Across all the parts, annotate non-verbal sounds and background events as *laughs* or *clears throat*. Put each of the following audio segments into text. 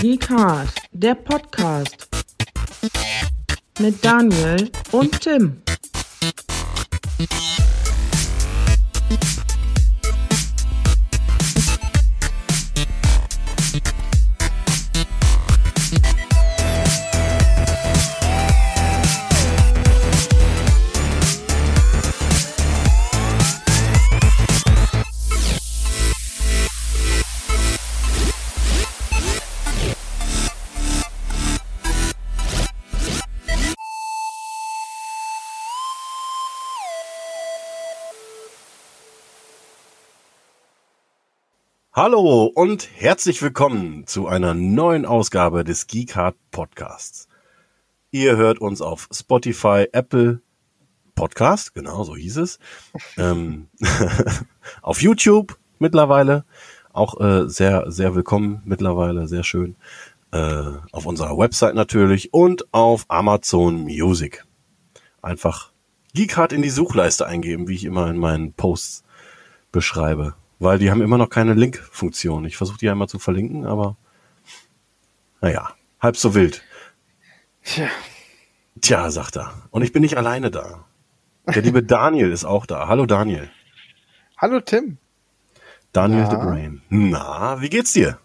Geekcast, der Podcast mit Daniel und Tim. Hallo und herzlich willkommen zu einer neuen Ausgabe des Geekhard Podcasts. Ihr hört uns auf Spotify, Apple Podcast, genau so hieß es, ähm, *laughs* auf YouTube mittlerweile, auch äh, sehr, sehr willkommen mittlerweile, sehr schön, äh, auf unserer Website natürlich und auf Amazon Music. Einfach Geekhard in die Suchleiste eingeben, wie ich immer in meinen Posts beschreibe weil die haben immer noch keine Link-Funktion. Ich versuche die ja immer zu verlinken, aber naja, halb so wild. Tja. Tja, sagt er. Und ich bin nicht alleine da. Der liebe Daniel ist auch da. Hallo Daniel. Hallo Tim. Daniel Na? the Brain. Na, wie geht's dir?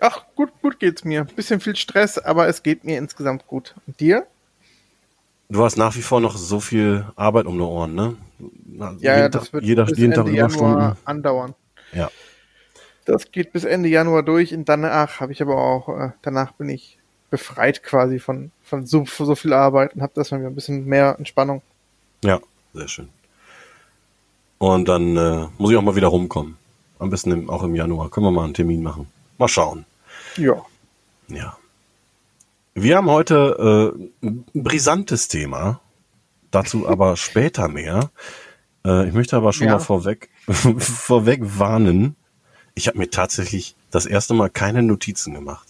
Ach, gut, gut geht's mir. Bisschen viel Stress, aber es geht mir insgesamt gut. Und dir? Du hast nach wie vor noch so viel Arbeit um die Ohren, ne? Na, Ja, jeden das Tag, wird jeder, bis jeden Tag Ende Januar Überstunden. andauern. Ja. Das geht bis Ende Januar durch und danach habe ich aber auch, äh, danach bin ich befreit quasi von, von so, von so viel Arbeit und habe das mal wieder ein bisschen mehr Entspannung. Ja, sehr schön. Und dann äh, muss ich auch mal wieder rumkommen. Am besten im, auch im Januar. Können wir mal einen Termin machen. Mal schauen. Ja. Ja. Wir haben heute äh, ein brisantes Thema. Dazu aber später mehr. Äh, ich möchte aber schon Ja. mal vorweg, *laughs* vorweg warnen. Ich habe mir tatsächlich das erste Mal keine Notizen gemacht.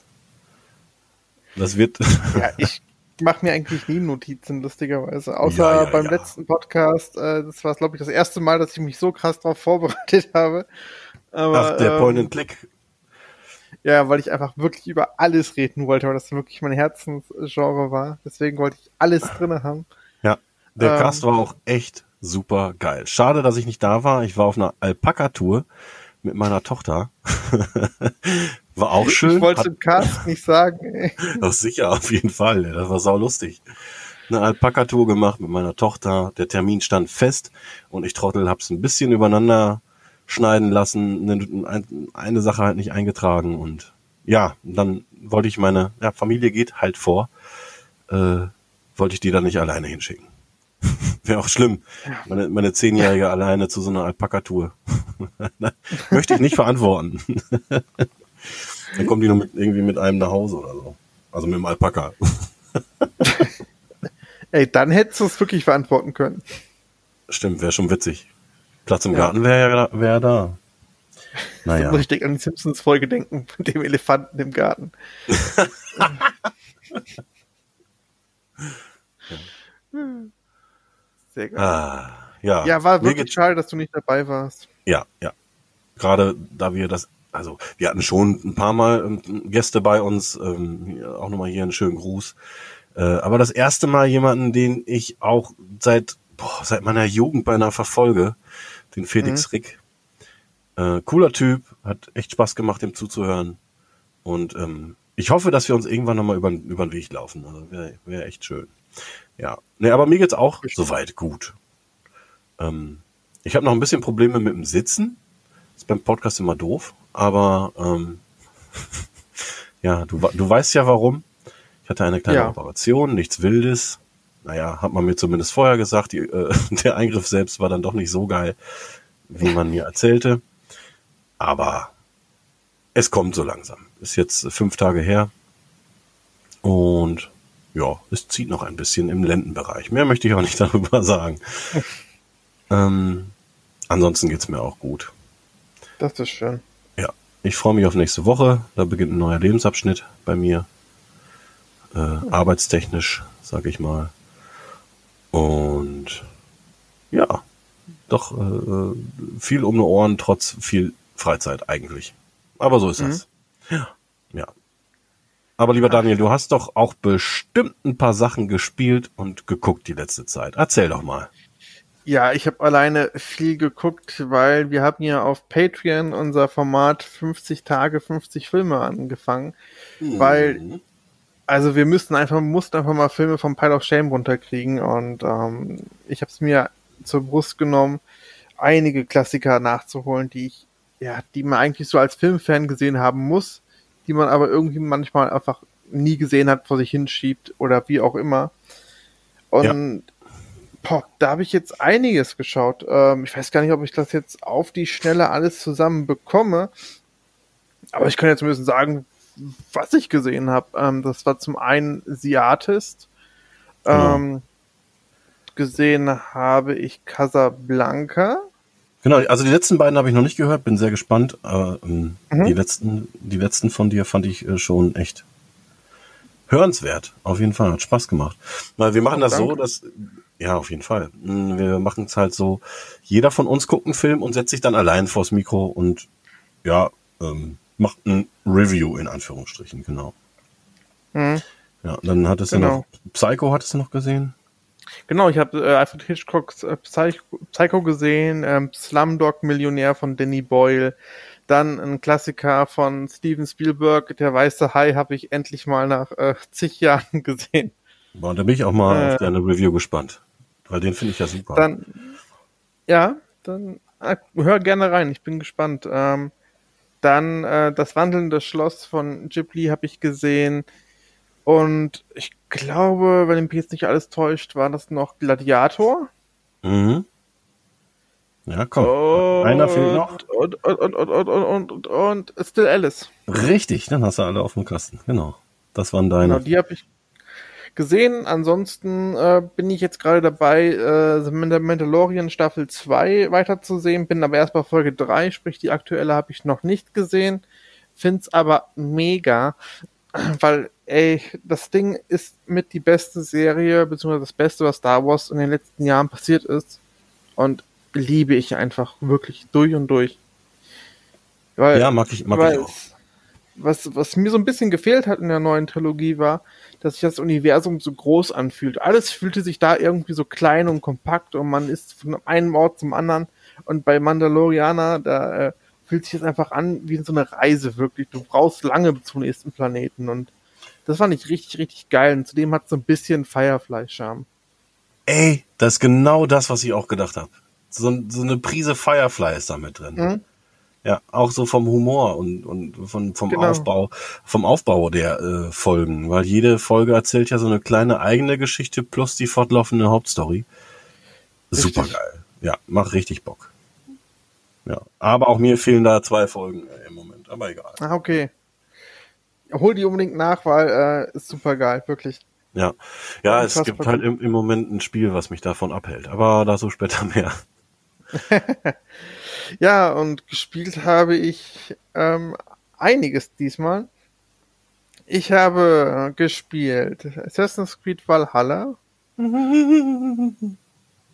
Das wird. *laughs* Ja, ich mache mir eigentlich nie Notizen, lustigerweise. Außer Ja, ja, beim letzten Podcast. Äh, das war, glaube ich, das erste Mal, dass ich mich so krass darauf vorbereitet *laughs* habe. Aber, Ach, der ähm, Point and Click. Ja, weil ich einfach wirklich über alles reden wollte, weil das wirklich mein Herzensgenre war. Deswegen wollte ich alles drinne haben. Der Ähm. Cast war auch echt super geil. Schade, dass ich nicht da war. Ich war auf einer Alpaka-Tour mit meiner Tochter. *laughs* war auch schön. ich wollte Hat- im Cast nicht sagen, ey. *laughs* Ach, sicher, auf jeden Fall. Das war sau lustig. Eine Alpaka-Tour gemacht mit meiner Tochter. Der Termin stand fest und ich Trottel hab's ein bisschen übereinander schneiden lassen. Eine, ein- eine Sache halt nicht eingetragen und ja, dann wollte ich meine, ja, Familie geht halt vor, äh, wollte ich die dann nicht alleine hinschicken. *laughs* Wäre auch schlimm. Meine, meine Zehnjährige alleine zu so einer Alpaka-Tour. *laughs* Möchte ich nicht verantworten. *laughs* dann kommt die nur mit, irgendwie mit einem nach Hause oder so. Also mit dem Alpaka. Ey, dann hättest du es wirklich verantworten können. Stimmt, wäre schon witzig. Platz im Ja. Garten wäre ja wär da. Naja. muss ich direkt an die Simpsons-Folge denken, mit dem Elefanten im Garten. Sehr geil. Ah, ja. ja, war wirklich schade, dass du nicht dabei warst. Ja, ja. Gerade da wir das, also wir hatten schon ein paar Mal ähm, Gäste bei uns, ähm, auch nochmal hier einen schönen Gruß. Äh, aber das erste Mal jemanden, den ich auch seit, boah, seit meiner Jugend beinahe verfolge, den Felix Rick. Äh, cooler Typ, hat echt Spaß gemacht, dem zuzuhören. Und ähm, ich hoffe, dass wir uns irgendwann nochmal über, über den Weg laufen. Also wäre wär echt schön. Ja. Nee, aber mir geht's auch soweit gut. Ähm, ich habe noch ein bisschen Probleme mit dem Sitzen. Ist beim Podcast immer doof, aber ähm, *laughs* ja, du, du weißt ja warum. Ich hatte eine kleine Ja. Operation, nichts Wildes. Naja, hat man mir zumindest vorher gesagt. Die, äh, *laughs* der Eingriff selbst war dann doch nicht so geil, wie man mir erzählte. Aber es kommt so langsam. Ist jetzt fünf Tage her. Und ja, es zieht noch ein bisschen im Lendenbereich. Mehr möchte ich auch nicht *laughs* darüber sagen. ähm, ansonsten geht's mir auch gut. Das ist schön. Ja, ich freue mich auf nächste Woche. Da beginnt ein neuer Lebensabschnitt bei mir. Äh, arbeitstechnisch, sag ich mal. Und ja, doch äh, viel um die Ohren, trotz viel Freizeit eigentlich. Aber so ist Mhm. das. Ja. Aber lieber Daniel, du hast doch auch bestimmt ein paar Sachen gespielt und geguckt die letzte Zeit. Erzähl doch mal. Ja, ich habe alleine viel geguckt, weil wir haben ja auf Patreon unser Format 50 Tage, 50 Filme angefangen, mhm. weil also wir müssten einfach, mussten einfach mal Filme vom Pile of Shame runterkriegen und ähm, ich habe es mir zur Brust genommen, einige Klassiker nachzuholen, die ich, ja, die man eigentlich so als Filmfan gesehen haben muss, die man aber irgendwie manchmal einfach nie gesehen hat, vor sich hinschiebt oder wie auch immer. Und ja. boah, da habe ich jetzt einiges geschaut. Ähm, ich weiß gar nicht, ob ich das jetzt auf die Schnelle alles zusammen bekomme. Aber ich kann jetzt zumindest sagen, was ich gesehen habe. Ähm, das war zum einen The Artist. Genau. Ähm, gesehen habe ich Casablanca. Genau, also die letzten beiden habe ich noch nicht gehört, bin sehr gespannt. Aber ähm, mhm. die letzten, die letzten von dir fand ich äh, schon echt hörenswert. Auf jeden Fall, hat Spaß gemacht. Weil wir machen oh, das danke. so, dass ja, auf jeden Fall. Mm, wir machen es halt so, jeder von uns guckt einen Film und setzt sich dann allein vors Mikro und ja, ähm, macht ein Review in Anführungsstrichen, genau. Mhm. Ja, dann hattest genau. du noch Psycho hattest du noch gesehen? Genau, ich habe äh, Alfred Hitchcocks äh, Psycho, gesehen, ähm, Slumdog Millionär von Danny Boyle, dann ein Klassiker von Steven Spielberg, Der weiße Hai, habe ich endlich mal nach äh, zig Jahren *laughs* gesehen. Boah, da bin ich auch mal äh, auf deine Review gespannt, weil den finde ich ja super. Dann, ja, dann äh, hör gerne rein, ich bin gespannt. Ähm, dann äh, das wandelnde Schloss von Ghibli habe ich gesehen. Und ich glaube, wenn mich jetzt nicht alles täuscht, war das noch Gladiator. Mhm. Ja, komm. Und, Einer fehlt noch. Und, und, und, und, und, und, und Still Alice. Richtig, dann hast du alle auf dem Kasten. Genau. Das waren deine. Genau, die habe ich gesehen. Ansonsten äh, bin ich jetzt gerade dabei, äh, The Mandalorian Staffel 2 weiterzusehen, bin aber erst bei Folge 3, sprich die aktuelle habe ich noch nicht gesehen. Find's aber mega, *clears throat* weil, ey, das Ding ist mit die beste Serie, beziehungsweise das Beste, was Star Wars in den letzten Jahren passiert ist. Und liebe ich einfach wirklich durch und durch. Weil, ja, mag ich, mag ich auch. Was, was mir so ein bisschen gefehlt hat in der neuen Trilogie war, dass sich das Universum so groß anfühlt. Alles fühlte sich da irgendwie so klein und kompakt und man ist von einem Ort zum anderen. Und bei Mandalorianer, da äh, fühlt sich das einfach an wie so eine Reise wirklich. Du brauchst lange zum nächsten Planeten und das fand ich richtig, richtig geil. Und zudem hat es so ein bisschen Firefly-Charme. Ey, das ist genau das, was ich auch gedacht habe. So, so eine Prise Firefly ist da mit drin. Mhm. Ja, auch so vom Humor und, und von, vom genau. Aufbau, vom Aufbau der äh, Folgen, weil jede Folge erzählt ja so eine kleine eigene Geschichte plus die fortlaufende Hauptstory. Super geil. Ja, macht richtig Bock. Ja, aber auch mir fehlen da zwei Folgen äh, im Moment, aber egal. Ah, okay. Hol die unbedingt nach, weil äh, ist super geil, wirklich. Ja, ja, es gibt halt im, im Moment ein Spiel, was mich davon abhält, aber dazu später *laughs* mehr. *laughs* Ja, und gespielt habe ich ähm, einiges diesmal. Ich habe gespielt Assassin's Creed Valhalla, *laughs*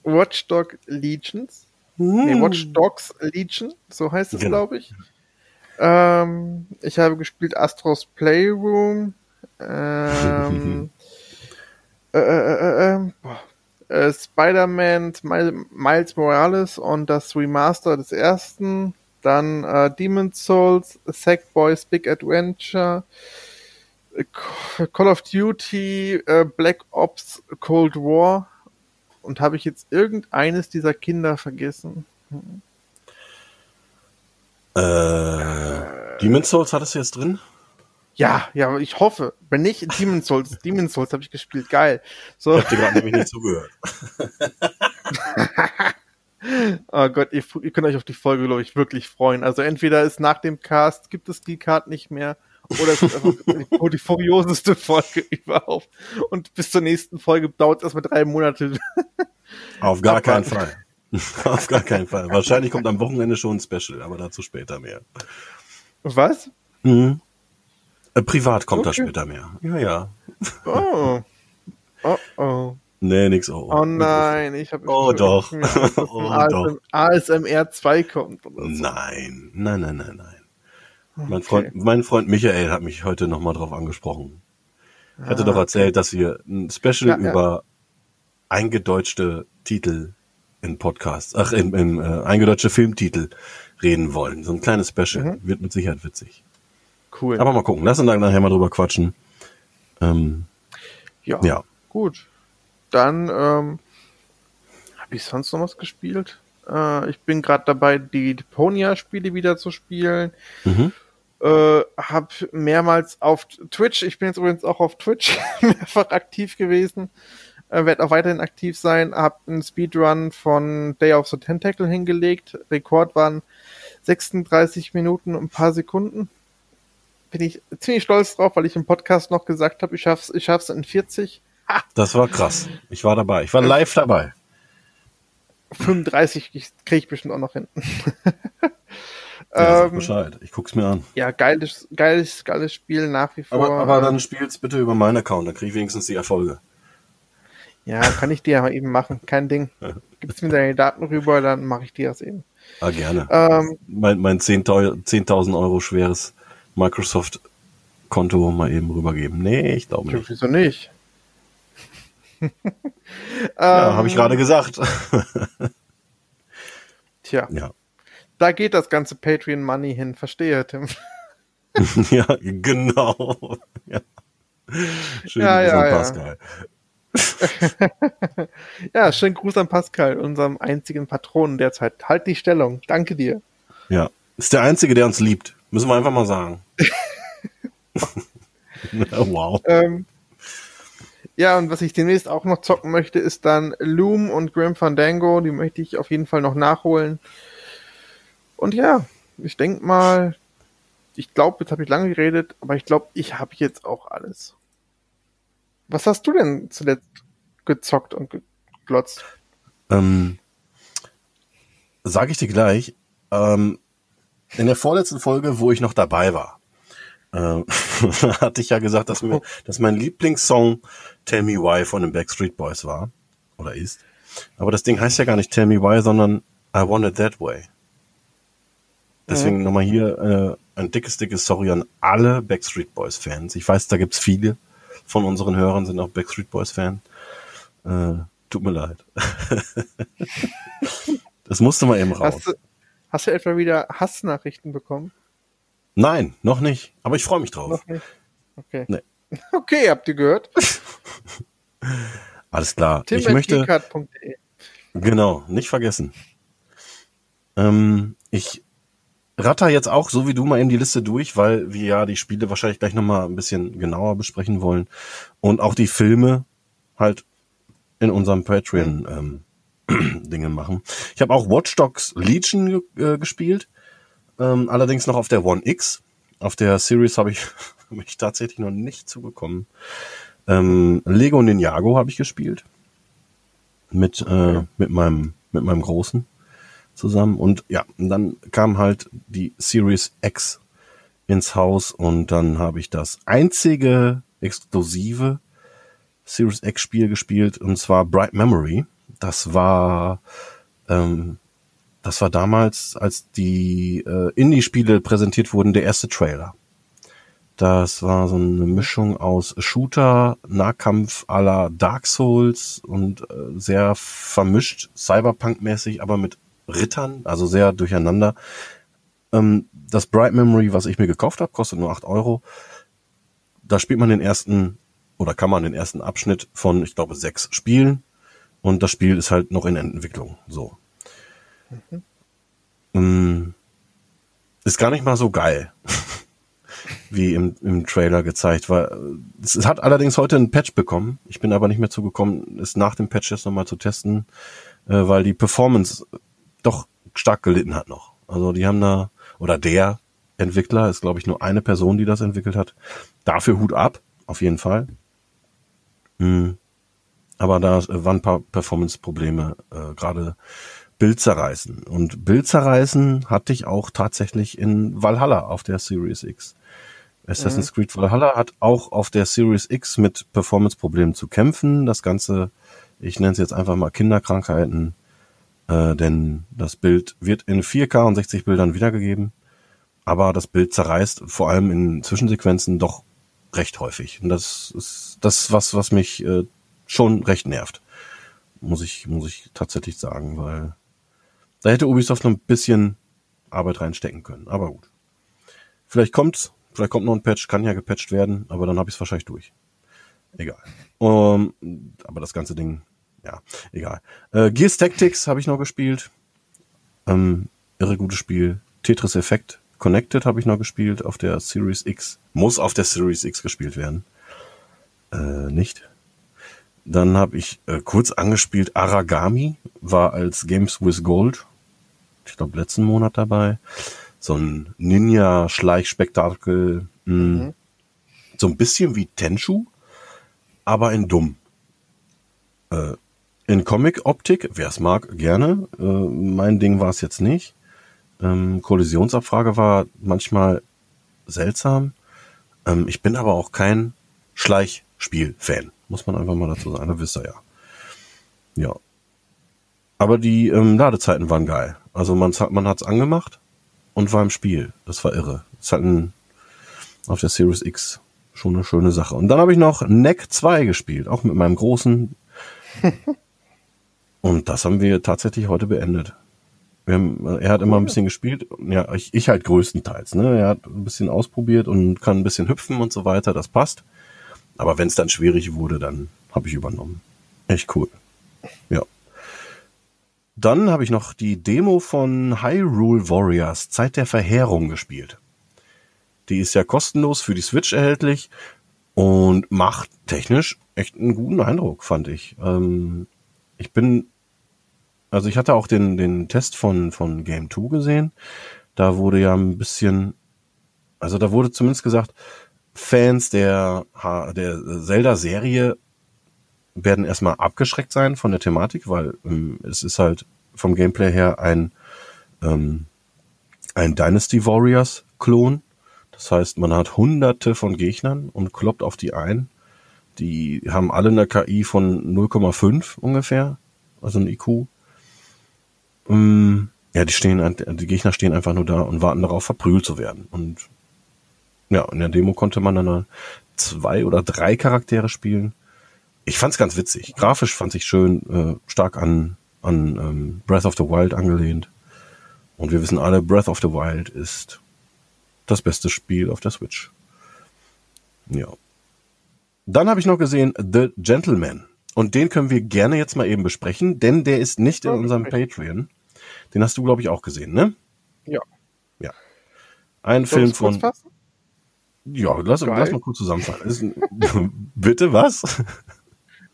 Watchdog Legions, nee, Watch Dogs Legion, so heißt es, genau. glaube ich. Ähm, ich habe gespielt Astros Playroom, ähm, *laughs* äh, äh, äh, äh äh, Spider-Man Miles Morales und das Remaster des ersten, dann äh, Demon's Souls, Sackboys Big Adventure, äh, Call of Duty, äh, Black Ops Cold War und habe ich jetzt irgendeines dieser Kinder vergessen? Hm. Äh, Demon's Souls hattest du jetzt drin? Ja, ja, ich hoffe. Wenn nicht, Demon's Souls, *laughs* Demon's Souls habe ich gespielt. Geil. So. Ich hab dir gerade nämlich nicht zugehört. *laughs* oh Gott, ihr, ihr, könnt euch auf die Folge, glaube ich, wirklich freuen. Also entweder ist nach dem Cast, gibt es die Card nicht mehr, oder es ist einfach die, furioseste Folge *laughs* überhaupt. Und bis zur nächsten Folge dauert es erstmal drei Monate. Auf gar keinen Fall. *laughs* auf gar keinen Fall. Wahrscheinlich kommt am Wochenende schon ein Special, aber dazu später mehr. Was? Mhm. Äh, privat kommt okay. da später mehr. Ja, ja. Oh. Oh, oh. Nee, nix. Oh, oh nein, ich habe Oh doch. *laughs* oh, ASM, doch. ASMR 2 kommt. So. Nein, nein, nein, nein, nein. Mein Freund, mein Freund Michael hat mich heute nochmal drauf angesprochen. Ich hatte Ah, doch erzählt, dass wir ein Special Ja, ja. über eingedeutschte Titel in Podcasts, ach, in, in äh, eingedeutschte Filmtitel reden wollen. So ein kleines Special. Wird mit Sicherheit witzig. Cool. Aber mal gucken. Lass uns dann nachher mal drüber quatschen. Ähm, ja. ja. Gut. Dann ähm, habe ich sonst noch was gespielt. Äh, ich bin gerade dabei, die Deponia-Spiele wieder zu spielen. Mhm. Äh, hab mehrmals auf Twitch, ich bin jetzt übrigens auch auf Twitch *laughs* mehrfach aktiv gewesen. Äh, werde auch weiterhin aktiv sein. Hab einen Speedrun von Day of the Tentacle hingelegt. Rekord waren 36 Minuten und ein paar Sekunden. Bin ich ziemlich stolz drauf, weil ich im Podcast noch gesagt habe, ich schaff's, ich schaff's in 40. Das war krass. Ich war dabei. Ich war live dabei. 35 kriege ich bestimmt auch noch hin. *laughs* Ja, ähm, Bescheid. Ich guck's mir an. ja, geiles, geiles, geiles Spiel nach wie vor. Aber, aber dann spiel's bitte über meinen Account. Dann krieg ich wenigstens die Erfolge. Ja, kann ich dir mal *laughs* eben machen, kein Ding. *laughs* Gibst mir deine Daten rüber, dann mache ich dir das eben. Ah, gerne. Ähm, mein mein 10.000 10.000 Euro schweres Microsoft-Konto mal eben rübergeben. Nee, ich glaube nicht. wieso nicht? *laughs* Ja, Ähm, habe ich gerade gesagt. Tja, ja. Da geht das ganze Patreon Money hin, verstehe, Tim. *laughs* ja, genau. ja. Schön, Ja, Gruß ja, an ja. Pascal. *laughs* Ja, schönen Gruß an Pascal, unserem einzigen Patronen derzeit. Halt die Stellung. Danke dir. Ja, ist der Einzige, der uns liebt. Müssen wir einfach mal sagen. *laughs* wow. Ähm, ja, und was ich demnächst auch noch zocken möchte, ist dann Loom und Grim Fandango. Die möchte ich auf jeden Fall noch nachholen. Und ja, ich denke mal, ich glaube, jetzt habe ich lange geredet, aber ich glaube, ich habe jetzt auch alles. Was hast du denn zuletzt gezockt und geglotzt? Ähm, sag ich dir gleich. Ähm, in der vorletzten Folge, wo ich noch dabei war, äh, *laughs* hatte ich ja gesagt, dass, mir, dass mein Lieblingssong Tell Me Why von den Backstreet Boys war. Oder ist. Aber das Ding heißt ja gar nicht Tell Me Why, sondern I Want It That Way. Deswegen nochmal hier äh, ein dickes, dickes Sorry an alle Backstreet Boys Fans. Ich weiß, da gibt's viele von unseren Hörern sind auch Backstreet Boys Fan. Äh, tut mir leid. *laughs* das musste mal eben raus. Hast du, hast du etwa wieder Hassnachrichten bekommen? Nein, noch nicht. Aber ich freue mich drauf. Okay. Nee. *laughs* Okay, habt ihr gehört? *laughs* Alles klar. Tim ich möchte, genau, nicht vergessen. Ähm, ich ratter jetzt auch, so wie du, mal eben die Liste durch, weil wir ja die Spiele wahrscheinlich gleich nochmal ein bisschen genauer besprechen wollen. Und auch die Filme halt in unserem Patreon ähm, *clears throat* Dinge machen. Ich habe auch Watch Dogs Legion äh, gespielt. Ähm, allerdings noch auf der One X. Auf der Series habe ich *laughs* mich tatsächlich noch nicht zugekommen. Ähm, Lego Ninjago habe ich gespielt. Mit, äh, mit meinem, mit meinem Großen zusammen. Und ja, und dann kam halt die Series X ins Haus und dann habe ich das einzige exklusive Series X Spiel gespielt und zwar Bright Memory. Das war, ähm, das war damals, als die äh, Indie-Spiele präsentiert wurden, der erste Trailer. Das war so eine Mischung aus Shooter, Nahkampf à la Dark Souls und äh, sehr vermischt, Cyberpunk-mäßig, aber mit Rittern, also sehr durcheinander. Ähm, das Bright Memory, was ich mir gekauft habe, kostet nur 8 Euro. Da spielt man den ersten oder kann man den ersten Abschnitt von, ich glaube, sechs Spielen. Und das Spiel ist halt noch in Entwicklung. So. Ähm, ist gar nicht mal so geil, *laughs* wie im, im Trailer gezeigt war. Es hat allerdings heute einen Patch bekommen. Ich bin aber nicht mehr zugekommen, es nach dem Patch jetzt nochmal zu testen, äh, weil die Performance doch stark gelitten hat noch. Also die haben da, oder der Entwickler ist, glaube ich, nur eine Person, die das entwickelt hat. Dafür Hut ab, auf jeden Fall. Hm. Aber da waren ein paar Performance-Probleme, äh, gerade Bild zerreißen. Und Bild zerreißen hatte ich auch tatsächlich in Valhalla auf der Series X. Assassin's Creed Valhalla hat auch auf der Series X mit Performance-Problemen zu kämpfen. Das Ganze, ich nenne es jetzt einfach mal Kinderkrankheiten, äh, denn das Bild wird in 4K und 60 Bildern wiedergegeben. aber das Bild zerreißt, vor allem in Zwischensequenzen, doch recht häufig. Und das ist das, was, was mich äh, schon recht nervt. Muss ich, muss ich tatsächlich sagen, weil da hätte Ubisoft noch ein bisschen Arbeit reinstecken können. Aber gut. Vielleicht kommt's, vielleicht kommt noch ein Patch, kann ja gepatcht werden, aber dann habe ich es wahrscheinlich durch. Egal. Um, aber das ganze Ding, ja, egal. Äh, Gears Tactics habe ich noch gespielt. Ähm, irre gutes Spiel. Tetris Effect Connected habe ich noch gespielt auf der Series X. Muss auf der Series X gespielt werden. Äh, nicht. Dann habe ich äh, kurz angespielt Aragami, war als Games with Gold, ich glaube letzten Monat dabei. So ein Ninja-Schleichspektakel. Hm. Mhm. So ein bisschen wie Tenshu, aber in dumm. Äh, in Comic-Optik, wer es mag, gerne. Äh, mein Ding war es jetzt nicht. Ähm, Kollisionsabfrage war manchmal seltsam. Ähm, ich bin aber auch kein Schleichspiel-Fan. Muss man einfach mal dazu sagen. Da wisst ihr ja. Ja. Aber die ähm, Ladezeiten waren geil. Also man, man hat's angemacht und war im Spiel. Das war irre. Das halt ein, auf der Series X schon eine schöne Sache. Und dann habe ich noch Neck 2 gespielt, auch mit meinem großen. *laughs* und das haben wir tatsächlich heute beendet. Haben, er hat immer ein bisschen gespielt, ja, ich, ich halt größtenteils. Ne? Er hat ein bisschen ausprobiert und kann ein bisschen hüpfen und so weiter, das passt. Aber wenn es dann schwierig wurde, dann habe ich übernommen. Echt cool. Ja. Dann habe ich noch die Demo von Hyrule Warriors Zeit der Verheerung gespielt. Die ist ja kostenlos für die Switch erhältlich und macht technisch echt einen guten Eindruck, fand ich. Ähm, ich bin also ich hatte auch den, den Test von, von Game 2 gesehen. Da wurde ja ein bisschen, also da wurde zumindest gesagt, Fans der, der Zelda-Serie werden erstmal abgeschreckt sein von der Thematik, weil ähm, es ist halt vom Gameplay her ein, ähm, ein Dynasty Warriors Klon. Das heißt, man hat hunderte von Gegnern und kloppt auf die ein. Die haben alle eine KI von 0,5 ungefähr, also ein IQ. Ähm, ja, die stehen, die Gegner stehen einfach nur da und warten darauf, verprügelt zu werden. Und ja, in der Demo konnte man dann zwei oder drei Charaktere spielen. Ich fand's ganz witzig. Grafisch fand ich schön, äh, stark an, an ähm, Breath of the Wild angelehnt. Und wir wissen alle, Breath of the Wild ist das beste Spiel auf der Switch. Ja. Dann habe ich noch gesehen The Gentleman. Und den können wir gerne jetzt mal eben besprechen, denn der ist nicht in unserem Patreon. Den hast du, glaube ich, auch gesehen, ne? Ja. Ja. Ein Film von. Ja, lass, lass mal kurz zusammenfassen. *laughs* bitte was?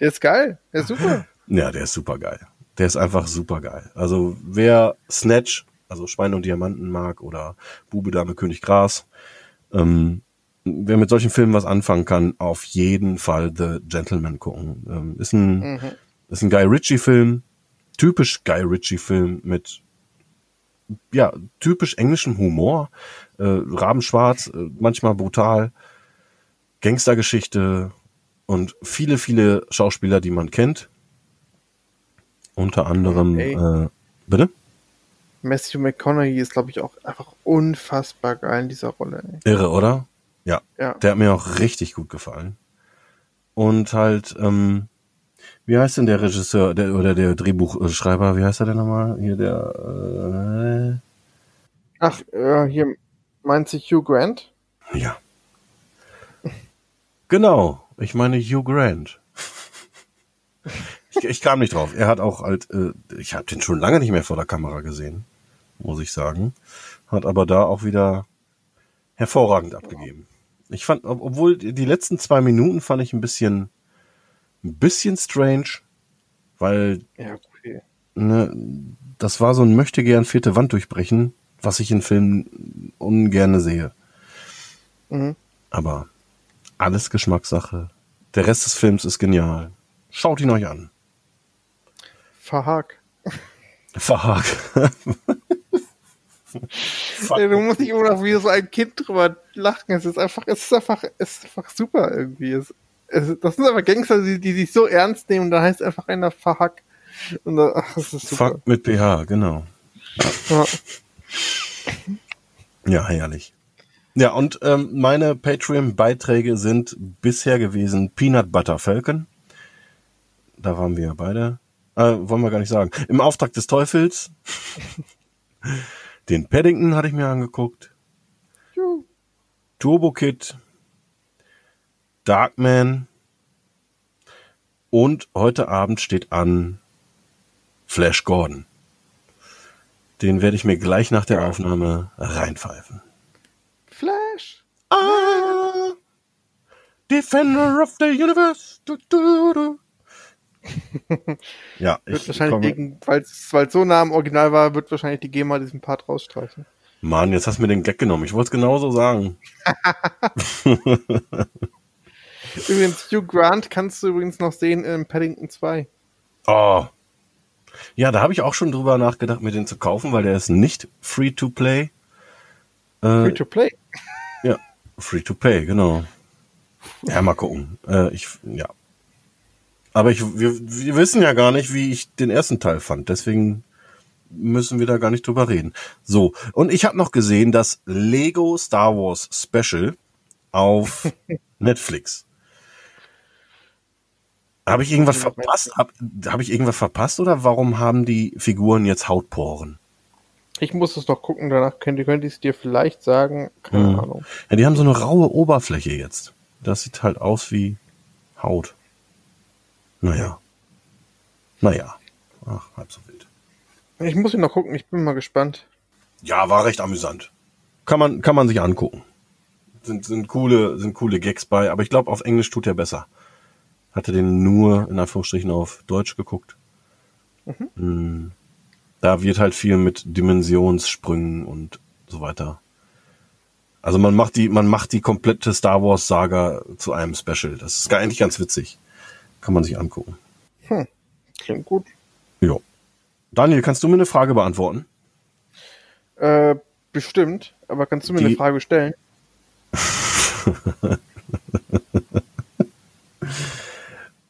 Der ist geil. Der ist super. Ja, der ist super geil. Der ist einfach super geil. Also wer Snatch, also Schweine und Diamanten mag oder Bube, Dame, König, Gras, ähm, wer mit solchen Filmen was anfangen kann, auf jeden Fall The Gentleman gucken. Ähm, ist ein, mhm. ist ein Guy Ritchie Film, typisch Guy Ritchie Film mit ja, typisch englischem Humor, äh, Rabenschwarz, äh, manchmal brutal, Gangstergeschichte und viele, viele Schauspieler, die man kennt. Unter anderem, hey. äh, bitte? Matthew McConaughey ist, glaube ich, auch einfach unfassbar geil in dieser Rolle. Ey. Irre, oder? Ja. ja. Der hat mir auch richtig gut gefallen. Und halt, ähm, wie heißt denn der Regisseur der, oder der Drehbuchschreiber? Wie heißt er denn nochmal? Hier der. Äh Ach, äh, hier meint sich Hugh Grant? Ja. Genau, ich meine Hugh Grant. ich, ich, kam nicht drauf. Er hat auch halt, äh, ich habe den schon lange nicht mehr vor der Kamera gesehen, muss ich sagen. Hat aber da auch wieder hervorragend abgegeben. Ich fand, obwohl die letzten zwei Minuten fand ich ein bisschen ein bisschen strange, weil ja, okay. ne, das war so ein möchte gern vierte Wand durchbrechen, was ich in Filmen ungerne sehe. Mhm. Aber alles Geschmackssache. Der Rest des Films ist genial. Schaut ihn euch an. Verhag. Verhag. *laughs* Ey, du musst nicht immer noch wie so ein Kind drüber lachen. Es ist einfach, es ist einfach, es ist einfach super irgendwie. Es, das sind aber Gangster, die, die sich so ernst nehmen, da heißt einfach einer Verhack. Und da, ach, das ist super. Fuck mit PH, genau. Ja. Ja, herrlich. Ja, und ähm, meine Patreon-Beiträge sind bisher gewesen Peanut Butter Falcon. Da waren wir beide. Äh, wollen wir gar nicht sagen. Im Auftrag des Teufels. *laughs* Den Paddington hatte ich mir angeguckt. Turbo Kid. Darkman. Und heute Abend steht an Flash Gordon. Den werde ich mir gleich nach der Aufnahme reinpfeifen. Flash! Ah! Defender of the Universe. Du, du, du. *laughs* ja, wird wahrscheinlich gegen, weil es so nah am Original war, wird wahrscheinlich die GEMA diesen Part rausstreichen. Mann, jetzt hast du mir den Gag genommen. Ich wollte es genauso sagen. *laughs* übrigens, Hugh Grant kannst du übrigens noch sehen in Paddington 2. Oh. Ja, da habe ich auch schon drüber nachgedacht, mir den zu kaufen, weil der ist nicht free to play. Äh, free to play? *laughs* Ja, free to pay, genau. Ja, mal gucken. Äh, ich, ja. Aber ich, wir, wir wissen ja gar nicht, wie ich den ersten Teil fand. Deswegen müssen wir da gar nicht drüber reden. So, und ich habe noch gesehen das Lego Star Wars Special auf *laughs* Netflix. Habe ich irgendwas verpasst? Habe hab ich irgendwas verpasst oder warum haben die Figuren jetzt Hautporen? Ich muss es noch gucken, danach könnte, könnte ich es dir vielleicht sagen. Keine hm. Ahnung. Ja, die haben so eine raue Oberfläche jetzt. Das sieht halt aus wie Haut. Naja. Naja. Ach, halb so wild. Ich muss ihn noch gucken, ich bin mal gespannt. Ja, war recht amüsant. Kann man, kann man sich angucken. Sind, sind coole, sind coole Gags bei, aber ich glaube, auf Englisch tut er besser. Hatte den nur, in Anführungsstrichen, auf Deutsch geguckt. Mhm. Hm. Da wird halt viel mit Dimensionssprüngen und so weiter. Also man macht die, man macht die komplette Star Wars Saga zu einem Special. Das ist eigentlich ganz witzig. Kann man sich angucken. Hm. Klingt gut. Ja. Daniel, kannst du mir eine Frage beantworten? Äh, bestimmt, aber kannst du mir Die... eine Frage stellen? *laughs*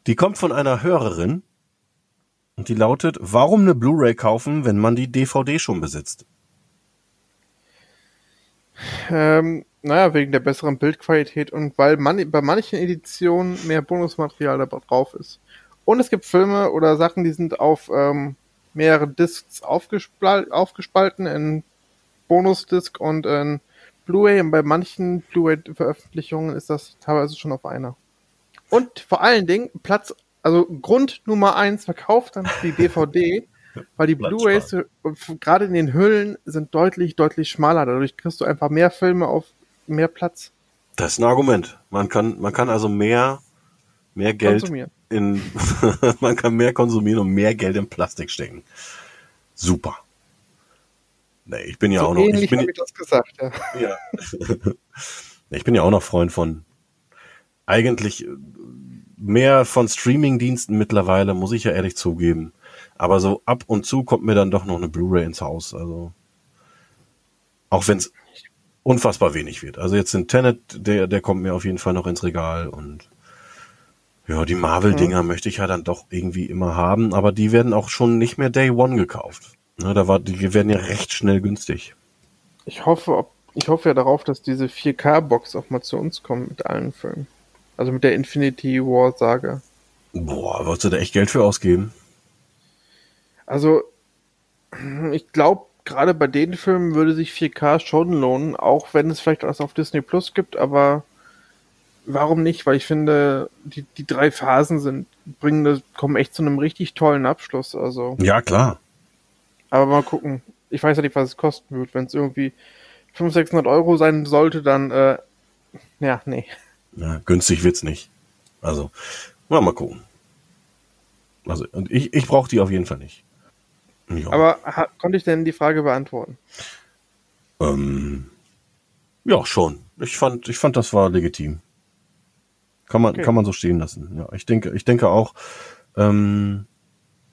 die kommt von einer Hörerin und die lautet, warum eine Blu-ray kaufen, wenn man die DVD schon besitzt? Ähm, naja, wegen der besseren Bildqualität und weil man, bei manchen Editionen mehr Bonusmaterial da drauf ist. Und es gibt Filme oder Sachen, die sind auf ähm, mehrere Discs aufgespalten in Bonus-Disc und in Blu-ray. Und bei manchen Blu-ray-Veröffentlichungen ist das teilweise schon auf einer. Und vor allen Dingen Platz, also Grund Nummer eins verkauft dann die DVD, *laughs* weil die Blu-rays gerade in den Hüllen sind deutlich, deutlich schmaler. Dadurch kriegst du einfach mehr Filme auf mehr Platz. Das ist ein Argument. Man kann, man kann also mehr, mehr Geld konsumieren in, *laughs* man kann mehr konsumieren und mehr Geld in Plastik stecken. Super. Nee, ich bin ja so auch noch. Ich bin, ich das gesagt, ja. ja. *laughs* ich bin ja auch noch Freund von eigentlich mehr von Streaming-Diensten mittlerweile, muss ich ja ehrlich zugeben. Aber so ab und zu kommt mir dann doch noch eine Blu-ray ins Haus. Also auch wenn es unfassbar wenig wird. Also jetzt sind Tenet, der, der kommt mir auf jeden Fall noch ins Regal und ja, die Marvel-Dinger mhm. möchte ich ja dann doch irgendwie immer haben, aber die werden auch schon nicht mehr Day One gekauft. Ne, da war, die werden ja recht schnell günstig. Ich hoffe, ob, ich hoffe ja darauf, dass diese 4K-Box auch mal zu uns kommt mit allen Filmen. Also mit der Infinity War-Sage. Boah, wolltest du da echt Geld für ausgeben? Also, ich glaube, gerade bei den Filmen würde sich 4K schon lohnen, auch wenn es vielleicht was auf Disney Plus gibt, aber warum nicht? Weil ich finde, die, die drei Phasen sind, bringen das, kommen echt zu einem richtig tollen Abschluss. Also. Ja, klar. Aber mal gucken. Ich weiß ja nicht, was es kosten wird. Wenn es irgendwie 500, 600 Euro sein sollte, dann, äh, ja, nee. Ja, günstig wird's nicht. Also, mal, mal gucken. Also, und ich, ich brauche die auf jeden Fall nicht. Ja. Aber ha, konnte ich denn die Frage beantworten? Ähm, ja, schon. Ich fand, ich fand, das war legitim. Kann man, okay. kann man so stehen lassen. Ja, ich denke, ich denke auch, ähm,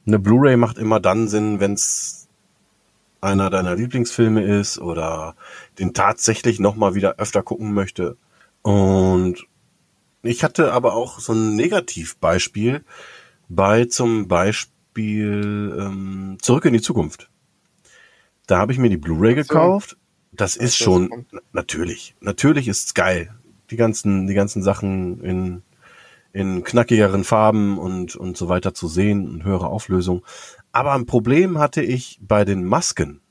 eine Blu-ray macht immer dann Sinn, wenn es einer deiner Lieblingsfilme ist oder den tatsächlich noch mal wieder öfter gucken möchte. Und ich hatte aber auch so ein Negativbeispiel bei zum Beispiel ähm, Zurück in die Zukunft. Da habe ich mir die Blu-ray gekauft das ist schon, natürlich, natürlich ist's geil. Die ganzen, die ganzen Sachen in, in knackigeren Farben und, und so weiter zu sehen und höhere Auflösung. Aber ein Problem hatte ich bei den Masken.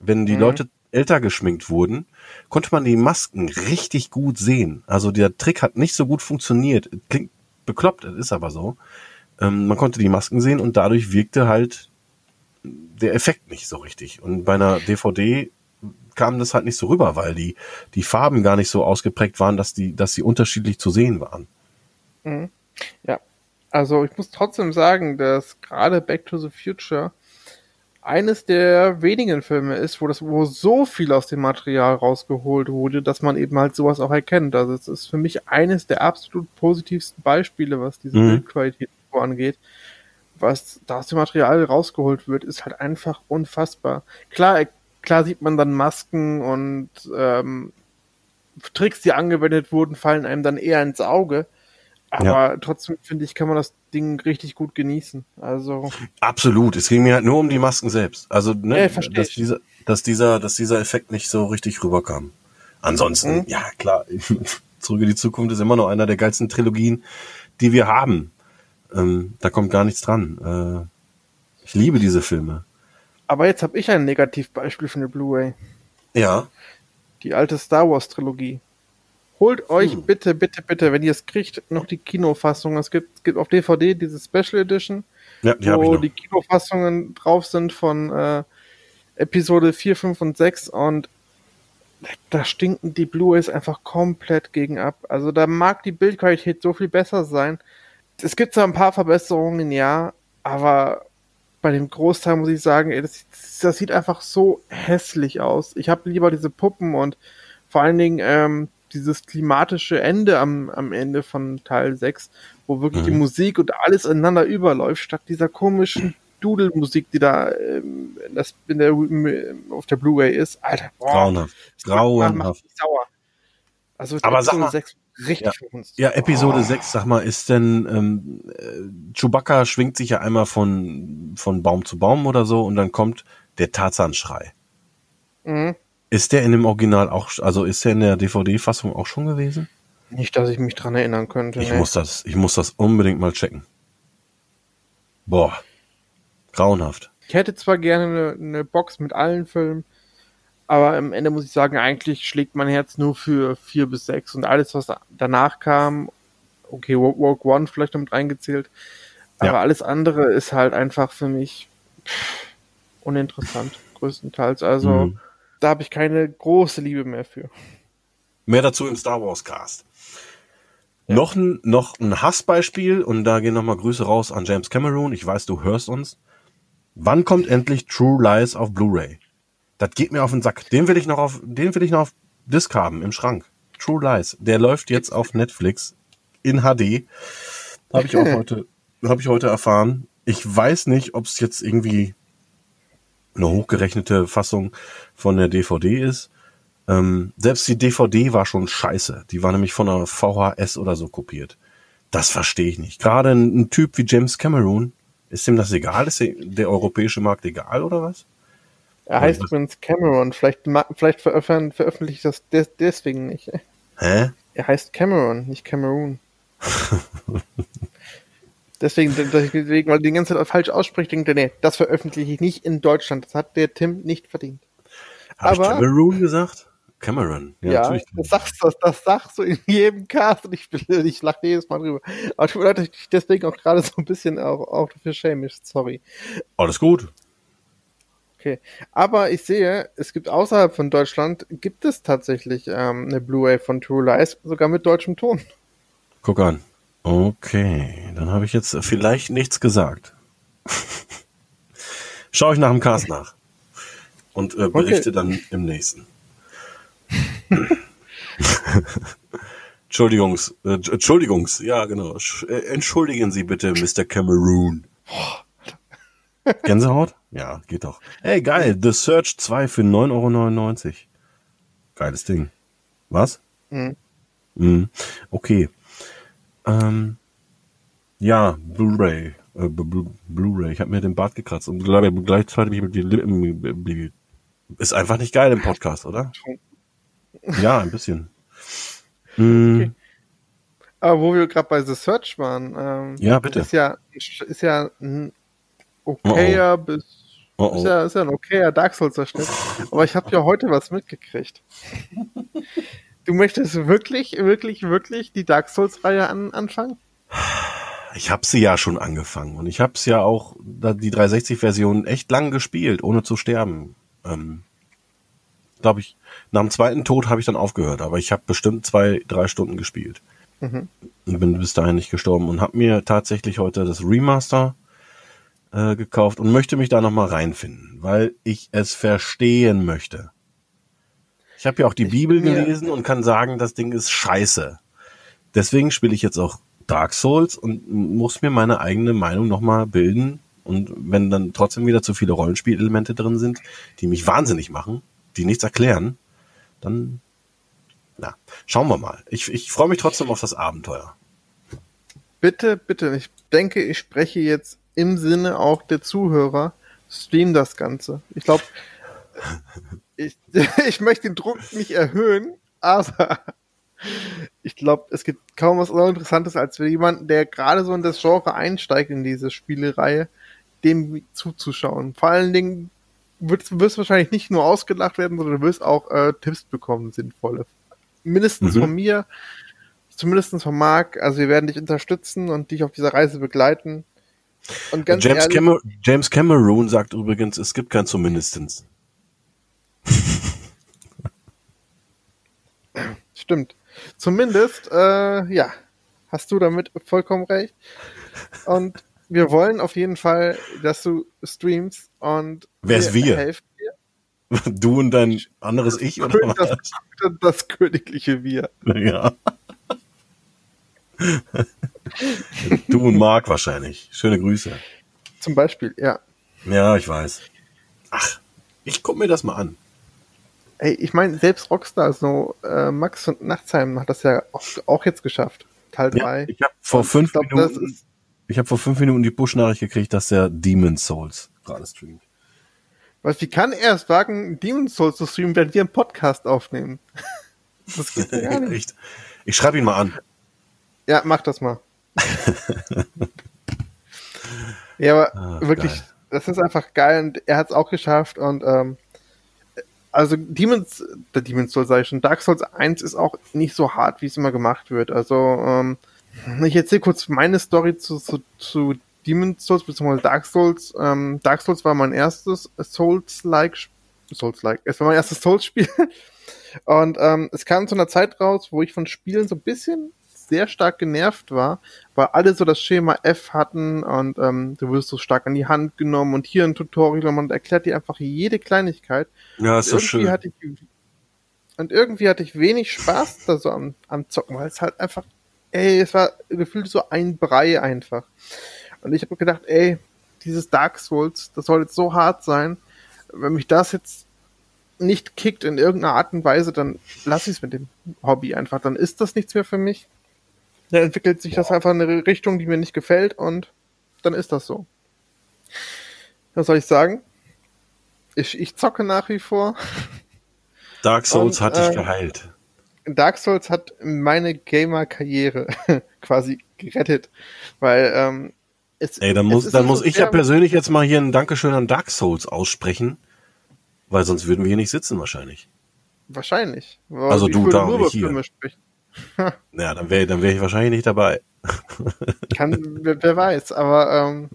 Wenn die mhm. Leute älter geschminkt wurden, konnte man die Masken richtig gut sehen. Also der Trick hat nicht so gut funktioniert. Klingt bekloppt, ist aber so. Ähm, man konnte die Masken sehen und dadurch wirkte halt der Effekt nicht so richtig. Und bei einer DVD kam das halt nicht so rüber, weil die, die Farben gar nicht so ausgeprägt waren, dass die, dass sie unterschiedlich zu sehen waren. Mhm. Ja, also ich muss trotzdem sagen, dass gerade Back to the Future eines der wenigen Filme ist, wo das, wo so viel aus dem Material rausgeholt wurde, dass man eben halt sowas auch erkennt. Also es ist für mich eines der absolut positivsten Beispiele, was diese mhm. Bildqualität angeht. Was da aus dem Material rausgeholt wird, ist halt einfach unfassbar. Klar, klar sieht man dann Masken und ähm, Tricks, die angewendet wurden, fallen einem dann eher ins Auge. Aber ja. trotzdem finde ich, kann man das Ding richtig gut genießen. Also absolut. Es ging mir halt nur um die Masken selbst. Also ne, ja, dass dieser, dass dieser, dass dieser Effekt nicht so richtig rüberkam. Ansonsten, mhm. ja klar, *laughs* Zurück in die Zukunft ist immer noch einer der geilsten Trilogien, die wir haben. Ähm, da kommt gar nichts dran. Äh, ich liebe diese Filme. Aber jetzt habe ich ein Negativbeispiel für eine Blu-ray. Ja. Die alte Star Wars Trilogie. Holt euch hm. bitte, bitte, bitte, wenn ihr es kriegt, noch die Kinofassung. Es gibt, es gibt auf DVD diese Special Edition, ja, die wo die Kinofassungen drauf sind von äh, Episode 4, 5 und 6 und da stinken die Blu-rays einfach komplett gegen ab. Also da mag die Bildqualität so viel besser sein. Es gibt zwar ein paar Verbesserungen, ja, aber bei dem Großteil muss ich sagen, ey, das, das sieht einfach so hässlich aus. Ich habe lieber diese Puppen und vor allen Dingen ähm, dieses klimatische Ende am, am Ende von Teil 6, wo wirklich mhm. die Musik und alles ineinander überläuft, statt dieser komischen Dudelmusik, die da ähm, das in der, auf der Blu-ray ist. Alter, boah, grauenhaft. Grauenhaft. Sauer. Also Aber sag mal, 6 richtig ja, Ja, Episode oh. 6, sag mal, ist denn ähm, äh, Chewbacca schwingt sich ja einmal von, von Baum zu Baum oder so und dann kommt der Tarzanschrei. Mhm. Ist der in dem Original auch, also ist der in der DVD-Fassung auch schon gewesen? Nicht, dass ich mich dran erinnern könnte. Ich nee. muss das, ich muss das unbedingt mal checken. Boah. Grauenhaft. Ich hätte zwar gerne eine, eine Box mit allen Filmen, aber am Ende muss ich sagen, eigentlich schlägt mein Herz nur für vier bis sechs und alles, was danach kam, okay, Walk One vielleicht noch mit reingezählt, aber ja. alles andere ist halt einfach für mich uninteressant, *laughs* größtenteils. Also, mhm da habe ich keine große Liebe mehr für. Mehr dazu im Star Wars Cast. Ja. Noch ein, noch ein Hassbeispiel und da gehen nochmal Grüße raus an James Cameron. Ich weiß, du hörst uns. Wann kommt endlich True Lies auf Blu-ray? Das geht mir auf den Sack. Den will ich noch auf, den will ich noch auf Disc haben im Schrank. True Lies. Der läuft jetzt auf Netflix in HD. Habe ich auch *laughs* heute, habe ich heute erfahren. Ich weiß nicht, ob es jetzt irgendwie eine hochgerechnete Fassung von der DVD ist. Ähm, selbst die DVD war schon scheiße. Die war nämlich von einer VHS oder so kopiert. Das verstehe ich nicht. Gerade ein, ein, Typ wie James Cameron, ist ihm das egal? Ist der, europäische Markt egal oder was? Er heißt übrigens Cameron. Vielleicht, vielleicht veröffentlicht das des, deswegen nicht. Hä? Er heißt Cameron, nicht Cameroon. *laughs* Deswegen, deswegen, weil die ganze Zeit falsch ausspricht, denkt er, nee, das veröffentliche ich nicht in Deutschland. Das hat der Tim nicht verdient. Hab Aber, ich Cameroon gesagt? Cameron. Ja, ja das, sagst, das, das sagst du in jedem Cast und ich, ich lache jedes Mal drüber. Aber tut mir leid, dass ich deswegen auch gerade so ein bisschen auch, auch dafür schämisch, sorry. Alles gut. Okay. Aber ich sehe, es gibt außerhalb von Deutschland, gibt es tatsächlich ähm, eine Blu-ray von True Lies, sogar mit deutschem Ton. Guck an. Okay, dann habe ich jetzt vielleicht nichts gesagt. *laughs* Schaue ich nach dem Cast nach und äh, berichte okay. dann im nächsten. *laughs* Entschuldigungs, äh, Entschuldigungs, ja genau. Äh, entschuldigen Sie bitte, Mr. Cameroon. *laughs* Gänsehaut? Ja, geht doch. Ey, geil, The Search 2 für 9,99 Euro. Geiles Ding. Was? Mhm. Mhm. Okay. Ähm, ja, Blu-ray. Äh, Blu-ray. Ich habe mir den Bart gekratzt und gleichzeitig mich mit den Lippen Ist einfach nicht geil im Podcast, oder? Ja, ein bisschen. *laughs* Mm. Okay. Aber wo wir gerade bei The Search waren, ähm, Ja, bitte. ist ja, ist ja ein okayer bis Oh, oh. Ist, ja, ist ja ein okayer Dark Souls-Verschnitt. Aber ich habe ja heute was mitgekriegt. *laughs* Du möchtest wirklich, wirklich, wirklich die Dark Souls-Reihe an, anfangen? Ich habe sie ja schon angefangen und ich habe es ja auch die 360-Version echt lang gespielt, ohne zu sterben. Ähm, Glaube ich, nach dem zweiten Tod habe ich dann aufgehört, aber ich habe bestimmt zwei, drei Stunden gespielt Mhm. und bin bis dahin nicht gestorben und habe mir tatsächlich heute das Remaster äh, gekauft und möchte mich da noch mal reinfinden, weil ich es verstehen möchte. Ich habe ja auch die Ich Bibel gelesen und kann sagen, das Ding ist scheiße. Deswegen spiele ich jetzt auch Dark Souls und muss mir meine eigene Meinung noch mal bilden. Und wenn dann trotzdem wieder zu viele Rollenspielelemente drin sind, die mich wahnsinnig machen, die nichts erklären, dann na, schauen wir mal. Ich, ich freue mich trotzdem auf das Abenteuer. Bitte, bitte, ich denke, ich spreche jetzt im Sinne auch der Zuhörer. Stream das Ganze. Ich glaube, ich, *laughs* ich möchte den Druck nicht erhöhen, aber ich glaube, es gibt kaum was Interessantes, als für jemanden, der gerade so in das Genre einsteigt, in diese Spielereihe, dem zuzuschauen. Vor allen Dingen wirst, wirst wahrscheinlich nicht nur ausgelacht werden, sondern du wirst auch äh, Tipps bekommen, sinnvolle. Mindestens Mhm. von mir, zumindest von Marc. Also wir werden dich unterstützen und dich auf dieser Reise begleiten. James, ehrlich, Camer James Cameron sagt übrigens, es gibt kein zumindestens. Stimmt. Zumindest, äh, ja, hast du damit vollkommen recht. Und wir wollen auf jeden Fall, dass du streamst und Wer ist wir? helfen dir. *laughs* Du und dein anderes Ich oder Das, was? das königliche Wir. Ja. Du und Marc wahrscheinlich. Schöne Grüße. Zum Beispiel, ja. Ja, ich weiß. Ach, ich guck mir das mal an. Ey, ich meine, selbst Rockstar, so äh, Max und Nachtsheim hat das ja auch, jetzt geschafft. Teil 3. ich habe vor fünf ich glaub, das Minuten, ist- ich habe vor fünf Minuten die Push-Nachricht gekriegt, dass der Demon Souls gerade streamt. Was, wie kann er es wagen, Demon's Souls zu streamen, während wir einen Podcast aufnehmen? *laughs* Das geht ja gar nicht. Ich schreibe ihn mal an. Ja, mach das mal. *laughs* ja, aber Ah, wirklich, geil. das ist einfach geil und er hat es auch geschafft und ähm, also Demons, der Demon's Souls sag ich schon, Dark Souls 1 ist auch nicht so hart, wie es immer gemacht wird. Also, ähm, ich erzähle kurz meine Story zu, zu, zu Demon's Souls bzw. Dark Souls. Ähm, Dark Souls war mein erstes Souls-like, Souls-like, es war mein erstes Souls-Spiel. *laughs* Und ähm, es kam zu einer Zeit raus, wo ich von Spielen so ein bisschen sehr stark genervt war, weil alle so das Schema F hatten und ähm, du wirst so stark an die Hand genommen und hier ein Tutorial und man erklärt dir einfach jede Kleinigkeit. Ja, ist so irgendwie schön. hatte ich und irgendwie hatte ich wenig Spaß da so am, am Zocken, weil es halt einfach, ey, es war gefühlt so ein Brei einfach. Und ich habe gedacht, ey, dieses Dark Souls, das soll jetzt so hart sein. Wenn mich das jetzt nicht kickt in irgendeiner Art und Weise, dann lasse ich es mit dem Hobby einfach. Dann ist das nichts mehr für mich. Dann entwickelt sich das einfach in eine Richtung, die mir nicht gefällt und dann ist das so. Was soll ich sagen? Ich, ich zocke nach wie vor. Dark Souls Und, hat dich äh, geheilt. Dark Souls hat meine Gamer-Karriere *laughs* quasi gerettet, weil ähm, es, Ey, dann muss, dann muss ich ja persönlich jetzt mal hier ein Dankeschön an Dark Souls aussprechen, weil sonst würden wir hier nicht sitzen wahrscheinlich. Wahrscheinlich. Also ich du da, nur über nicht hier. Sprechen. *laughs* Ja, dann wäre dann wär ich wahrscheinlich nicht dabei. *laughs* Kann, wer, wer weiß, aber ähm,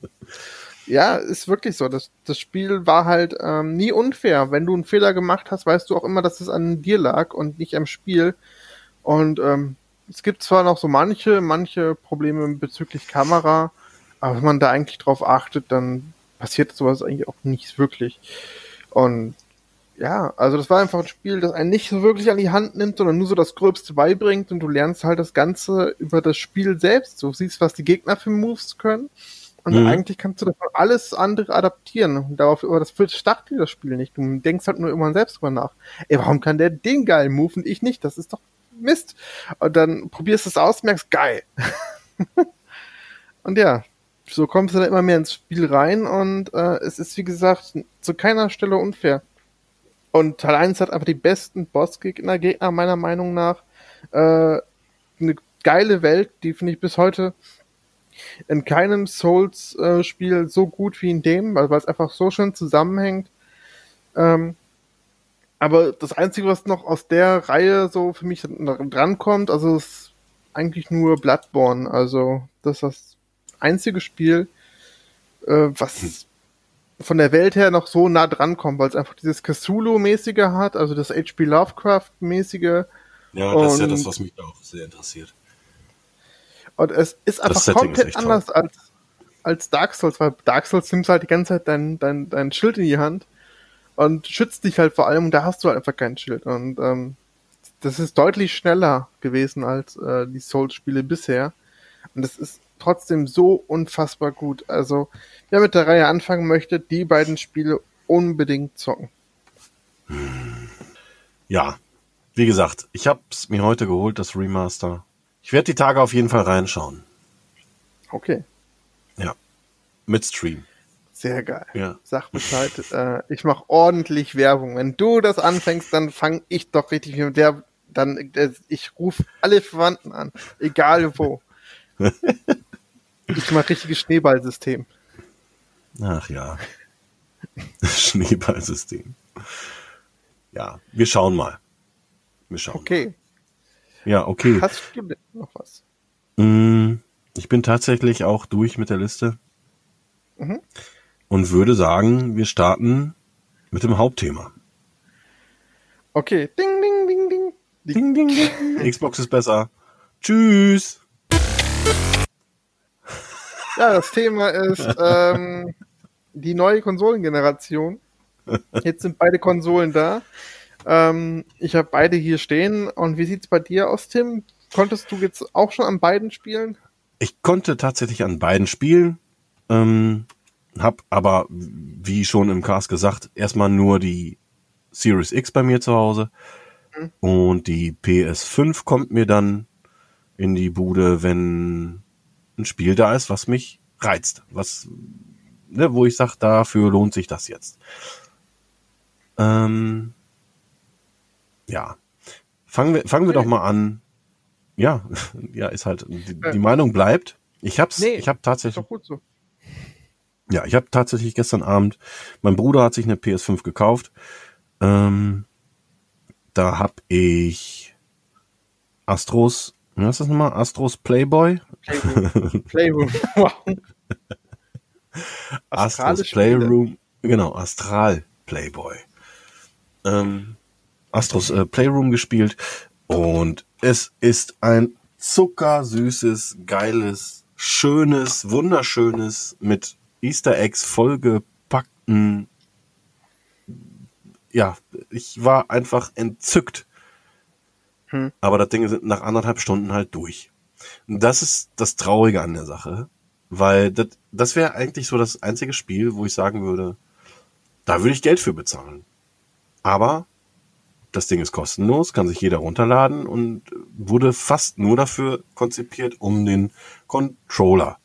ja, ist wirklich so. Das, das Spiel war halt ähm, nie unfair. Wenn du einen Fehler gemacht hast, weißt du auch immer, dass es an dir lag und nicht am Spiel. Und ähm, es gibt zwar noch so manche, manche Probleme bezüglich Kamera, aber wenn man da eigentlich drauf achtet, dann passiert sowas eigentlich auch nicht wirklich. Und ja, also das war einfach ein Spiel, das einen nicht so wirklich an die Hand nimmt, sondern nur so das Gröbste beibringt und du lernst halt das Ganze über das Spiel selbst. Du siehst, was die Gegner für Moves können und Mhm. eigentlich kannst du davon alles andere adaptieren. Und darauf, aber das startet dir das Spiel nicht. Du denkst halt nur irgendwann selbst drüber nach. Ey, warum kann der den geilen Move und ich nicht? Das ist doch Mist. Und dann probierst du es aus, merkst, geil. *laughs* und ja, so kommst du dann immer mehr ins Spiel rein und äh, es ist, wie gesagt, zu keiner Stelle unfair. Und Teil 1 hat aber die besten Bossgegner, Gegner meiner Meinung nach. Äh, eine geile Welt, die finde ich bis heute in keinem Souls-Spiel äh, so gut wie in dem, weil es einfach so schön zusammenhängt. Ähm, aber das Einzige, was noch aus der Reihe so für mich drankommt, also ist eigentlich nur Bloodborne. Also das ist das einzige Spiel, äh, was hm. Von der Welt her noch so nah dran kommt, weil es einfach dieses Cthulhu-mäßige hat, also das H.P. Lovecraft-mäßige. Ja, das ist ja das, was mich auch sehr interessiert. Und es ist einfach komplett ist anders als, als Dark Souls, weil Dark Souls nimmst halt die ganze Zeit dein, dein, dein Schild in die Hand und schützt dich halt vor allem und da hast du halt einfach kein Schild. Und ähm, das ist deutlich schneller gewesen als äh, die Souls-Spiele bisher. Und das ist trotzdem so unfassbar gut. Also, wer mit der Reihe anfangen möchte, die beiden Spiele unbedingt zocken. Ja, wie gesagt, ich habe es mir heute geholt, das Remaster. Ich werde die Tage auf jeden Fall reinschauen. Okay. Ja. Mit Stream. Sehr geil. Ja. Sag Bescheid. äh, ich mache ordentlich Werbung. Wenn du das anfängst, dann fange ich doch richtig mit der. Dann äh, ich rufe alle Verwandten an, egal wo. *laughs* ich mache richtiges Schneeballsystem. Ach ja. *laughs* Schneeballsystem. Ja, wir schauen mal. Wir schauen. Okay. Mal. Ja, okay. Hast du noch was? Mm, ich bin tatsächlich auch durch mit der Liste. Mhm. Und würde sagen, wir starten mit dem Hauptthema. Okay. Ding, ding, ding, ding. Ding, ding, ding. *laughs* Xbox ist besser. Tschüss. Ja, das Thema ist ähm, die neue Konsolengeneration. Jetzt sind beide Konsolen da. Ähm, ich habe beide hier stehen. Und wie sieht's bei dir aus, Tim? Konntest du jetzt auch schon an beiden spielen? Ich konnte tatsächlich an beiden spielen. Ähm, hab aber, wie schon im Cast gesagt, erstmal nur die Series X bei mir zu Hause. Mhm. Und die PS5 kommt mir dann in die Bude, wenn ein Spiel da ist, was mich reizt. Was, ne, wo ich sage, dafür lohnt sich das jetzt. Ähm, ja. Fangen wir, fangen wir doch mal an. Ja, *laughs* ja, ist halt, die, die Meinung bleibt. Ich hab's, nee, ich hab tatsächlich. So. Ja, ich habe tatsächlich gestern Abend, mein Bruder hat sich eine PS5 gekauft. Ähm, da hab ich Astros, was ist das nochmal? Astros Playboy? Playroom. *laughs* Playroom. *laughs* Astros Playroom, genau, Astral Playboy. Ähm, Astros äh, Playroom gespielt und es ist ein zuckersüßes, geiles, schönes, wunderschönes, mit Easter Eggs vollgepackten. Ja, ich war einfach entzückt. Hm. Aber das Ding sind nach anderthalb Stunden halt durch. Und das ist das Traurige an der Sache, weil das, das wäre eigentlich so das einzige Spiel, wo ich sagen würde, da würde ich Geld für bezahlen. Aber das Ding ist kostenlos, kann sich jeder runterladen und wurde fast nur dafür konzipiert, um den Controller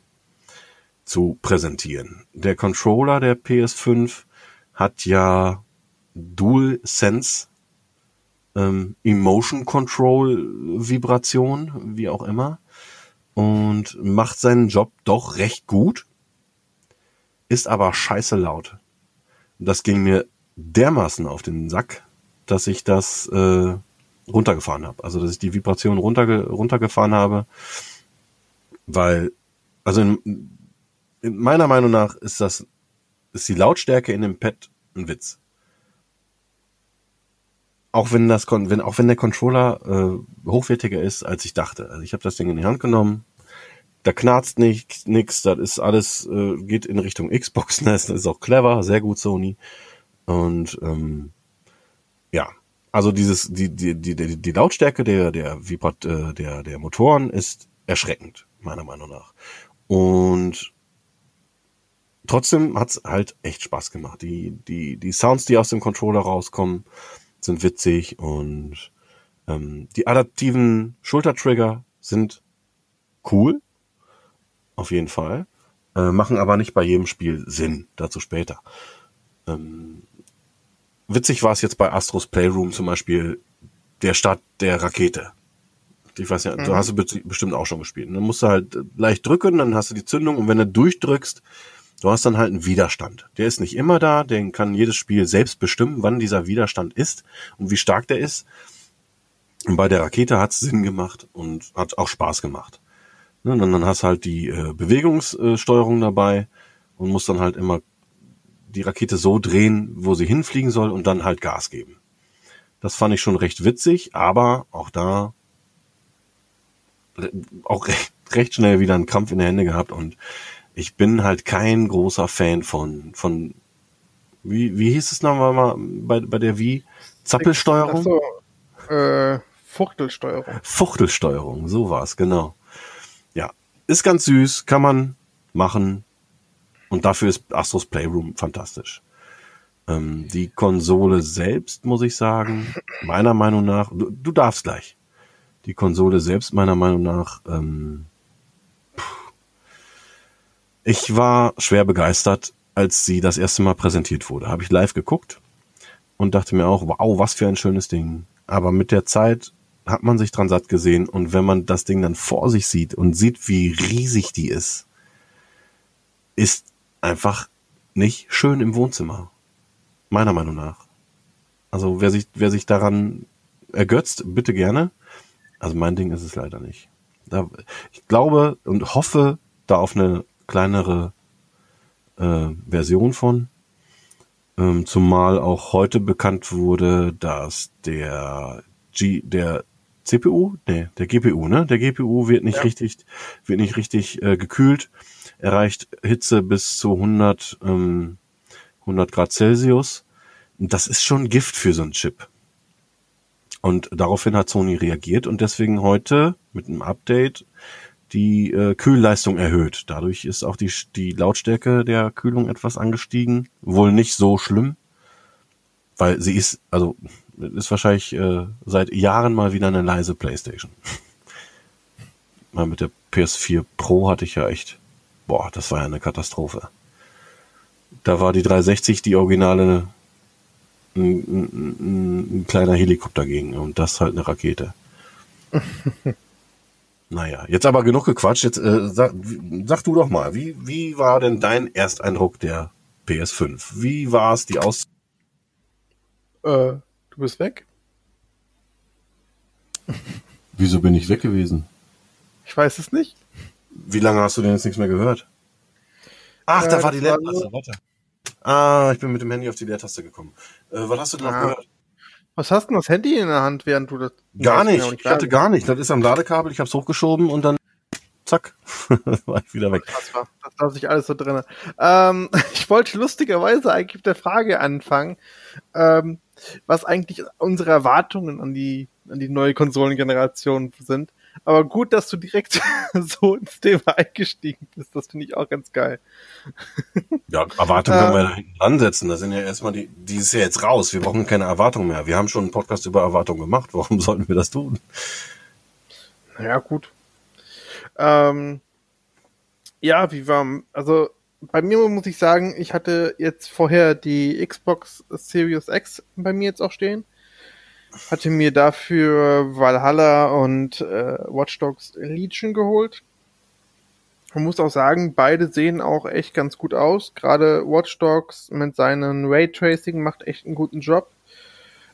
zu präsentieren. Der Controller der PS5 hat ja Dual Sense ähm, Emotion Control Vibration, wie auch immer, und macht seinen Job doch recht gut, ist aber scheiße laut. Das ging mir dermaßen auf den Sack, dass ich das äh, runtergefahren habe. Also dass ich die Vibration runterge runtergefahren habe, weil, also in, in meiner Meinung nach ist das, ist die Lautstärke in dem Pad ein Witz. Auch wenn das, wenn auch wenn der Controller äh, hochwertiger ist, als ich dachte. Also ich habe das Ding in die Hand genommen, da knarzt nichts, nix, das ist alles äh, geht in Richtung Xbox, *laughs* das ist auch clever, sehr gut Sony und ähm, ja, also dieses, die, die, die, die Lautstärke der, der, Vibrat, äh, der, der Motoren ist erschreckend, meiner Meinung nach. Und trotzdem hat's halt echt Spaß gemacht. Die, die, die Sounds, die aus dem Controller rauskommen, sind witzig und ähm, die adaptiven Schultertrigger sind cool. Auf jeden Fall. Äh, machen aber nicht bei jedem Spiel Sinn. Dazu später. Ähm, witzig war es jetzt bei Astros Playroom zum Beispiel der Start der Rakete. Ich weiß ja, mhm. du hast du bestimmt auch schon gespielt. Dann musst du halt leicht drücken, dann hast du die Zündung und wenn du durchdrückst, du hast dann halt einen Widerstand. Der ist nicht immer da, den kann jedes Spiel selbst bestimmen, wann dieser Widerstand ist und wie stark der ist. Und bei der Rakete hat es Sinn gemacht und hat auch Spaß gemacht. Ne, dann, dann hast halt die äh, Bewegungssteuerung dabei und musst dann halt immer die Rakete so drehen, wo sie hinfliegen soll und dann halt Gas geben. Das fand ich schon recht witzig, aber auch da auch recht, recht schnell wieder einen Krampf in der Hände gehabt und ich bin halt kein großer Fan von, von, wie, wie hieß es nochmal bei, bei der Wie? Zappelsteuerung? So, äh, Fuchtelsteuerung. Fuchtelsteuerung, so war's, genau. Ja, ist ganz süß, kann man machen. Und dafür ist Astros Playroom fantastisch. Ähm, die Konsole selbst, muss ich sagen, meiner Meinung nach, du, du darfst gleich. Die Konsole selbst, meiner Meinung nach, ähm, ich war schwer begeistert, als sie das erste Mal präsentiert wurde. Habe ich live geguckt und dachte mir auch, wow, was für ein schönes Ding. Aber mit der Zeit hat man sich dran satt gesehen und wenn man das Ding dann vor sich sieht und sieht, wie riesig die ist, ist einfach nicht schön im Wohnzimmer. Meiner Meinung nach. Also wer sich, wer sich daran ergötzt, bitte gerne. Also mein Ding ist es leider nicht. Ich glaube und hoffe da auf eine kleinere äh, Version von. Ähm, zumal auch heute bekannt wurde, dass der G, der CPU, nee, der GPU, ne? Der GPU wird nicht ja. richtig, wird nicht richtig äh, gekühlt, erreicht Hitze bis zu 100, ähm, 100 Grad Celsius. Das ist schon Gift für so einen Chip. Und daraufhin hat Sony reagiert und deswegen heute mit einem Update die äh, Kühlleistung erhöht. Dadurch ist auch die, die Lautstärke der Kühlung etwas angestiegen. Wohl nicht so schlimm, weil sie ist, also ist wahrscheinlich äh, seit Jahren mal wieder eine leise Playstation. *laughs* mal mit der PS4 Pro hatte ich ja echt, boah, das war ja eine Katastrophe. Da war die 360 die originale ein, ein, ein kleiner Helikopter gegen und das halt eine Rakete. *laughs* naja, jetzt aber genug gequatscht. Jetzt äh, sag, sag du doch mal, wie, wie war denn dein Ersteindruck der PS5? Wie war es die Aus... Äh, Du bist weg? *laughs* Wieso bin ich weg gewesen? Ich weiß es nicht. Wie lange hast du denn jetzt nichts mehr gehört? Ach, äh, da war die Leertaste. Warte. Ah, ich bin mit dem Handy auf die Leertaste gekommen. Äh, was hast du denn noch ah. gehört? Was hast du denn das Handy in der Hand, während du das... Gar nicht. nicht ich hatte gar nicht. Das ist am Ladekabel. Ich habe es hochgeschoben und dann zack, *laughs* war ich wieder weg. Das, war, das lasse ich alles so drin. Ähm, *laughs* ich wollte lustigerweise eigentlich mit der Frage anfangen. Ähm, was eigentlich unsere Erwartungen an die, an die neue Konsolengeneration sind. Aber gut, dass du direkt *laughs* so ins Thema eingestiegen bist. Das finde ich auch ganz geil. Ja, Erwartungen können wir da hinten ansetzen. Da sind ja erstmal die, die ist ja jetzt raus. Wir brauchen keine Erwartungen mehr. Wir haben schon einen Podcast über Erwartungen gemacht. Warum *laughs* sollten wir das tun? Naja, gut. Ähm, ja, wie war, also bei mir muss ich sagen, ich hatte jetzt vorher die Xbox Series X bei mir jetzt auch stehen. Hatte mir dafür Valhalla und äh, Watch Dogs Legion geholt. Man muss auch sagen, beide sehen auch echt ganz gut aus. Gerade Watch Dogs mit seinen Raytracing macht echt einen guten Job.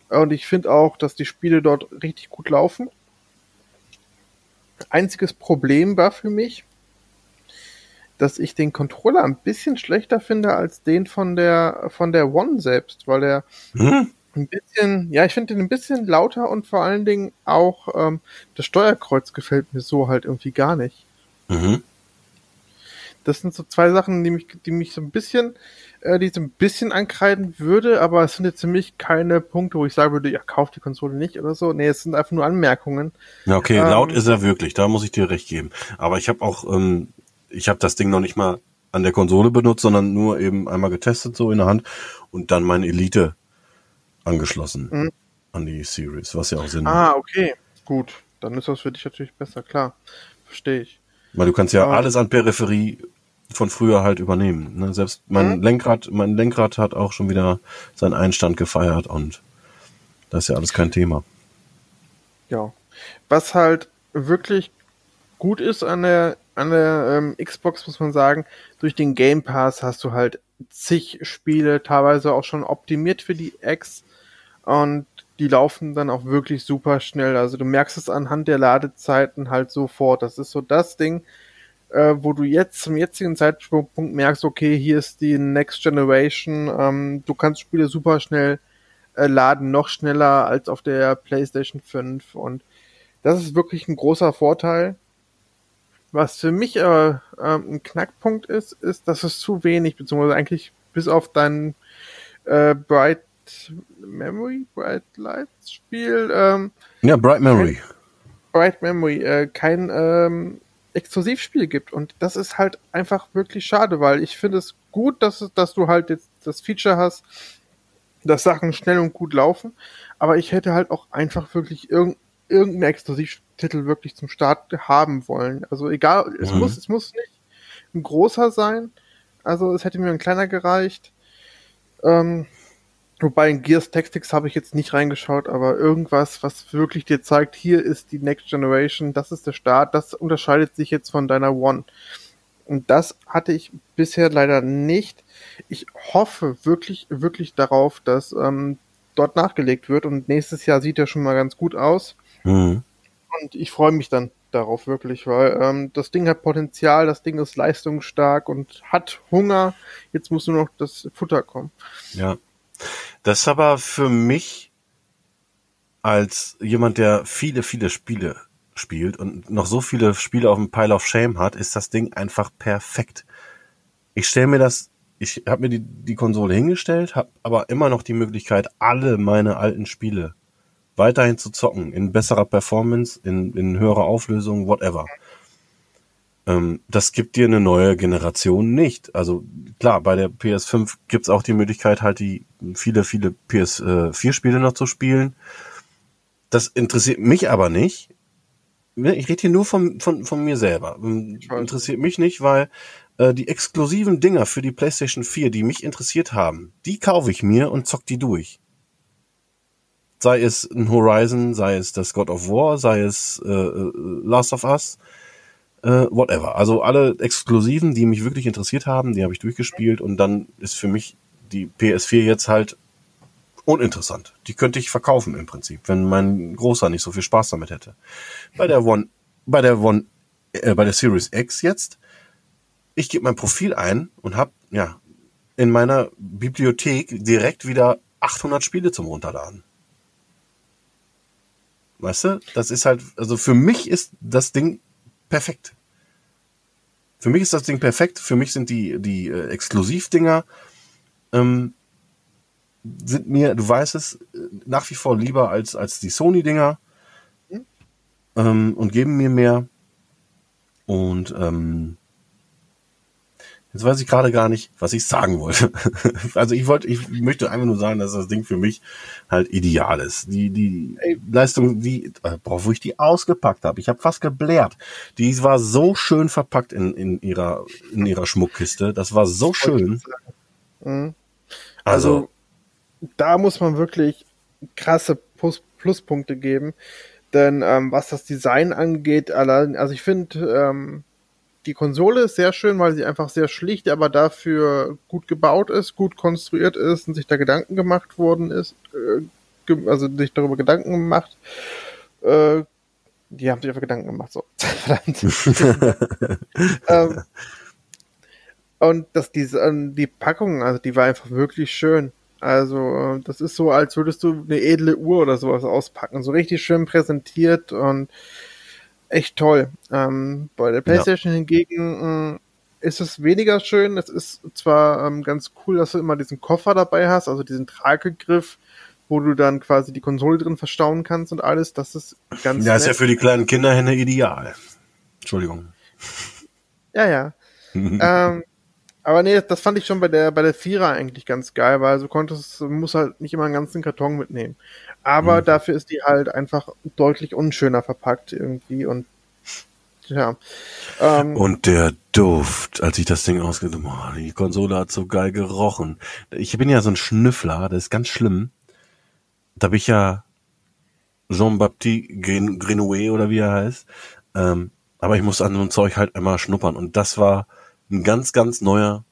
Und ich finde auch, dass die Spiele dort richtig gut laufen. Einziges Problem war für mich, dass ich den Controller ein bisschen schlechter finde als den von der von der One selbst, weil der hm? Ein bisschen, ja, ich finde den ein bisschen lauter und vor allen Dingen auch ähm, das Steuerkreuz gefällt mir so halt irgendwie gar nicht. Mhm. Das sind so zwei Sachen, die mich, die mich so ein bisschen, äh, die so ein bisschen ankreiden würde, aber es sind jetzt für mich keine Punkte, wo ich sagen würde, ja, kauf die Konsole nicht oder so. Nee, es sind einfach nur Anmerkungen. Ja, okay, ähm, laut ist er wirklich, da muss ich dir recht geben. Aber ich habe auch ähm, ich habe das Ding noch nicht mal an der Konsole benutzt, sondern nur eben einmal getestet so in der Hand und dann mein Elite angeschlossen mhm. an die Series, was ja auch Sinn macht. Ah, okay, gut. Dann ist das für dich natürlich besser, klar. Verstehe ich. Weil du kannst ja ähm, alles an Peripherie von früher halt übernehmen. Ne? Selbst mein mhm. Lenkrad, mein Lenkrad hat auch schon wieder seinen Einstand gefeiert und das ist ja alles kein Thema. Ja. Was halt wirklich gut ist an der, an der ähm, Xbox, muss man sagen, durch den Game Pass hast du halt zig Spiele, teilweise auch schon optimiert für die X und die laufen dann auch wirklich super schnell. Also du merkst es anhand der Ladezeiten halt sofort. Das ist so das Ding, äh, wo du jetzt zum jetzigen Zeitpunkt merkst, okay, hier ist die Next Generation, ähm, du kannst Spiele super schnell äh, laden, noch schneller als auf der PlayStation 5 und das ist wirklich ein großer Vorteil. Was für mich aber äh, ein Knackpunkt ist, ist, dass es zu wenig, beziehungsweise eigentlich bis auf dein äh, Bright Memory, Bright Lights Spiel. Ähm, ja, Bright Memory. Bright Memory, äh, kein ähm, Exklusivspiel gibt. Und das ist halt einfach wirklich schade, weil ich finde es gut, dass, dass du halt jetzt das Feature hast, dass Sachen schnell und gut laufen. Aber ich hätte halt auch einfach wirklich irgend, irgendeinen Exklusivtitel wirklich zum Start haben wollen. Also egal, es mhm. muss, es muss nicht ein großer sein. Also es hätte mir ein kleiner gereicht. Ähm, Wobei in Gears Tactics habe ich jetzt nicht reingeschaut, aber irgendwas, was wirklich dir zeigt, hier ist die Next Generation, das ist der Start, das unterscheidet sich jetzt von deiner One. Und das hatte ich bisher leider nicht. Ich hoffe wirklich, wirklich darauf, dass ähm, dort nachgelegt wird und nächstes Jahr sieht ja schon mal ganz gut aus. Mhm. Und ich freue mich dann darauf wirklich, weil ähm, das Ding hat Potenzial, das Ding ist leistungsstark und hat Hunger. Jetzt muss nur noch das Futter kommen. Ja, das ist aber für mich als jemand, der viele, viele Spiele spielt und noch so viele Spiele auf dem Pile of Shame hat, ist das Ding einfach perfekt. Ich stelle mir das, ich habe mir die, die Konsole hingestellt, habe aber immer noch die Möglichkeit, alle meine alten Spiele weiterhin zu zocken, in besserer Performance, in, in höherer Auflösung, whatever. Ähm, das gibt dir eine neue Generation nicht. Also klar, bei der PS5 gibt's auch die Möglichkeit, halt die viele, viele PS4-Spiele noch zu spielen. Das interessiert mich aber nicht. Ne, ich rede hier nur von, von, von mir selber. Ähm, interessiert mich nicht, weil äh, die exklusiven Dinger für die PlayStation 4, die mich interessiert haben, die kaufe ich mir und zock die durch. Sei es ein Horizon, sei es das God of War, sei es äh, äh Last of Us, äh, whatever. Also alle Exklusiven, die mich wirklich interessiert haben, die habe ich durchgespielt und dann ist für mich die PS4 jetzt halt uninteressant. Die könnte ich verkaufen im Prinzip, wenn mein Großer nicht so viel Spaß damit hätte. Bei der One, bei der One, äh, bei der Series X jetzt, ich gebe mein Profil ein und habe ja in meiner Bibliothek direkt wieder 800 Spiele zum Runterladen. Weißt du, das ist halt, also für mich ist das Ding perfekt. Für mich ist das Ding perfekt. Für mich sind die, die äh, Exklusivdinger ähm, sind mir, du weißt es, nach wie vor lieber als, als die Sony-Dinger mhm. ähm, und geben mir mehr. Und ähm, Jetzt weiß ich gerade gar nicht, was ich sagen wollte. *laughs* also ich wollte, ich möchte einfach nur sagen, dass das Ding für mich halt ideal ist. Die, die Leistung, die, boah, wo ich die ausgepackt habe, ich habe fast geblärt. Die war so schön verpackt in, in ihrer, in ihrer Schmuckkiste. Das war so schön. Mhm. Also, also, da muss man wirklich krasse Plus Pluspunkte geben. Denn ähm, was das Design angeht, allein, also ich finde, ähm, die Konsole ist sehr schön, weil sie einfach sehr schlicht, aber dafür gut gebaut ist, gut konstruiert ist und sich da Gedanken gemacht worden ist, äh, also sich darüber Gedanken gemacht. Äh, die haben sich einfach Gedanken gemacht, so. *laughs* Verdammt. *laughs* ähm, und das, die, die Packung, also die war einfach wirklich schön. Also, das ist so, als würdest du eine edle Uhr oder sowas auspacken. So richtig schön präsentiert und echt toll. Ähm, bei der PlayStation ja. hingegen äh, ist es weniger schön. Es ist zwar ähm, ganz cool, dass du immer diesen Koffer dabei hast, also diesen Tragegriff, wo du dann quasi die Konsole drin verstauen kannst und alles. Das ist ganz. Ja, nett. ist ja für die kleinen Kinderhände ideal. Entschuldigung. Ja, ja. *laughs* ähm, aber nee, das fand ich schon bei der bei der Vierer eigentlich ganz geil, weil du konntest, du musst halt nicht immer einen ganzen Karton mitnehmen. Aber mhm. dafür ist die halt einfach deutlich unschöner verpackt irgendwie und ja. Ähm, und der Duft, als ich das Ding ausgedacht habe. Die Konsole hat so geil gerochen. Ich bin ja so ein Schnüffler, das ist ganz schlimm. Da bin ich ja Jean-Baptiste Grenouet oder wie er heißt. Ähm, aber ich muss an so ein Zeug halt einmal schnuppern. Und das war ein ganz, ganz neuer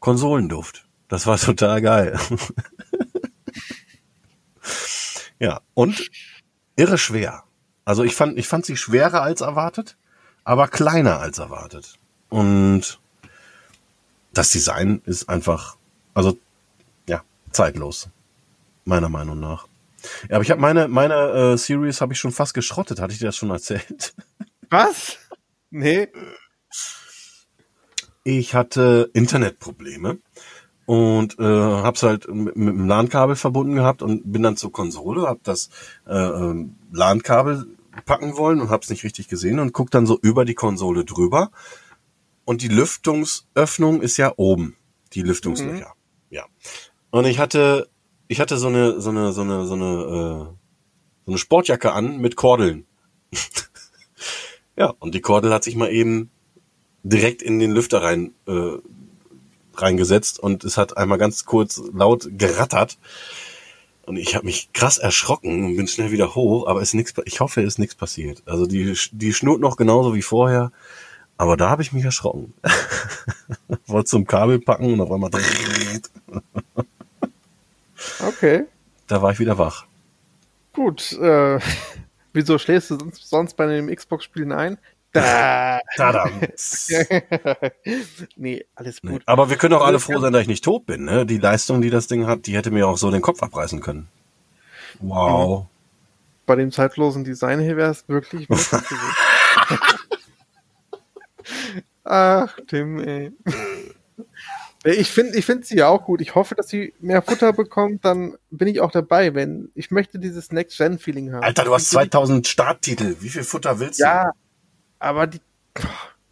Konsolenduft. Das war total geil. *laughs* ja, und irre schwer. Also ich fand, ich fand sie schwerer als erwartet, aber kleiner als erwartet. Und das Design ist einfach, also ja, zeitlos, meiner Meinung nach. Ja, aber ich habe meine meine äh, Series habe ich schon fast geschrottet. Hatte ich dir das schon erzählt? Was? Nee. Ich hatte Internetprobleme und äh, hab's halt mit, mit dem LAN-Kabel verbunden gehabt und bin dann zur Konsole, hab das äh, ähm, LAN-Kabel packen wollen und hab's nicht richtig gesehen und guck dann so über die Konsole drüber und die Lüftungsöffnung ist ja oben, die Lüftungslöcher. Mhm. Ja. Und ich hatte ich hatte so eine so eine so eine so eine äh, so eine Sportjacke an mit Kordeln. *laughs* ja, und die Kordel hat sich mal eben direkt in den Lüfter rein äh, reingesetzt und es hat einmal ganz kurz laut gerattert. Und ich habe mich krass erschrocken und bin schnell wieder hoch, aber ist nichts. Ich hoffe, es ist nichts passiert. Also die die schnurrt noch genauso wie vorher, aber da habe ich mich erschrocken. *laughs* Wollte zum Kabel packen und auf einmal Okay. Da war ich wieder wach. Gut, äh, *laughs* wieso schläfst du sonst bei den Xbox-Spielen ein? *laughs* Da. Tada. *laughs* nee, alles gut. Nee. Aber wir können auch alle froh sein, dass ich nicht tot bin. Ne? Die Leistung, die das Ding hat, die hätte mir auch so den Kopf abreißen können. Wow. Bei dem zeitlosen Design hier wäre es wirklich. *laughs* Ach, Tim, ey. Ich finde ich finde sie ja auch gut. Ich hoffe, dass sie mehr Futter bekommt, dann bin ich auch dabei, wenn ich möchte dieses Next-Gen-Feeling haben. Alter, du hast 2000 Starttitel. Wie viel Futter willst du? Ja, aber die.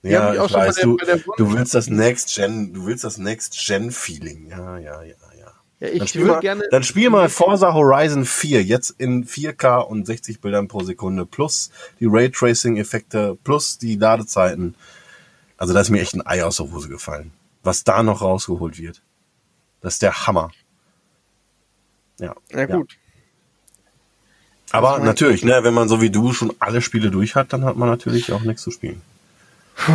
die ja, ich weiß, der, du, du willst das Next-Gen, du willst das Next-Gen-Feeling. Ja, ja, ja, ja. ja ich dann spiel, mal, gerne, dann spiel mal Forza Horizon 4 jetzt in 4K und 60 Bildern pro Sekunde plus die Raytracing-Effekte plus die Ladezeiten. Also da ist mir echt ein Ei aus der Hose gefallen was da noch rausgeholt wird. Das ist der Hammer. Ja. Ja, gut. Ja. Aber also natürlich, ne, wenn man so wie du schon alle Spiele durch hat, dann hat man natürlich auch nichts zu spielen. *laughs*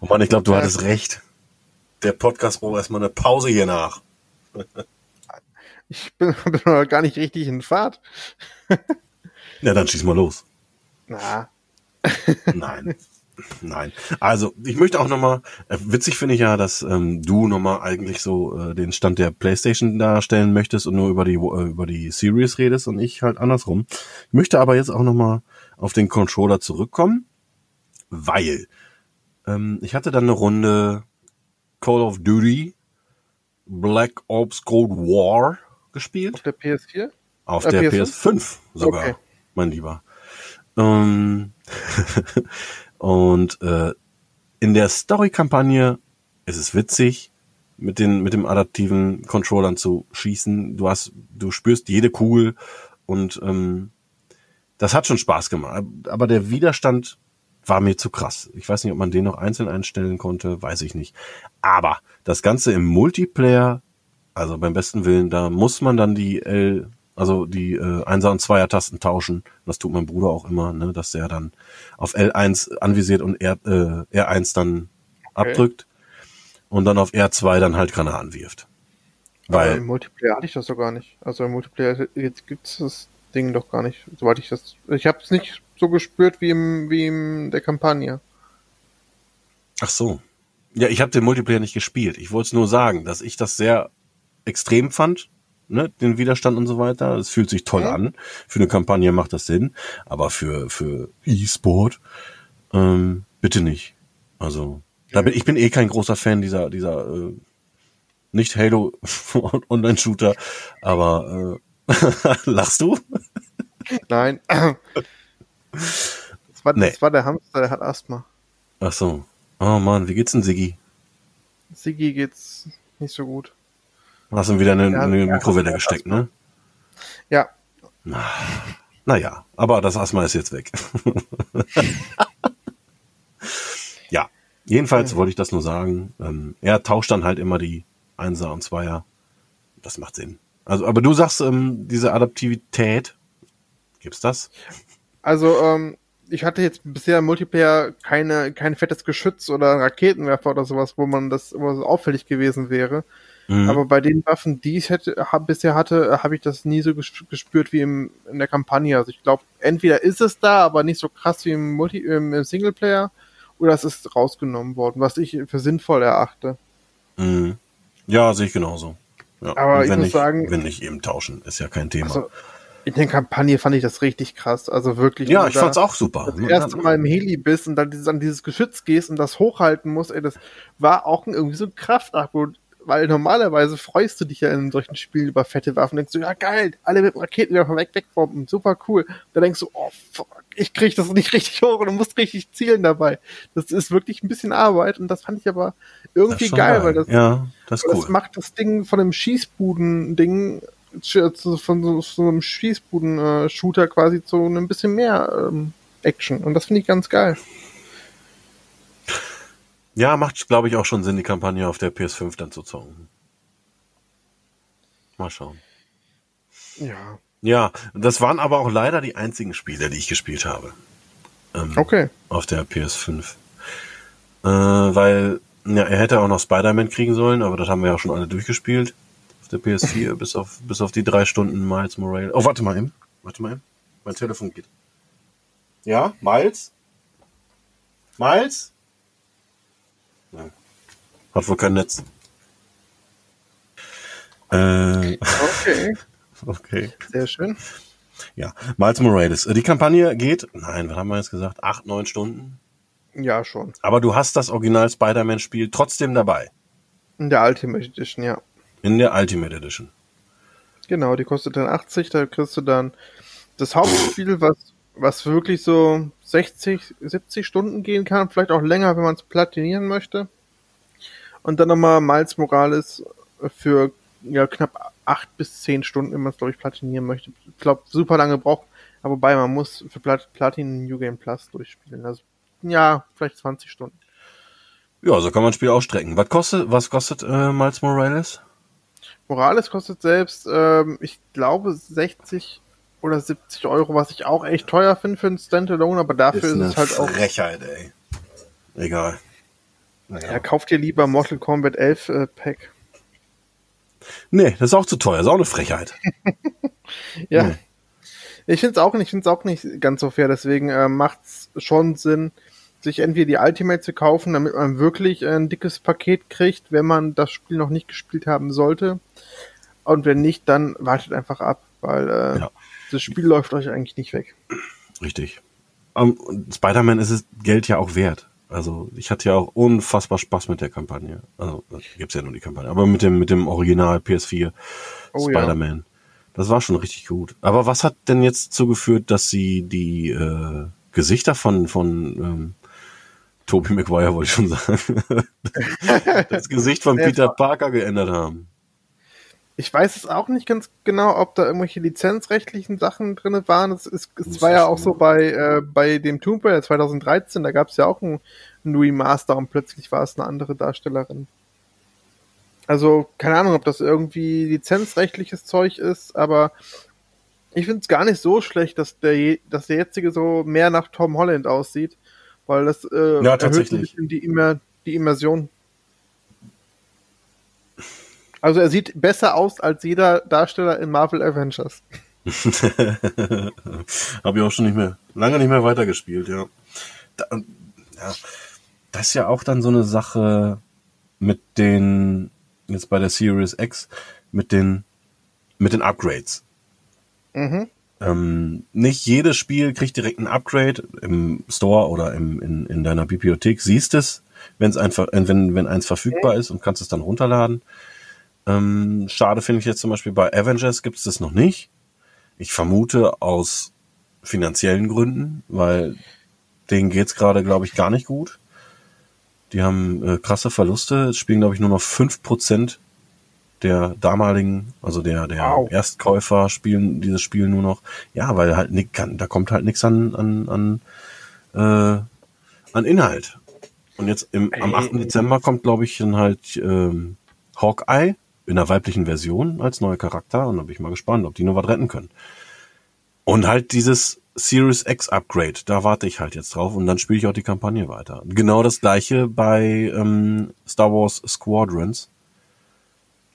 oh Mann, ich glaube, du hattest recht. Der Podcast braucht erstmal eine Pause hier nach. ich bin, *laughs* bin noch gar nicht richtig in Fahrt. ja, dann schieß mal los. Na. Nein. *laughs* Nein. Also ich möchte auch nochmal, äh, witzig finde ich ja, dass ähm, du nochmal eigentlich so äh, den Stand der Playstation darstellen möchtest und nur über die äh, über die Series redest und ich halt andersrum. Ich möchte aber jetzt auch nochmal auf den Controller zurückkommen, weil ähm, ich hatte dann eine Runde Call of Duty Black Ops Cold War gespielt. Auf der PS4? Auf äh, der PS5, PS5 sogar, okay. mein Lieber. Ähm, *laughs* Und äh, in der Story-Kampagne ist es witzig, mit den mit dem adaptiven Controllern zu schießen. Du hast, du spürst jede Kugel und ähm, das hat schon Spaß gemacht. Aber der Widerstand war mir zu krass. Ich weiß nicht, ob man den noch einzeln einstellen konnte, weiß ich nicht. Aber das Ganze im Multiplayer, also beim besten Willen, da muss man dann die L also die äh, Einser- und Zweier-Tasten tauschen. Das tut mein Bruder auch immer, ne, dass der dann auf L1 anvisiert und R, äh, R1 dann okay. abdrückt und dann auf R2 dann halt Granaten wirft. Weil Aber im Multiplayer hatte ich das doch gar nicht. Also im Multiplayer jetzt gibt's das Ding doch gar nicht, soweit ich das. Ich habe es nicht so gespürt wie im wie in der Kampagne. Ach so. Ja, ich habe den Multiplayer nicht gespielt. Ich wollte es nur sagen, dass ich das sehr extrem fand ne, den Widerstand und so weiter. Es fühlt sich toll ja. an. Für eine Kampagne macht das Sinn, aber für für E-Sport ähm, bitte nicht. Also da bin, ich bin eh kein großer Fan dieser dieser äh, nicht Halo *laughs* Online Shooter, aber äh, *laughs* lachst du? Nein. *laughs* Das war, nee. das war der Hamster, der hat Asthma. Ach so. Oh Mann, wie geht's denn Siggi? Siggi geht's nicht so gut. Hast du wieder eine, ja, eine Mikrowelle gesteckt, ne? Ja. Naja, aber das Asthma ist jetzt weg. *laughs* ja, jedenfalls wollte ich das nur sagen. Ähm, er tauscht dann halt immer die Einser und Zweier. Das macht Sinn. Also, aber du sagst, ähm, diese Adaptivität, gibt's das? Also, ähm, ich hatte jetzt bisher im Multiplayer keine, kein fettes Geschütz oder Raketenwerfer oder sowas, wo man das, wo es auffällig gewesen wäre. Mhm. Aber bei den Waffen, die ich hätte, hab, bisher hatte, habe ich das nie so gespürt wie im, in der Kampagne. Also ich glaube, entweder ist es da, aber nicht so krass wie im, Multi im Singleplayer, oder es ist rausgenommen worden, was ich für sinnvoll erachte. Mhm. Ja, sehe ich genauso. Ja. Aber ich muss nicht, sagen, wenn nicht eben tauschen, ist ja kein Thema. Also, in der Kampagne fand ich das richtig krass. Also wirklich. Ja, ich fand's auch super. Das erste Mal im Heli bist und dann dieses, an dieses Geschütz gehst und das hochhalten musst, ey, das war auch irgendwie so ein Kraftakt, weil normalerweise freust du dich ja in solchen Spielen über fette Waffen, denkst du, ja geil, alle mit Raketenwerfer weg, wegbomben, super cool. Da denkst du, oh fuck, ich krieg das nicht *laughs* richtig hoch und du musst richtig zielen dabei. Das ist wirklich ein bisschen Arbeit und das fand ich aber irgendwie geil, geil, weil das, ja, das, cool. das macht das Ding von einem Schießbuden-Ding von so, so einem Schießbuden-Shooter quasi zu einem bisschen mehr ähm, Action und das finde ich ganz geil. Ja, macht, glaube ich, auch schon Sinn, die Kampagne auf der PS5 dann zu zocken. Mal schauen. Ja. Ja, das waren aber auch leider die einzigen Spiele, die ich gespielt habe. Ähm, okay. Auf der PS5. Äh, weil, ja, er hätte auch noch Spider-Man kriegen sollen, aber das haben wir ja auch schon alle durchgespielt. Auf der PS4, *laughs* bis auf, bis auf die drei Stunden Miles Morales. Oh, warte mal eben. Warte mal eben. Mein Telefon geht. Ja, Miles? Miles? Hat wohl kein Netz. Äh, okay. *laughs* Okay. Sehr schön. Ja, Miles Morales. Die Kampagne geht, nein, was haben wir jetzt gesagt? Acht, neun Stunden? Ja, schon. Aber du hast das Original Spider-Man-Spiel trotzdem dabei. In der Ultimate Edition, ja. In der Ultimate Edition. Genau, die kostet dann 80, da kriegst du dann das Hauptspiel, was, was wirklich so 60, 70 Stunden gehen kann, vielleicht auch länger, wenn man es platinieren möchte. Und dann nochmal Miles Morales für ja, knapp acht bis zehn Stunden, wenn man es, glaube ich, platinieren möchte. Ich glaube, super lange braucht, aber wobei man muss für Plat Platin New Game Plus durchspielen. Also, ja, vielleicht 20 Stunden. Ja, so kann man das Spiel ausstrecken. Was kostet, was kostet äh, Miles Morales? Morales kostet selbst, ähm, ich glaube, 60 oder 70 Euro, was ich auch echt teuer finde für ein Standalone, aber dafür ist, ist es halt auch. Frechheit, ey. Egal. Naja. Ja, kauft dir lieber Mortal Kombat 11 äh, Pack. Nee, das ist auch zu teuer, das ist auch eine Frechheit. *laughs* ja. Nee. Ich finde es auch nicht, auch nicht ganz so fair, deswegen äh, macht es schon Sinn, sich entweder die Ultimate zu kaufen, damit man wirklich ein dickes Paket kriegt, wenn man das Spiel noch nicht gespielt haben sollte. Und wenn nicht, dann wartet einfach ab, weil äh, ja. Das Spiel läuft euch eigentlich nicht weg. Richtig. Um, Spider-Man ist es Geld ja auch wert. Also ich hatte ja auch unfassbar Spaß mit der Kampagne. Also gibt's ja nur die Kampagne, aber mit dem mit dem Original PS4 oh, Spider-Man. Ja. Das war schon richtig gut. Aber was hat denn jetzt zugeführt, dass sie die äh, Gesichter von von ähm, Toby Maguire wollte ich schon sagen, *laughs* das Gesicht von *laughs* Peter Parker geändert haben? Ich weiß es auch nicht ganz genau, ob da irgendwelche lizenzrechtlichen Sachen drin waren. Es, es, es war ja auch so bei, äh, bei dem Tomb Raider 2013, da gab es ja auch ein, ein Remaster und plötzlich war es eine andere Darstellerin. Also, keine Ahnung, ob das irgendwie lizenzrechtliches Zeug ist, aber ich finde es gar nicht so schlecht, dass der, dass der jetzige so mehr nach Tom Holland aussieht, weil das äh, ja, bisschen die, Immer, die Immersion. Also er sieht besser aus als jeder Darsteller in Marvel Avengers. *laughs* Habe ich auch schon nicht mehr, lange nicht mehr weitergespielt, ja. Da, ja. Das ist ja auch dann so eine Sache mit den, jetzt bei der Series X, mit den, mit den Upgrades. Mhm. Ähm, nicht jedes Spiel kriegt direkt ein Upgrade im Store oder im, in, in deiner Bibliothek. Siehst es, wenn's einfach, wenn, wenn eins verfügbar ist und kannst es dann runterladen. Ähm, schade finde ich jetzt zum Beispiel bei Avengers gibt es das noch nicht. Ich vermute aus finanziellen Gründen, weil denen geht's gerade, glaube ich, gar nicht gut. Die haben äh, krasse Verluste, spielen, glaube ich, nur noch fünf Prozent der damaligen, also der, der Wow. Erstkäufer spielen dieses Spiel nur noch. Ja, weil halt nick, kann, da kommt halt nichts an, an, an, äh, an Inhalt. Und jetzt im, am 8. Ey. Dezember kommt, glaube ich, dann halt ähm, Hawkeye in der weiblichen Version als neuer Charakter. Und da bin ich mal gespannt, ob die noch was retten können. Und halt dieses Series X Upgrade, da warte ich halt jetzt drauf und dann spiele ich auch die Kampagne weiter. Genau das gleiche bei ähm, Star Wars Squadrons.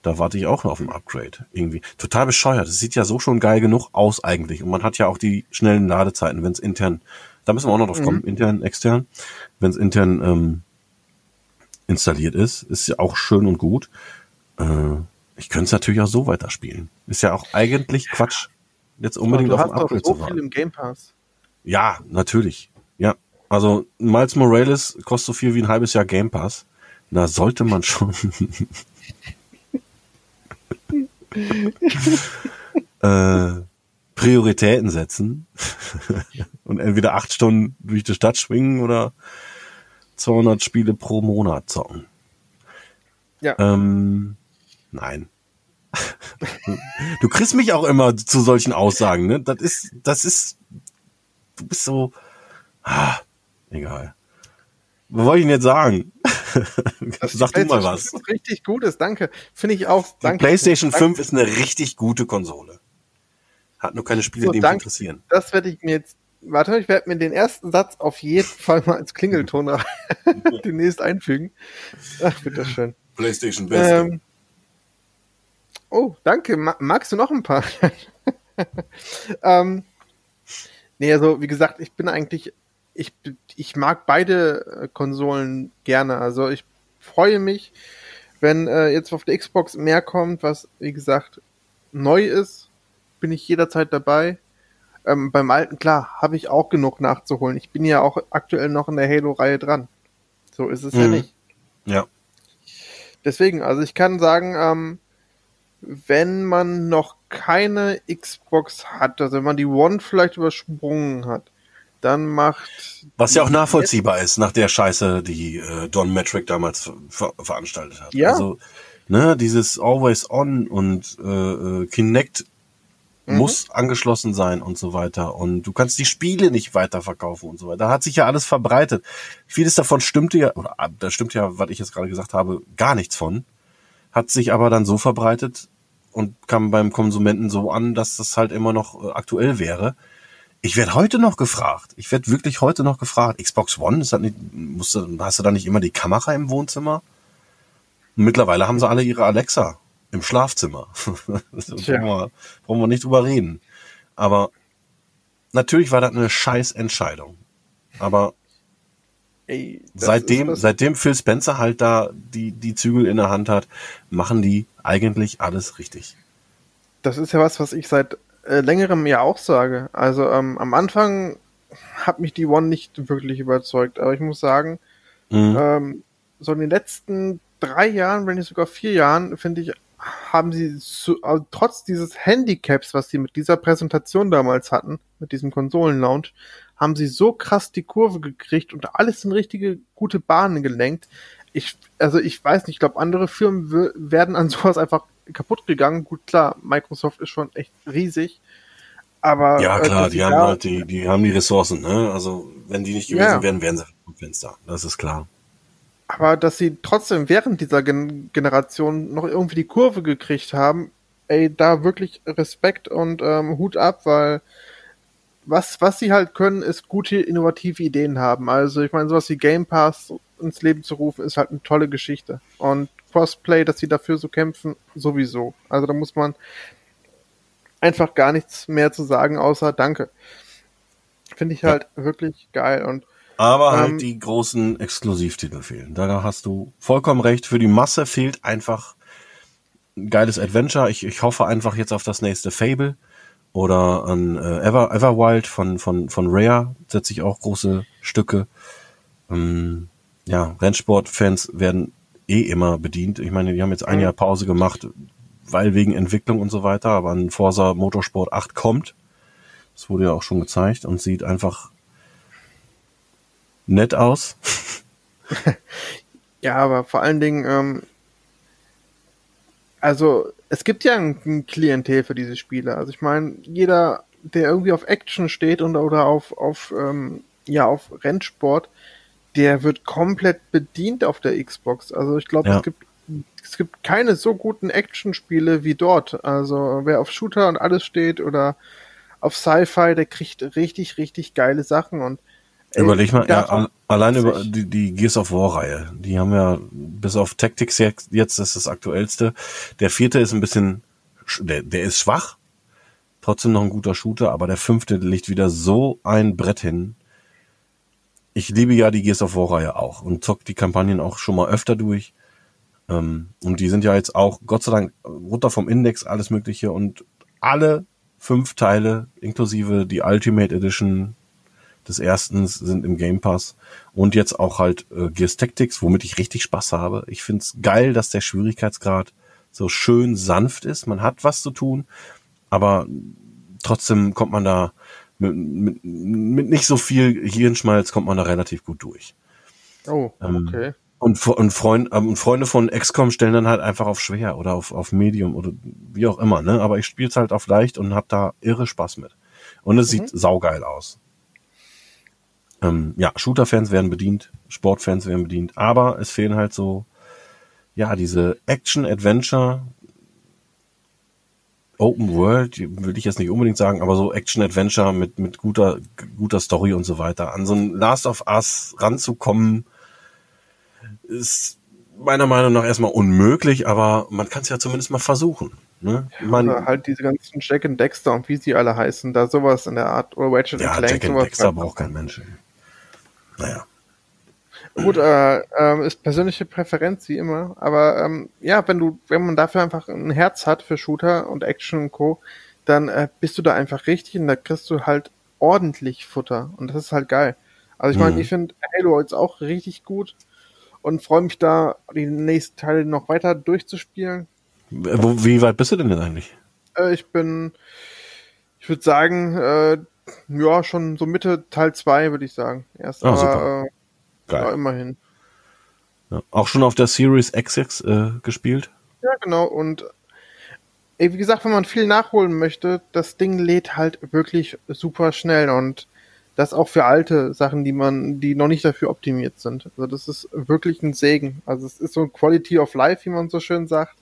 Da warte ich auch noch auf ein Upgrade. Irgendwie. Total bescheuert. Es sieht ja so schon geil genug aus eigentlich. Und man hat ja auch die schnellen Ladezeiten, wenn es intern, da müssen wir auch noch drauf kommen, intern, extern. Wenn es intern ähm, installiert ist, ist ja auch schön und gut. Äh, ich könnte es natürlich auch so weiterspielen. Ist ja auch eigentlich Quatsch, jetzt unbedingt auf doch Upgrade so zu warten. viel im Game Pass. Ja, natürlich. Ja. Also Miles Morales kostet so viel wie ein halbes Jahr Game Pass. Da sollte man schon *laughs* äh, Prioritäten setzen *laughs* und entweder acht Stunden durch die Stadt schwingen oder 200 Spiele pro Monat zocken. Ja. Ähm, nein. du kriegst mich auch immer zu solchen Aussagen, ne? Das ist, das ist, du bist so, ah, egal. Was wollte ich denn jetzt sagen? Sag du mal PlayStation was. 5 Richtig gut ist, danke. Finde ich auch. Die Danke. PlayStation Danke. 5 ist eine richtig gute Konsole. Hat nur keine Spiele, So, die mich danke. interessieren. Das werde ich mir jetzt. Warte, ich werde mir den ersten Satz auf jeden Fall mal als Klingelton *laughs* *laughs* demnächst einfügen. Ach, bitteschön. PlayStation Ähm, oh, danke. Ma magst du noch ein paar? *laughs* ähm, nee, also wie gesagt, ich bin eigentlich, ich, ich mag beide äh, Konsolen gerne. Also ich freue mich, wenn äh, jetzt auf der Xbox mehr kommt, was wie gesagt neu ist, bin ich jederzeit dabei. Ähm, beim alten, klar, habe ich auch genug nachzuholen. Ich bin ja auch aktuell noch in der Halo-Reihe dran. So ist es ja Mhm. nicht. Ja. Deswegen, also ich kann sagen, ähm, wenn man noch keine Xbox hat, also wenn man die One vielleicht übersprungen hat, dann macht Was ja auch nachvollziehbar ist nach der Scheiße, die äh, Don Metric damals ver ver veranstaltet hat. Ja. Also, ne, dieses Always On und äh, äh, Kinect Mhm. muss angeschlossen sein und so weiter. Und du kannst die Spiele nicht weiterverkaufen und so weiter. Da hat sich ja alles verbreitet. Vieles davon stimmte ja, oder ah, da stimmt ja, was ich jetzt gerade gesagt habe, gar nichts von. Hat sich aber dann so verbreitet und kam beim Konsumenten so an, dass das halt immer noch äh, aktuell wäre. Ich werde heute noch gefragt. Ich werde wirklich heute noch gefragt. Xbox One, ist das nicht, musst du, hast du da nicht immer die Kamera im Wohnzimmer? Und mittlerweile haben sie alle ihre Alexa im Schlafzimmer. *laughs* brauchen, wir, brauchen wir nicht drüber reden. Aber natürlich war das eine scheiß Entscheidung. Aber ey, seitdem, seitdem Phil Spencer halt da die, die Zügel in der Hand hat, machen die eigentlich alles richtig. das ist ja was, was ich seit äh, längerem ja auch sage. Also ähm, am Anfang hat mich die One nicht wirklich überzeugt, aber ich muss sagen, Mhm. ähm, so in den letzten drei Jahren, wenn nicht sogar vier Jahren, finde ich, haben sie zu, also trotz dieses Handicaps, was sie mit dieser Präsentation damals hatten, mit diesem Konsolenlaunch, haben sie so krass die Kurve gekriegt und alles in richtige gute Bahnen gelenkt. Ich, also ich weiß nicht, ich glaube, andere Firmen werden an *laughs* sowas einfach kaputt gegangen. Gut, klar, Microsoft ist schon echt riesig. Aber Ja, äh, klar, die sie haben halt die, die haben die Ressourcen, ne? Also, wenn die nicht gewesen Ja. wären, wären sie vom Fenster. Das ist klar. Aber dass sie trotzdem während dieser Gen Generation noch irgendwie die Kurve gekriegt haben, ey, da wirklich Respekt und ähm, Hut ab, weil was, was sie halt können, ist gute, innovative Ideen haben. Also ich meine, sowas wie Game Pass ins Leben zu rufen, ist halt eine tolle Geschichte. Und Crossplay, dass sie dafür so kämpfen, sowieso. Also da muss man einfach gar nichts mehr zu sagen, außer Danke. Finde ich Ja. halt wirklich geil. Und Aber Ähm, halt die großen Exklusivtitel fehlen. Da hast du vollkommen recht. Für die Masse fehlt einfach ein geiles Adventure. Ich, ich hoffe einfach jetzt auf das nächste Fable oder an äh, Ever, Everwild von, von, von Rare setze ich auch große Stücke. Ähm, ja, Rennsport-Fans werden eh immer bedient. Ich meine, die haben jetzt ein Mhm. Jahr Pause gemacht, weil wegen Entwicklung und so weiter, aber ein Forza Motorsport 8 kommt. Das wurde ja auch schon gezeigt und sieht einfach nett aus. *laughs* Ja, aber vor allen Dingen, ähm, also es gibt ja ein, ein Klientel für diese Spiele. Also ich meine, jeder, der irgendwie auf Action steht und oder auf, auf ähm, ja, auf Rennsport, der wird komplett bedient auf der Xbox. Also ich glaube, Ja. es gibt es gibt keine so guten Actionspiele wie dort. Also wer auf Shooter und alles steht oder auf Sci-Fi, der kriegt richtig, richtig geile Sachen und ey, Überleg mal, ja, allein über die, die Gears of War Reihe, die haben ja bis auf Tactics jetzt, jetzt ist das aktuellste. Der vierte ist ein bisschen, sch- der, der ist schwach, trotzdem noch ein guter Shooter, aber der fünfte legt wieder so ein Brett hin. Ich liebe ja die Gears of War Reihe auch und zock die Kampagnen auch schon mal öfter durch. Ähm, und die sind ja jetzt auch, Gott sei Dank, runter vom Index, alles Mögliche und alle fünf Teile, inklusive die Ultimate Edition, des erstens sind im Game Pass und jetzt auch halt äh, Gears Tactics, womit ich richtig Spaß habe. Ich find's geil, dass der Schwierigkeitsgrad so schön sanft ist. Man hat was zu tun, aber trotzdem kommt man da mit, mit, mit nicht so viel Hirnschmalz kommt man da relativ gut durch. Oh, Ähm, okay. Und, Fre- und, Freund, ähm, und Freunde von XCOM stellen dann halt einfach auf schwer oder auf, auf Medium oder wie auch immer, ne? Aber ich spiel's halt auf leicht und hab da irre Spaß mit. Und es sieht saugeil aus. Ähm, ja, Shooter-Fans werden bedient, Sportfans werden bedient, aber es fehlen halt so, ja, diese Action-Adventure, Open World, würde ich jetzt nicht unbedingt sagen, aber so Action-Adventure mit, mit guter, guter Story und so weiter. An so ein Last of Us ranzukommen, ist meiner Meinung nach erstmal unmöglich, aber man kann es ja zumindest mal versuchen. Ne? Man, Oder halt diese ganzen Jack and Dexter und wie sie alle heißen, da sowas in der Art. Oder Ratchet ja, Clank, Jack and. Dexter braucht kein Mensch. Naja. Gut, äh, ähm, ist persönliche Präferenz wie immer, aber ähm, ja, wenn du, wenn man dafür einfach ein Herz hat für Shooter und Action und Co., dann äh, bist du da einfach richtig und da kriegst du halt ordentlich Futter und das ist halt geil. Also ich meine, Mhm. ich finde Halo jetzt auch richtig gut und freue mich da, die nächsten Teile noch weiter durchzuspielen. Wo, wie weit bist du denn jetzt eigentlich? Äh, ich bin, ich würde sagen, äh, ja, schon so Mitte Teil 2, würde ich sagen. Erst, Ah, aber super. äh, ja, Geil. immerhin. Ja. Auch schon auf der Series XX äh, gespielt? Ja, genau. Und ey, wie gesagt, wenn man viel nachholen möchte, das Ding lädt halt wirklich super schnell und das auch für alte Sachen, die man, die noch nicht dafür optimiert sind. Also das ist wirklich ein Segen. Also es ist so ein Quality of Life, wie man so schön sagt.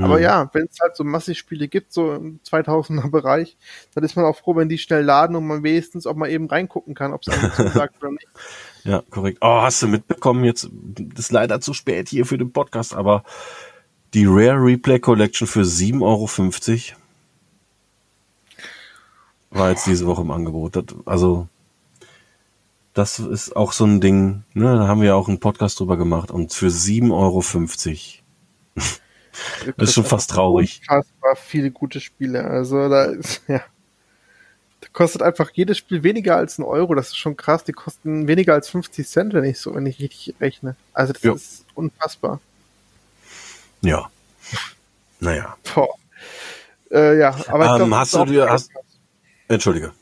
Aber Mhm. ja, wenn es halt so massig Spiele gibt, so im 2000er Bereich, dann ist man auch froh, wenn die schnell laden und man wenigstens auch mal eben reingucken kann, ob es einem *laughs* zusagt oder nicht. Ja, korrekt. Oh, hast du mitbekommen jetzt? Ist leider zu spät hier für den Podcast, aber die Rare Replay Collection für 7,50 Euro war jetzt diese Woche im Angebot. Das, also, das ist auch so ein Ding, ne, da haben wir auch einen Podcast drüber gemacht und für 7,50 Euro. *laughs* Das ist schon fast traurig. Unfassbar viele gute Spiele. Also da ist, ja. Kostet einfach jedes Spiel weniger als ein Euro. Das ist schon krass. Die kosten weniger als 50 Cent, wenn ich so, wenn ich richtig rechne. Also das Ja. ist unfassbar. Ja. Naja. Boah. Äh, ja, aber Ähm, glaub, hast du dir- hast-. Entschuldige.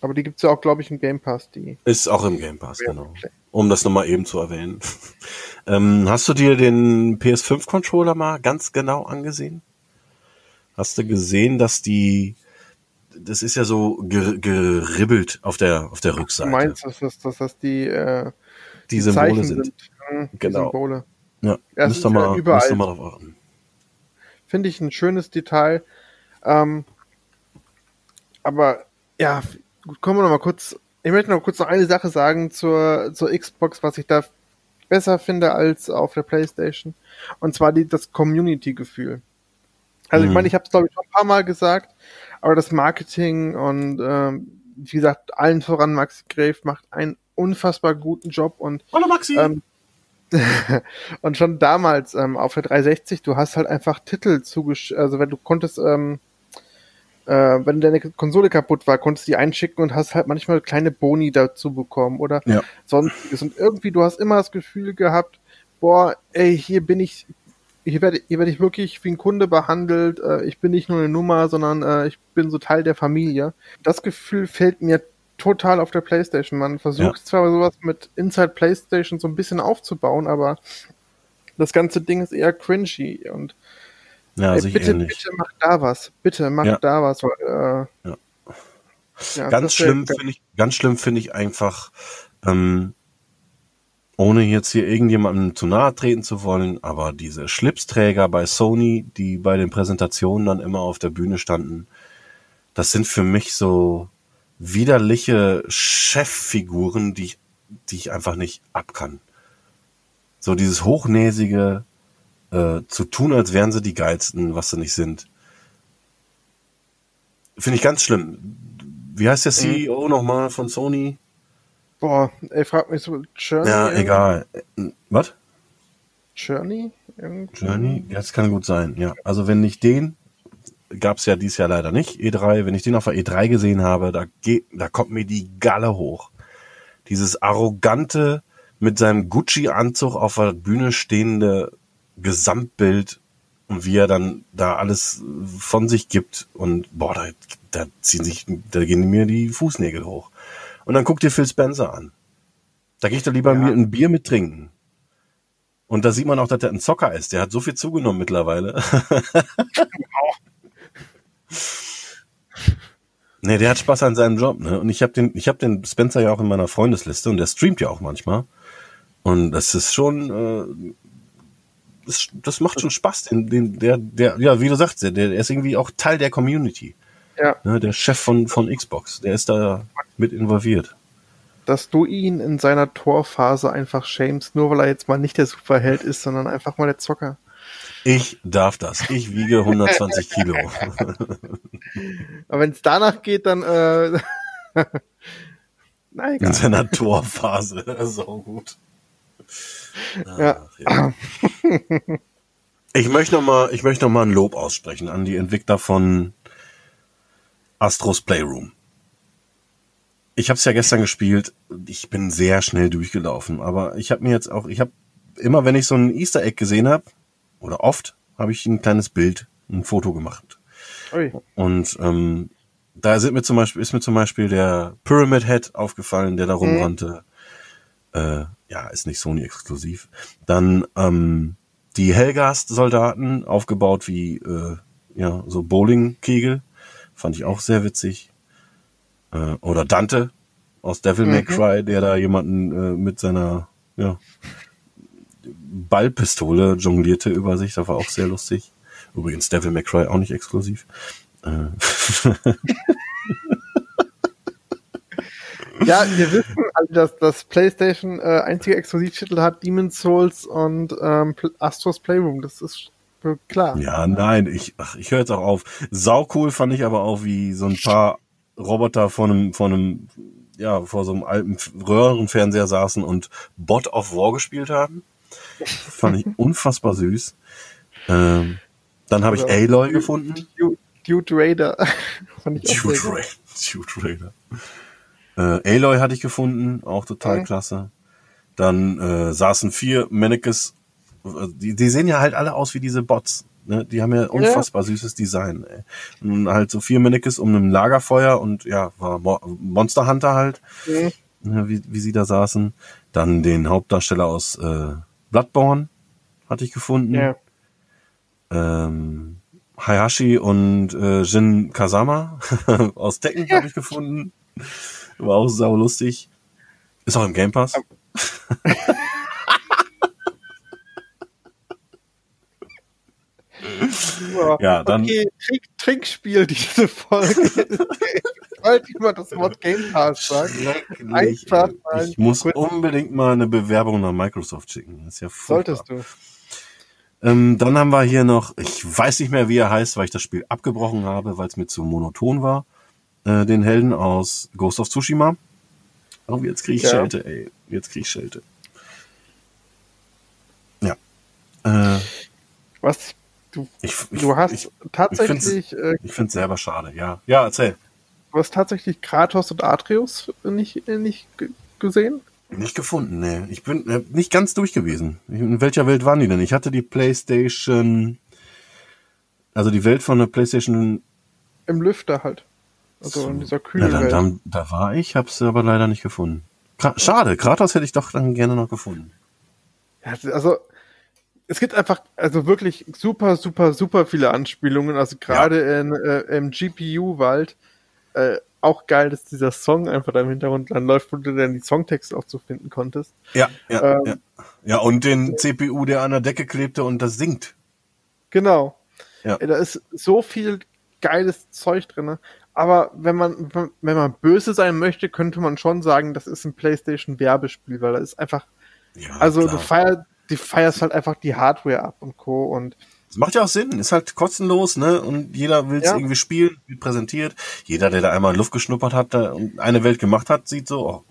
Aber die gibt's ja auch, glaube ich, im Game Pass, die. Ist auch im Game Pass, genau. Um das nochmal eben zu erwähnen. *laughs* ähm, hast du dir den PS5-Controller mal ganz genau angesehen? Hast du gesehen, dass die, das ist ja so ger geribbelt auf der, auf der Du Rückseite. meinst, dass das, dass das die, äh, die die Symbole Zeichen sind. Hm, die Genau. Symbole. Ja, müsst ihr mal, überall müsst ihr mal drauf achten. finde ich ein schönes Detail. Ähm, aber ja, gut, kommen wir noch mal kurz. Ich möchte noch kurz noch eine Sache sagen zur, zur Xbox, was ich da besser finde als auf der PlayStation. Und zwar die, das Community-Gefühl. Also ich Mhm. meine, ich habe es glaube ich schon ein paar Mal gesagt, aber das Marketing und ähm, wie gesagt, allen voran Max Grave macht einen unfassbar guten Job und Hallo Maxi! ähm, *laughs* und schon damals ähm, auf der 360, du hast halt einfach Titel zugesch... Also wenn du konntest, ähm, äh, wenn deine Konsole kaputt war, konntest du die einschicken und hast halt manchmal kleine Boni dazu bekommen oder Ja. sonstiges. Und irgendwie, du hast immer das Gefühl gehabt, boah, ey, hier bin ich, hier werde, hier werde ich wirklich wie ein Kunde behandelt. Äh, ich bin nicht nur eine Nummer, sondern äh, ich bin so Teil der Familie. Das Gefühl fehlt mir total auf der PlayStation. Man versucht Ja. zwar sowas mit Inside PlayStation so ein bisschen aufzubauen, aber das ganze Ding ist eher cringy und Ja, Ey, bitte, bitte mach da was. Bitte mach Ja. da was. Weil, äh, Ja. ganz schlimm finde ich, ganz schlimm finde ich einfach, ähm, ohne jetzt hier irgendjemandem zu nahe treten zu wollen, aber diese Schlipsträger bei Sony, die bei den Präsentationen dann immer auf der Bühne standen, das sind für mich so widerliche Cheffiguren, die ich, die ich einfach nicht abkann. So dieses hochnäsige, äh, zu tun, als wären sie die geilsten, was sie nicht sind. Finde ich ganz schlimm. Wie heißt der CEO nochmal von Sony? Boah, ey, frag mich so, Journey? Ja, egal. Was? Journey? Irgend- Journey? Ja, das kann gut sein, ja. Also wenn ich den, gab's ja dieses Jahr leider nicht, E3, wenn ich den auf der E3 gesehen habe, da geht, da kommt mir die Galle hoch. Dieses arrogante, mit seinem Gucci-Anzug auf der Bühne stehende Gesamtbild und wie er dann da alles von sich gibt und boah, da, da ziehen sich, da gehen mir die Fußnägel hoch. Und dann guck dir Phil Spencer an. Da gehe ich doch lieber Ja. mir ein Bier mit trinken. Und da sieht man auch, dass der ein Zocker ist. Der hat so viel zugenommen mittlerweile. *laughs* nee, der hat Spaß an seinem Job, ne? Und ich habe den, ich habe den Spencer ja auch in meiner Freundesliste und der streamt ja auch manchmal. Und das ist schon, äh, das, das macht schon Spaß. Den, den, der, der, ja, wie du sagst, der, der ist irgendwie auch Teil der Community. Ja, Ne? Der Chef von, von Xbox, der ist da mit involviert. dass du ihn in seiner Torphase einfach shamest, nur weil er jetzt mal nicht der Superheld ist, sondern einfach mal der Zocker. Ich darf das. Ich wiege 120 Kilo. *laughs* Aber wenn es danach geht, dann äh, *laughs* na In seiner Torphase. *laughs* So gut. Ja. Ach, ja. Ich möchte noch mal, ich möchte noch mal ein Lob aussprechen an die Entwickler von Astros Playroom. Ich habe es ja gestern gespielt. Ich bin sehr schnell durchgelaufen, aber ich habe mir jetzt auch, ich habe immer, wenn ich so ein Easter Egg gesehen habe oder oft, habe ich ein kleines Bild, ein Foto gemacht. Ui. Und ähm, da sind mir zum Beispiel, ist mir zum Beispiel der Pyramid Head aufgefallen, der da rumrannte. Äh, ja, ist nicht Sony exklusiv. Dann ähm, die Hellgast-Soldaten, aufgebaut wie äh, ja, so Bowling-Kegel. Fand ich auch sehr witzig. Äh, oder Dante aus Devil May Cry, der da jemanden äh, mit seiner ja, Ballpistole jonglierte über sich. Das war auch sehr lustig. Übrigens Devil May Cry auch nicht exklusiv. Äh, *laughs* Ja, wir wissen, alle, dass das PlayStation äh, einzige Exklusivtitel hat Demon's Souls und ähm, Astros Playroom. Das ist klar. Ja, nein, ich, ach, ich höre jetzt auch auf. Saucool fand ich aber auch, wie so ein paar Roboter vor einem, vor einem, ja, vor so einem alten Röhrenfernseher saßen und Bot of War gespielt haben. Fand ich *laughs* unfassbar süß. Ähm, dann habe ich Aloy Dude- gefunden. Dude, Dude Raider. *laughs* Fand ich Dude. Ra Dude Raider. Äh, Aloy hatte ich gefunden, auch total Mhm. klasse. Dann äh, saßen vier Mannequins. Äh, Die, die sehen ja halt alle aus wie diese Bots. Ne? Die haben ja unfassbar süßes Design. Ey. Und halt so vier Mannequins um ein Lagerfeuer und ja, war Mo Monster Hunter halt, Mhm. ne, wie, wie sie da saßen. Dann den Hauptdarsteller aus äh, Bloodborne hatte ich gefunden. Ja. Ähm, Hayashi und äh, Jin Kazama *laughs* aus Tekken Ja. habe ich gefunden. War auch sau lustig. Ist auch im Game Pass. *laughs* Ja, Ja, dann- Okay, Trink, Trinkspiel, diese Folge. *laughs* Sobald jemand das Wort Game Pass sagt, Lecklich, Einfach ey. mal ich muss unbedingt mal eine Bewerbung nach Microsoft schicken. Das ist ja furchtbar. solltest du. Ähm, dann haben wir hier noch, ich weiß nicht mehr, wie er heißt, weil ich das Spiel abgebrochen habe, weil es mir zu monoton war. Äh, den Helden aus Ghost of Tsushima. Oh, jetzt krieg ich Ja. Schelte, ey. Jetzt krieg ich Schelte. Ja. Äh, Was? Du, ich, ich, du hast ich, tatsächlich, äh, ich finde es selber schade, ja. Ja, erzähl. du hast tatsächlich Kratos und Atreus nicht, äh, nicht gesehen? Nicht gefunden, nee. Ich bin äh, nicht ganz durch gewesen. In welcher Welt waren die denn? Ich hatte die Playstation, also die Welt von der Playstation, Im Lüfter halt. Also in dieser na, kühlen dann, da war ich, hab's aber leider nicht gefunden. Schade, Kratos hätte ich doch dann gerne noch gefunden. Ja, also es gibt einfach, also wirklich super, super, super viele Anspielungen. Also gerade ja. in, äh, im GPU-Wald. Äh, auch geil, dass dieser Song einfach da im Hintergrund dann läuft, wo du dann die Songtexte auch so finden konntest. Ja, ja, ähm, ja. Ja, und den CPU, der an der Decke klebte und das singt. Genau. Ja. Da ist so viel geiles Zeug drin. Aber wenn man, wenn man böse sein möchte, könnte man schon sagen, das ist ein PlayStation-Werbespiel, weil da ist einfach, ja, also klar. du feierst, die feierst halt einfach die Hardware ab und Co. und das macht ja auch Sinn, ist halt kostenlos, ne? Und jeder will es ja. irgendwie spielen, wird präsentiert. Jeder, der da einmal Luft geschnuppert hat und eine Welt gemacht hat, sieht so, oh,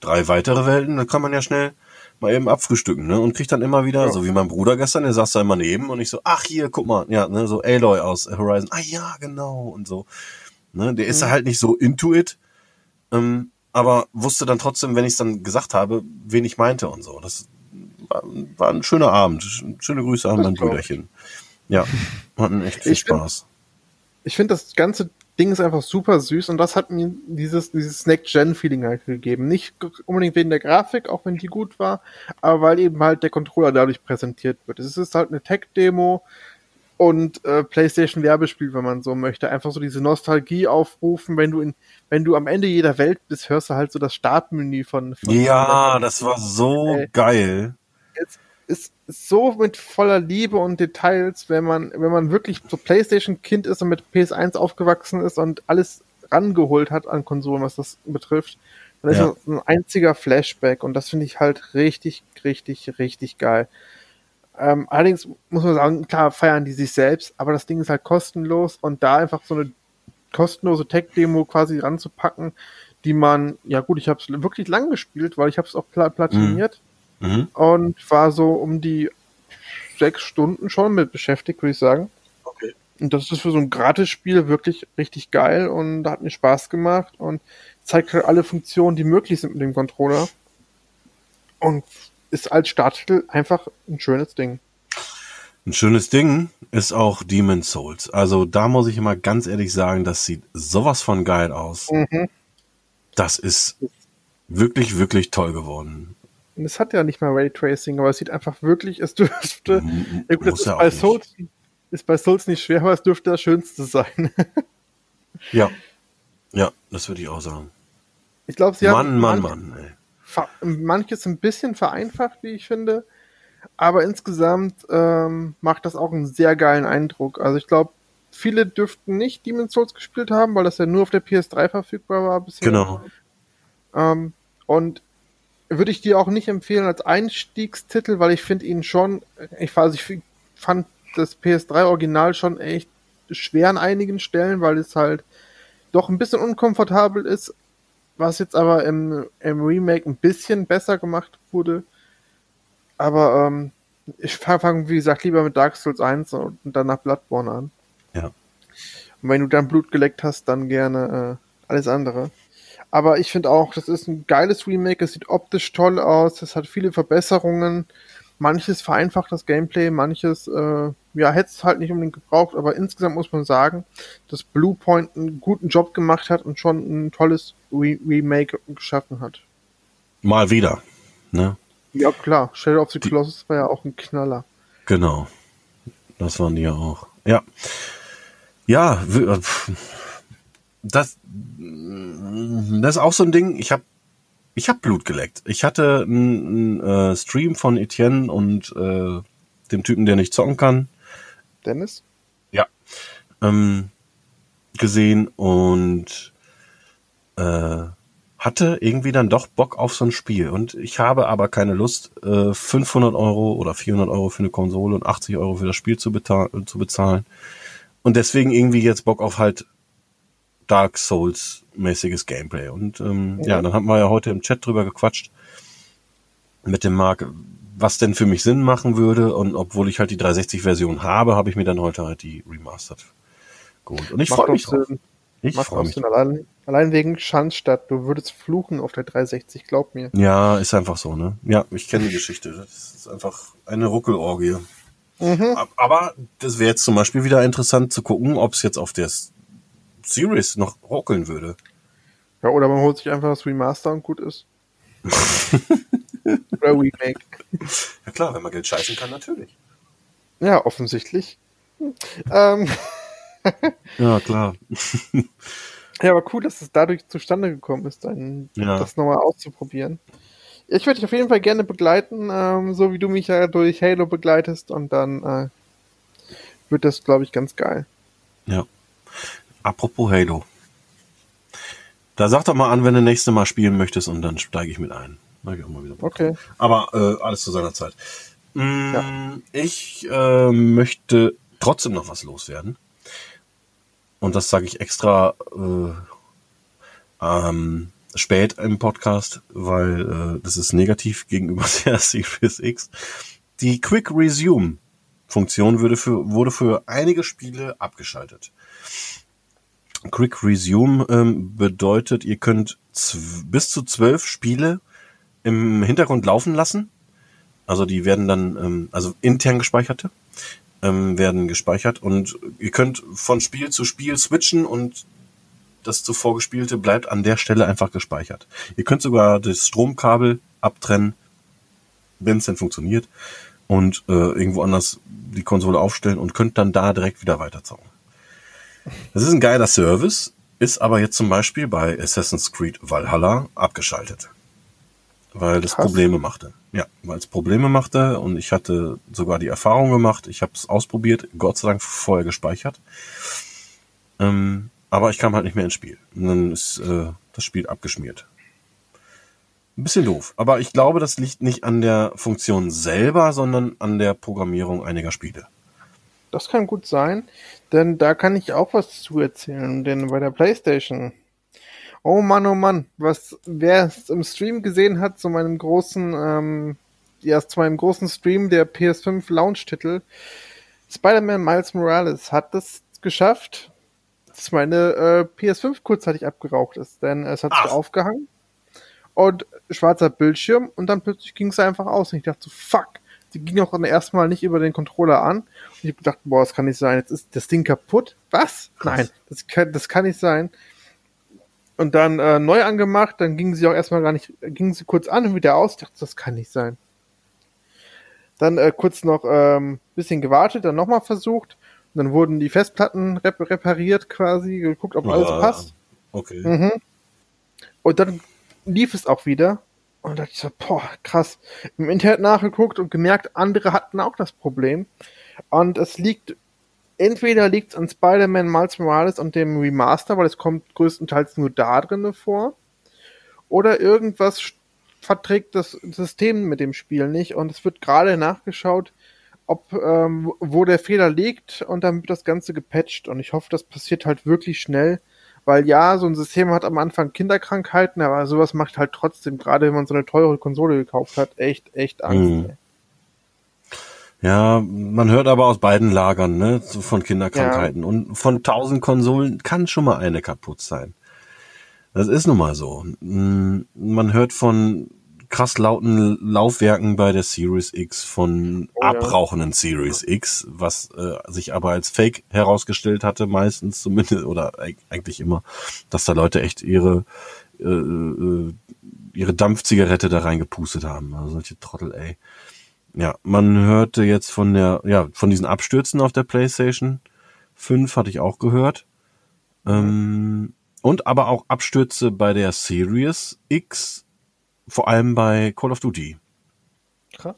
drei weitere Welten, da kann man ja schnell mal eben abfrühstücken, ne? Und kriegt dann immer wieder, ja. so wie mein Bruder gestern, der saß da immer neben und ich so, ach hier, guck mal, ja, ne, so Aloy aus Horizon, ah ja, genau, und so. Ne? Der ist mhm. halt nicht so into it, ähm, aber wusste dann trotzdem, wenn ich es dann gesagt habe, wen ich meinte und so. Das war, ein schöner Abend. Schöne Grüße an mein Brüderchen. Ja, hatten echt viel ich Spaß. Find, ich finde, das ganze Ding ist einfach super süß und das hat mir dieses, dieses Snack-Gen-Feeling halt gegeben. Nicht unbedingt wegen der Grafik, auch wenn die gut war, aber weil eben halt der Controller dadurch präsentiert wird. Es ist halt eine Tech-Demo und äh, PlayStation Werbespiel, wenn man so möchte. Einfach so diese Nostalgie aufrufen, wenn du in, wenn du am Ende jeder Welt bist, hörst du halt so das Startmenü von. von ja, das war so äh, geil. Ist so mit voller Liebe und Details, wenn man, wenn man wirklich so Playstation-Kind ist und mit PS1 aufgewachsen ist und alles rangeholt hat an Konsolen, was das betrifft, dann ja. ist das ein einziger Flashback und das finde ich halt richtig, richtig, richtig geil. Ähm, allerdings muss man sagen, klar feiern die sich selbst, aber das Ding ist halt kostenlos und da einfach so eine kostenlose Tech-Demo quasi ranzupacken, die man, ja gut, ich habe es wirklich lang gespielt, weil ich habe es auch platiniert. Mhm mhm. und war so um die sechs Stunden schon mit beschäftigt, würde ich sagen. Okay. Und das ist für so ein Gratis-Spiel wirklich richtig geil und hat mir Spaß gemacht und zeigt halt alle Funktionen, die möglich sind mit dem Controller. Und ist als Starttitel einfach ein schönes Ding. Ein schönes Ding ist auch Demon's Souls. Also da muss ich immer ganz ehrlich sagen, das sieht sowas von geil aus. Mhm. Das ist wirklich, wirklich toll geworden. Und es hat ja nicht mal Raytracing, aber es sieht einfach wirklich, es dürfte. ja gut, das ist bei, Souls, ist bei Souls nicht schwer, aber es dürfte das Schönste sein. *laughs* ja. Ja, das würde ich auch sagen. Ich glaube, sie Mann, haben. Mann, Mann, Mann, ey. Manches ein bisschen vereinfacht, wie ich finde. Aber insgesamt ähm, macht das auch einen sehr geilen Eindruck. Also ich glaube, viele dürften nicht Demon's Souls gespielt haben, weil das ja nur auf der PS3 verfügbar war bisher. Genau. Ähm, und würde ich dir auch nicht empfehlen als Einstiegstitel, weil ich finde ihn schon, ich, also ich fand das PS3 Original schon echt schwer an einigen Stellen, weil es halt doch ein bisschen unkomfortabel ist, was jetzt aber im, im Remake ein bisschen besser gemacht wurde. Aber ähm, ich fange, wie gesagt, lieber mit Dark Souls 1 und danach Bloodborne an. Ja. Und wenn du dann Blut geleckt hast, dann gerne äh, alles andere. Aber ich finde auch, das ist ein geiles Remake. Es sieht optisch toll aus. Es hat viele Verbesserungen. Manches vereinfacht das Gameplay, manches, äh, ja, hätte es halt nicht unbedingt gebraucht. Aber insgesamt muss man sagen, dass Bluepoint einen guten Job gemacht hat und schon ein tolles Re Remake geschaffen hat. Mal wieder, ne? Ja, klar. Shadow of the Colossus war ja auch ein Knaller. Genau. Das waren die ja auch. Ja. Ja, äh, das, das ist auch so ein Ding. Ich habe ich hab Blut geleckt. Ich hatte einen äh, Stream von Etienne und äh, dem Typen, der nicht zocken kann. Dennis? Ja. Ähm, gesehen und äh, hatte irgendwie dann doch Bock auf so ein Spiel. Und ich habe aber keine Lust, äh, 500 Euro oder 400 Euro für eine Konsole und 80 Euro für das Spiel zu, zu bezahlen. Und deswegen irgendwie jetzt Bock auf halt Dark Souls-mäßiges Gameplay. Und ähm, ja. ja, dann haben wir ja heute im Chat drüber gequatscht mit dem Marc, was denn für mich Sinn machen würde. Und obwohl ich halt die 360-Version habe, habe ich mir dann heute halt die Remastered geholt. Und ich freue mich drauf. Sinn. Ich freue mich. Allein, allein wegen Schandstadt, du würdest fluchen auf der 360, glaub mir. Ja, ist einfach so, ne? Ja, ich kenne die Geschichte. Das ist einfach eine Ruckelorgie. Mhm. Aber das wäre jetzt zum Beispiel wieder interessant zu gucken, ob es jetzt auf der Series noch ruckeln würde. Ja, oder man holt sich einfach das Remaster und gut ist. *laughs* Oder Remake. Ja klar, wenn man Geld scheißen kann, natürlich. Ja, offensichtlich. Ähm, *laughs* Ja, klar. ja, aber cool, dass es dadurch zustande gekommen ist, dann Ja. das nochmal auszuprobieren. Ich würde dich auf jeden Fall gerne begleiten, ähm, so wie du mich ja durch Halo begleitest und dann äh, wird das, glaube ich, ganz geil. Ja. Apropos Halo. Da sag doch mal an, wenn du nächste Mal spielen möchtest und dann steige ich mit ein. Da ich auch mal wieder Bock. Okay. Aber äh, alles zu seiner Zeit. Mm, Ja. Ich äh, möchte trotzdem noch was loswerden. Und das sage ich extra äh, ähm, spät im Podcast, weil äh, das ist negativ *laughs* gegenüber der Series X. Die Quick Resume Funktion würde für, wurde für einige Spiele abgeschaltet. Quick Resume ähm, bedeutet, ihr könnt bis zu zwölf Spiele im Hintergrund laufen lassen. Also die werden dann, ähm, also intern gespeicherte, ähm, werden gespeichert und ihr könnt von Spiel zu Spiel switchen und das zuvor gespielte bleibt an der Stelle einfach gespeichert. Ihr könnt sogar das Stromkabel abtrennen, wenn es denn funktioniert, und äh, irgendwo anders die Konsole aufstellen und könnt dann da direkt wieder weiterzocken. Das ist ein geiler Service, ist aber jetzt zum Beispiel bei Assassin's Creed Valhalla abgeschaltet. Weil das Krass. Probleme machte. Ja, weil es Probleme machte und ich hatte sogar die Erfahrung gemacht, ich habe es ausprobiert, Gott sei Dank vorher gespeichert. Ähm, aber ich kam halt nicht mehr ins Spiel. Und dann ist äh, das Spiel abgeschmiert. Ein bisschen doof. Aber ich glaube, das liegt nicht an der Funktion selber, sondern an der Programmierung einiger Spiele. Das kann gut sein, denn da kann ich auch was zu erzählen. Denn bei der PlayStation, oh Mann, oh Mann, was wer es im Stream gesehen hat, zu meinem großen, ähm, ja, zu meinem großen Stream der PS5 Launch-Titel, Spider-Man Miles Morales hat es geschafft, dass meine äh, PS5 kurzzeitig abgeraucht ist, denn es hat sich aufgehangen und schwarzer Bildschirm und dann plötzlich ging es einfach aus und ich dachte so, fuck, die ging auch erstmal nicht über den Controller an und ich gedacht, boah, das kann nicht sein, jetzt ist das Ding kaputt. Was? Krass. Nein, das kann, das kann nicht sein. Und dann äh, neu angemacht, dann ging sie auch erstmal gar nicht, ging sie kurz an und wieder aus. Ich dachte, das kann nicht sein. Dann äh, kurz noch ähm, bisschen gewartet, dann nochmal versucht. Und dann wurden die Festplatten rep repariert quasi, geguckt, ob alles Ah, passt. Okay. Mhm. Und dann lief es auch wieder. Und da dachte ich so, boah, krass. Im Internet nachgeguckt und gemerkt, andere hatten auch das Problem. Und es liegt, entweder liegt es an Spider-Man Miles Morales und dem Remaster, weil es kommt größtenteils nur da drinne vor. Oder irgendwas verträgt das System mit dem Spiel nicht. Und es wird gerade nachgeschaut, ob, ähm, wo der Fehler liegt. Und dann wird das Ganze gepatcht. Und ich hoffe, das passiert halt wirklich schnell. Weil ja, so ein System hat am Anfang Kinderkrankheiten, aber sowas macht halt trotzdem, gerade wenn man so eine teure Konsole gekauft hat, echt, echt Angst. Mhm. Ja, man hört aber aus beiden Lagern, ne, von Kinderkrankheiten. Und von tausend Konsolen kann schon mal eine kaputt sein. Das ist nun mal so. Mm, Man hört von krass lauten Laufwerken bei der Series X, von Oh ja. abrauchenden Series X, was äh, sich aber als Fake herausgestellt hatte, meistens zumindest, oder eig- eigentlich immer, dass da Leute echt ihre, äh, äh, ihre Dampfzigarette da reingepustet haben. Also solche Trottel, ey. Ja, man hörte jetzt von der, ja, von diesen Abstürzen auf der PlayStation 5 hatte ich auch gehört. Ähm, und aber auch Abstürze bei der Series X, vor allem bei Call of Duty. Krass.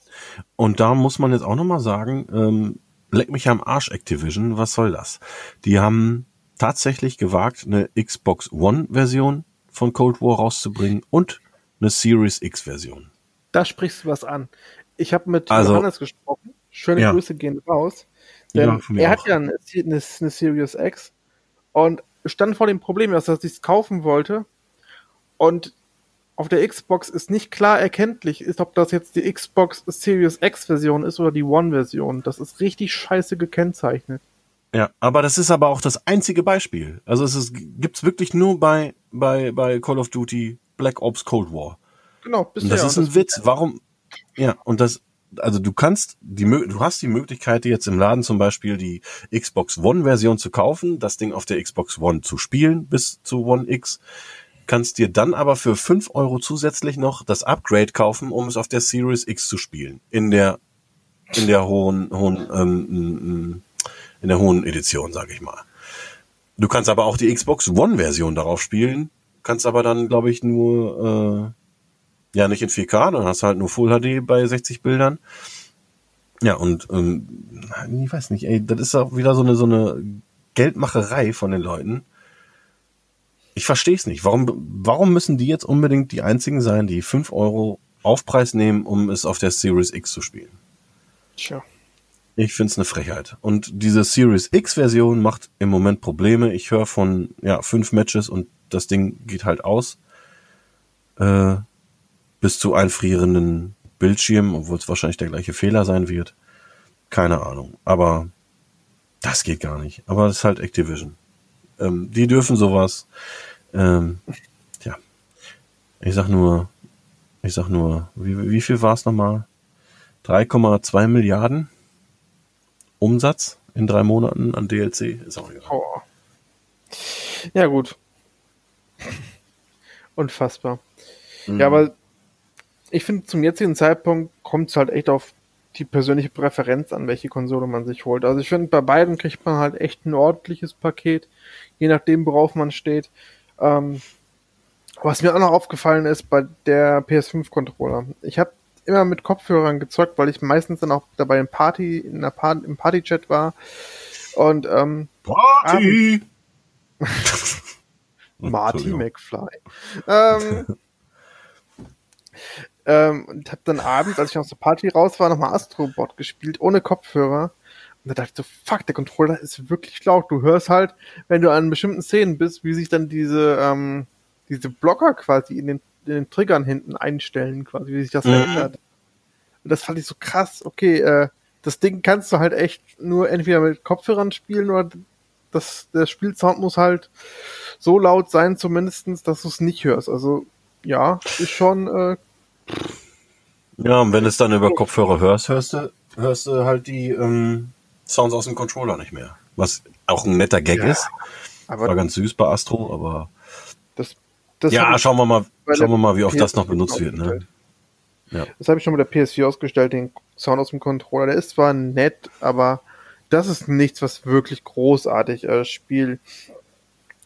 Und da muss man jetzt auch nochmal sagen, ähm, leck mich am Arsch Activision, was soll das? Die haben tatsächlich gewagt, eine Xbox One Version von Cold War rauszubringen und eine Series X Version. Da sprichst du was an. Ich habe mit Also- Johannes gesprochen. Schöne Ja. Grüße gehen raus. Ja, Denn mir er auch. hat ja eine, eine, eine Series X und stand vor dem Problem, dass er sich kaufen wollte. Und auf der Xbox ist nicht klar erkenntlich, ist, ob das jetzt die Xbox Series X Version ist oder die One Version. Das ist richtig scheiße gekennzeichnet. Ja, aber das ist aber auch das einzige Beispiel. Also es ist, gibt's wirklich nur bei, bei, bei Call of Duty Black Ops Cold War. Genau, Und bisher. das ist ein Witz. Warum? Ja, und das, also du kannst die, du hast die Möglichkeit, dir jetzt im Laden zum Beispiel die Xbox One Version zu kaufen, das Ding auf der Xbox One zu spielen bis zu One X. kannst dir dann aber für 5 Euro zusätzlich noch das Upgrade kaufen, um es auf der Series X zu spielen. In der, in der hohen, hohen, ähm, in der hohen Edition, sage ich mal. Du kannst aber auch die Xbox One-Version darauf spielen, kannst aber dann, glaube ich, nur, äh, ja, nicht in 4K, dann hast du halt nur Full HD bei 60 Bildern. Ja, und ähm, ich weiß nicht, ey, das ist auch wieder so eine, so eine Geldmacherei von den Leuten. Ich verstehe es nicht. Warum, warum müssen die jetzt unbedingt die einzigen sein, die 5 Euro Aufpreis nehmen, um es auf der Series X zu spielen? Tja. Ich find's eine Frechheit. Und diese Series X-Version macht im Moment Probleme. Ich höre von ja, fünf Matches und das Ding geht halt aus. Äh, bis zu einfrierenden Bildschirm, obwohl es wahrscheinlich der gleiche Fehler sein wird. Keine Ahnung. Aber das geht gar nicht. Aber das ist halt Activision. Ähm, die dürfen sowas. Ähm, ja. Ich sag nur, ich sag nur, wie, wie viel war es nochmal? 3,2 Milliarden Umsatz in drei Monaten an DLC. Ist auch egal. Oh. Ja, gut. Unfassbar. Mhm. Ja, aber ich finde, zum jetzigen Zeitpunkt kommt es halt echt auf die persönliche Präferenz an, welche Konsole man sich holt. Also ich finde, bei beiden kriegt man halt echt ein ordentliches Paket, je nachdem, worauf man steht. Ähm, was mir auch noch aufgefallen ist bei der PS5-Controller. Ich habe immer mit Kopfhörern gezockt, weil ich meistens dann auch dabei im Party, in der Party, im Party-Chat war. Und ähm, Party! *laughs* Marty McFly. Ähm, ähm, und habe dann abends, als ich aus der Party raus war, nochmal Astrobot gespielt, ohne Kopfhörer. Und da dachte ich so, fuck, der Controller ist wirklich laut. Du hörst halt, wenn du an bestimmten Szenen bist, wie sich dann diese, ähm, diese Blocker quasi in den, in den Triggern hinten einstellen, quasi, wie sich das mhm. verändert. Und das fand ich so krass. Okay, äh, das Ding kannst du halt echt nur entweder mit Kopfhörern spielen oder das, der Spielsound muss halt so laut sein, zumindestens, dass du es nicht hörst. Also, ja, ist schon äh, ja, und wenn du es dann über Kopfhörer hörst, hörst du, hörst du halt die ähm, Sounds aus dem Controller nicht mehr. Was auch ein netter Gag ja, ist. Aber War ganz süß bei Astro, aber das, das ja, schauen wir mal, schauen wir mal, wie oft PS das noch benutzt wird. Ne? Ja. Das habe ich schon mit der PS4 ausgestellt, den Sound aus dem Controller. Der ist zwar nett, aber das ist nichts, was wirklich großartig äh, Spiel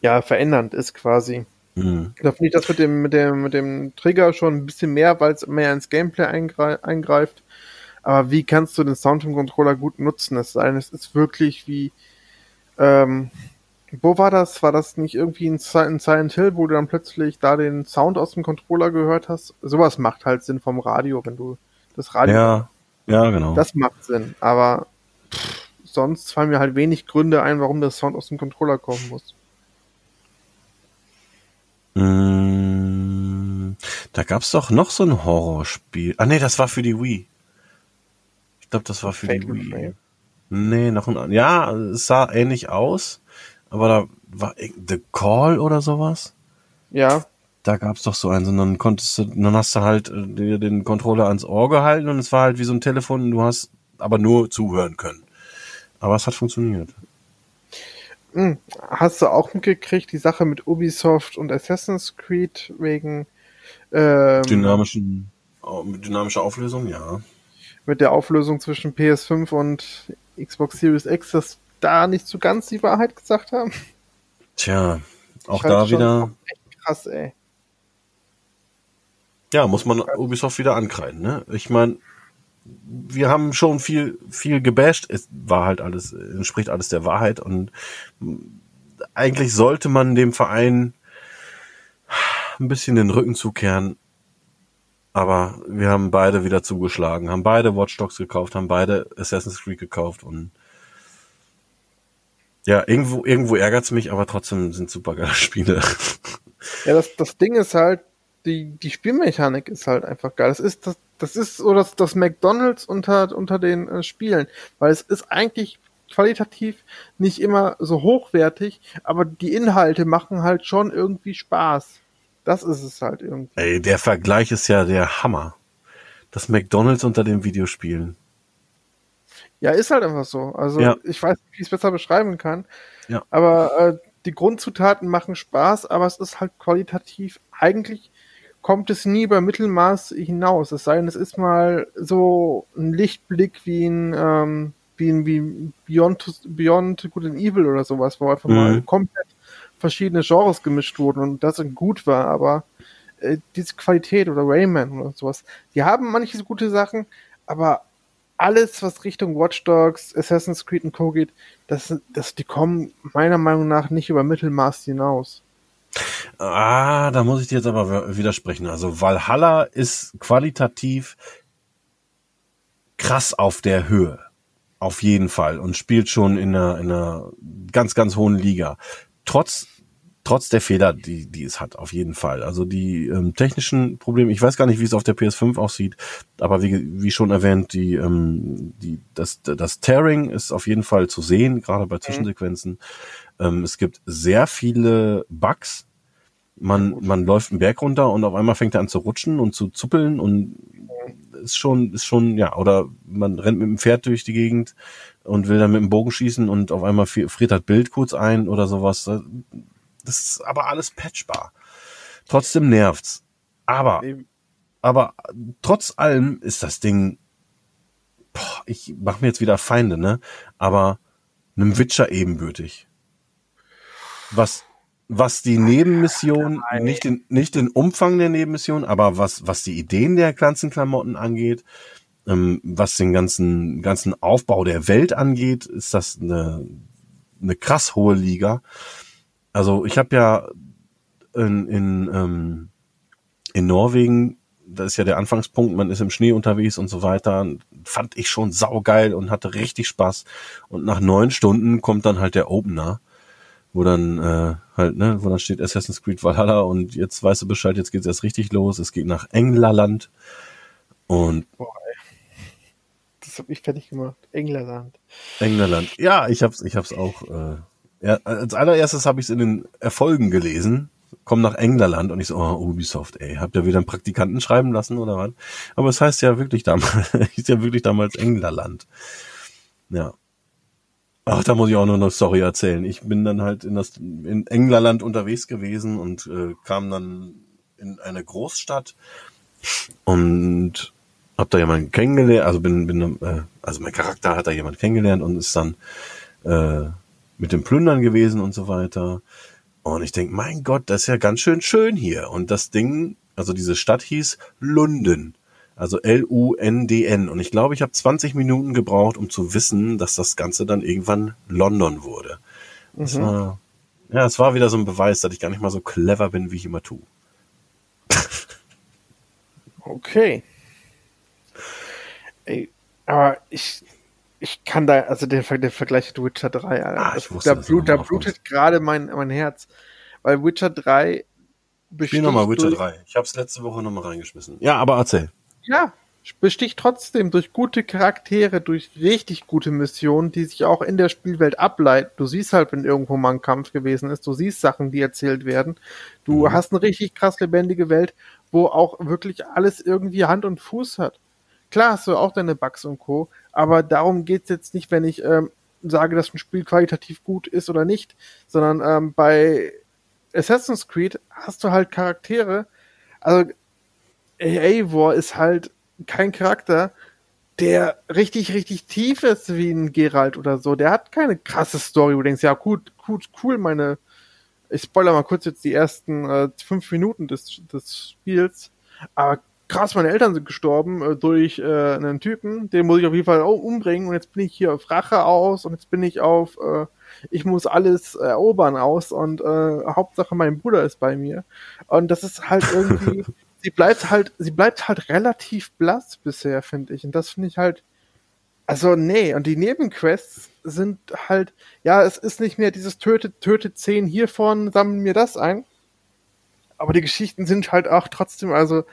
ja verändernd ist quasi. Mhm. Da finde ich das mit dem, mit, dem, mit dem Trigger schon ein bisschen mehr, weil es mehr ins Gameplay eingreift. Aber wie kannst du den Sound im Controller gut nutzen? Es ist, ist wirklich wie. Ähm, wo war das? War das nicht irgendwie in, in Silent Hill, wo du dann plötzlich da den Sound aus dem Controller gehört hast? Sowas macht halt Sinn vom Radio, wenn du das Radio. Ja, ja, genau. Das macht Sinn. Aber pff, sonst fallen mir halt wenig Gründe ein, warum der Sound aus dem Controller kommen muss. Mm, da gab's doch noch so ein Horrorspiel. Ah nee, das war für die Wii. Ich glaube, das war für Fake die Wii. Frame. Nee, noch ein ja, es sah ähnlich aus, aber da war The Call oder sowas. Ja. Da gab's doch so eins und dann konntest du, dann hast du halt äh, dir den Controller ans Ohr gehalten und es war halt wie so ein Telefon und du hast aber nur zuhören können. Aber es hat funktioniert. Hm, hast du auch mitgekriegt, die Sache mit Ubisoft und Assassin's Creed wegen ähm, dynamischen dynamischer Auflösung, ja. Mit der Auflösung zwischen PS5 und Xbox Series X, dass da nicht so ganz die Wahrheit gesagt haben. Tja, auch da wieder. Echt krass, ey. Ja, muss man Ubisoft wieder ankreiden, ne? Ich meine, wir haben schon viel, viel gebasht. Es war halt alles, entspricht alles der Wahrheit und eigentlich sollte man dem Verein ein bisschen den Rücken zukehren. Aber wir haben beide wieder zugeschlagen, haben beide Watch Dogs gekauft, haben beide Assassin's Creed gekauft und ja, irgendwo, irgendwo ärgert's mich, aber trotzdem sind super geile *laughs* Spiele. Ja, das, das Ding ist halt, die, die Spielmechanik ist halt einfach geil. Das ist, das, das ist so das, das McDonalds unter, unter den äh, Spielen, weil es ist eigentlich qualitativ nicht immer so hochwertig, aber die Inhalte machen halt schon irgendwie Spaß. Das ist es halt irgendwie. Ey, der Vergleich ist ja der Hammer. Das McDonalds unter den Videospielen. Ja, ist halt einfach so. Also ja. ich weiß nicht, wie ich es besser beschreiben kann. Ja. Aber äh, die Grundzutaten machen Spaß, aber es ist halt qualitativ eigentlich kommt es nie über Mittelmaß hinaus. Es sei denn, es ist mal so ein Lichtblick wie ein, ähm, wie ein wie Beyond, Beyond Good and Evil oder sowas, wo einfach mhm. mal komplett verschiedene Genres gemischt wurden und das gut war, aber äh, diese Qualität oder Rayman oder sowas, die haben manche gute Sachen, aber alles, was Richtung Watch Dogs, Assassin's Creed und Co. geht, das, das, die kommen meiner Meinung nach nicht über Mittelmaß hinaus. Ah, da muss ich dir jetzt aber widersprechen. Also Valhalla ist qualitativ krass auf der Höhe. Auf jeden Fall. Und spielt schon in einer, in einer ganz, ganz hohen Liga. Trotz trotz der Fehler, die, die es hat, auf jeden Fall. Also die ähm, technischen Probleme, ich weiß gar nicht, wie es auf der PS5 aussieht, aber wie, wie schon erwähnt, die, ähm, die, das, das Tearing ist auf jeden Fall zu sehen, gerade bei mhm. Zwischensequenzen. Ähm, es gibt sehr viele Bugs. Man, man läuft einen Berg runter und auf einmal fängt er an zu rutschen und zu zuppeln und ist schon, ist schon, ja, oder man rennt mit dem Pferd durch die Gegend und will dann mit dem Bogen schießen und auf einmal friert das Bild kurz ein oder sowas das ist aber alles patchbar. Trotzdem nervt's. Aber, aber trotz allem ist das Ding, boah, ich mache mir jetzt wieder Feinde, ne? Aber einem Witcher ebenbürtig. Was, was die Nebenmission, nicht den, nicht den Umfang der Nebenmission, aber was, was die Ideen der ganzen Klamotten angeht, ähm, was den ganzen, ganzen Aufbau der Welt angeht, ist das eine, eine krass hohe Liga. Also ich habe ja in, in, ähm, in Norwegen, das ist ja der Anfangspunkt, man ist im Schnee unterwegs und so weiter, fand ich schon saugeil und hatte richtig Spaß. Und nach neun Stunden kommt dann halt der Opener, wo dann äh, halt, ne, wo dann steht Assassin's Creed Valhalla und jetzt weißt du Bescheid, jetzt geht's erst richtig los. Es geht nach Englerland und Boah, das hab ich fertig gemacht. Englerland. Englerland. Ja, ich hab's, ich hab's auch äh, ja, als allererstes habe ich es in den Erfolgen gelesen. Komm nach Englerland und ich so, oh, Ubisoft, ey, habt ihr wieder einen Praktikanten schreiben lassen oder was? Aber es heißt ja wirklich damals, *laughs* ist ja wirklich damals Englerland. Ja. Ach, da muss ich auch noch eine Story erzählen. Ich bin dann halt in das in Englerland unterwegs gewesen und äh, kam dann in eine Großstadt und hab da jemanden kennengelernt, also bin bin äh, also mein Charakter hat da jemand kennengelernt und ist dann äh, mit dem Plündern gewesen und so weiter. Und ich denk, mein Gott, das ist ja ganz schön schön hier. Und das Ding, also diese Stadt hieß Lunden. Also L-U-N-D-N. Und ich glaube, ich habe 20 Minuten gebraucht, um zu wissen, dass das Ganze dann irgendwann London wurde. Das mhm. war, ja, es war wieder so ein Beweis, dass ich gar nicht mal so clever bin, wie ich immer tue. *laughs* okay. Ey, aber ich, ich kann da, also der, der Vergleich zu Witcher 3, Alter, ah, das, wusste, da, blut, da blutet gerade mein, mein Herz. Weil Witcher 3 besticht. Spiel nochmal Witcher durch, 3. Ich hab's letzte Woche nochmal reingeschmissen. Ja, aber erzähl. Ja, besticht trotzdem durch gute Charaktere, durch richtig gute Missionen, die sich auch in der Spielwelt ableiten. Du siehst halt, wenn irgendwo mal ein Kampf gewesen ist, du siehst Sachen, die erzählt werden. Du mhm. hast eine richtig krass lebendige Welt, wo auch wirklich alles irgendwie Hand und Fuß hat. Klar hast du auch deine Bugs und Co., aber darum geht's jetzt nicht, wenn ich ähm, sage, dass ein Spiel qualitativ gut ist oder nicht, sondern ähm, bei Assassin's Creed hast du halt Charaktere, also Eivor ist halt kein Charakter, der richtig, richtig tief ist wie ein Geralt oder so. Der hat keine krasse Story, wo du denkst, ja, gut, gut, cool, meine, ich spoiler mal kurz jetzt die ersten äh, fünf Minuten des, des Spiels, aber krass, meine Eltern sind gestorben äh, durch äh, einen Typen, den muss ich auf jeden Fall auch umbringen und jetzt bin ich hier auf Rache aus und jetzt bin ich auf, äh, ich muss alles erobern aus und äh, Hauptsache mein Bruder ist bei mir. Und das ist halt *laughs* irgendwie, sie bleibt halt, sie bleibt halt relativ blass bisher, finde ich. Und das finde ich halt, also nee, und die Nebenquests sind halt, ja, es ist nicht mehr dieses tötet, tötet zehn hiervon, sammeln mir das ein. Aber die Geschichten sind halt auch trotzdem, also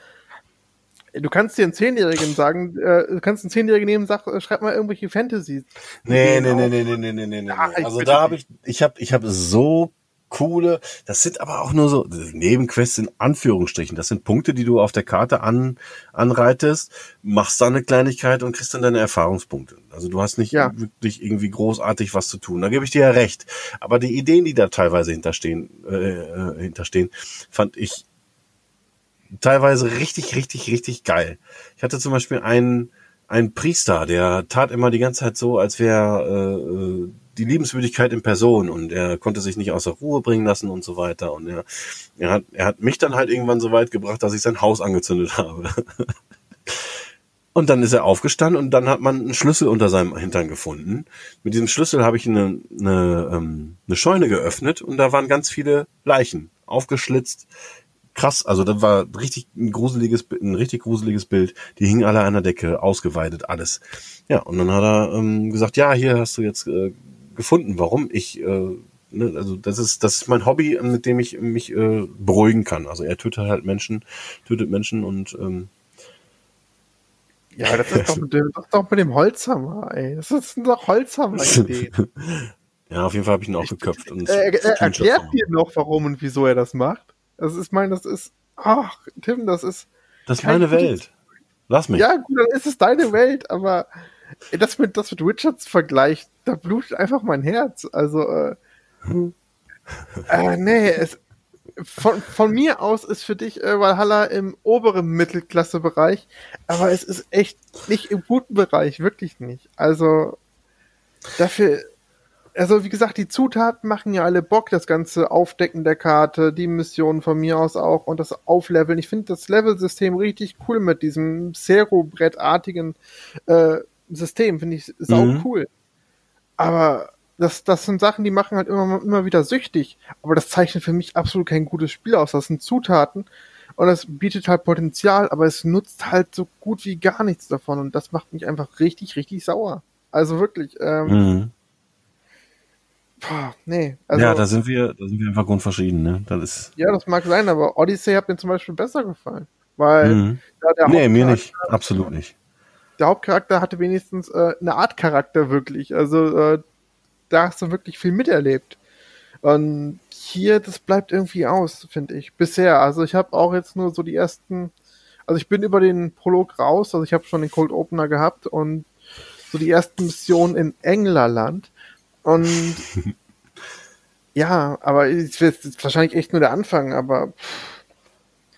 Du kannst dir einen Zehnjährigen sagen, äh, du kannst einen Zehnjährigen nehmen, sag, äh, schreib mal irgendwelche Fantasy. Nee, nee, nee, nee, nee, nee, nee, nee, nee. Also da habe ich, ich habe, ich habe so coole, das sind aber auch nur so Nebenquests in Anführungsstrichen. Das sind Punkte, die du auf der Karte an, anreitest, machst da eine Kleinigkeit und kriegst dann deine Erfahrungspunkte. Also du hast nicht ja. wirklich irgendwie großartig was zu tun. Da gebe ich dir ja recht. Aber die Ideen, die da teilweise hinterstehen, äh, äh hinterstehen, fand ich teilweise richtig, richtig, richtig geil. Ich hatte zum Beispiel einen, einen Priester, der tat immer die ganze Zeit so, als wäre äh, die Liebenswürdigkeit in Person und er konnte sich nicht außer Ruhe bringen lassen und so weiter. Und er, er, hat, er hat mich dann halt irgendwann so weit gebracht, dass ich sein Haus angezündet habe. *laughs* Und dann ist er aufgestanden und dann hat man einen Schlüssel unter seinem Hintern gefunden. Mit diesem Schlüssel habe ich eine, eine, ähm, eine Scheune geöffnet und da waren ganz viele Leichen aufgeschlitzt, krass. Also das war richtig ein gruseliges, ein richtig gruseliges Bild. Die hingen alle an der Decke, ausgeweidet, alles. Ja, und dann hat er ähm, gesagt, ja, hier hast du jetzt äh, gefunden, warum ich, äh, ne, also das ist, das ist mein Hobby, mit dem ich mich äh, beruhigen kann. Also er tötet halt Menschen, tötet Menschen und ähm, ja, das ist doch mit dem, das ist doch mit dem Holzhammer, ey. Das ist doch Holzhammer-Idee. *laughs* ja, auf jeden Fall habe ich ihn auch geköpft. Und er, er erklärt dir noch, warum und wieso er das macht. Das ist mein, das ist, ach, Tim, das ist. Das ist meine Welt. Lass mich. Ja, gut, dann ist es deine Welt, aber das mit, das mit Richards Vergleich, da blutet einfach mein Herz. Also, äh, äh nee, es, von, von mir aus ist für dich äh, Valhalla im oberen Mittelklassebereich, aber es ist echt nicht im guten Bereich, wirklich nicht. Also, dafür, also wie gesagt, die Zutaten machen ja alle Bock, das ganze Aufdecken der Karte, die Missionen von mir aus auch und das Aufleveln. Ich finde das Level-System richtig cool mit diesem Zero-Brettartigen äh, System, finde ich sau mhm. cool. Aber das, das sind Sachen, die machen halt immer, immer wieder süchtig. Aber das zeichnet für mich absolut kein gutes Spiel aus. Das sind Zutaten und das bietet halt Potenzial, aber es nutzt halt so gut wie gar nichts davon und das macht mich einfach richtig, richtig sauer. Also wirklich. Ähm, mhm. Boah, nee. Also, ja, da sind wir, da sind wir einfach grundverschieden, ne? Das ist. Ja, das mag sein, aber Odyssey hat mir zum Beispiel besser gefallen. Weil mhm. da der Nee, mir nicht. Absolut nicht. Der Hauptcharakter hatte wenigstens äh, eine Art Charakter wirklich. Also äh, da hast du wirklich viel miterlebt. Und hier, das bleibt irgendwie aus, finde ich. Bisher. Also ich habe auch jetzt nur so die ersten. Also ich bin über den Prolog raus, also ich habe schon den Cold Opener gehabt und so die ersten Missionen in Englerland. Und *laughs* ja, aber es wird wahrscheinlich echt nur der Anfang, aber pff,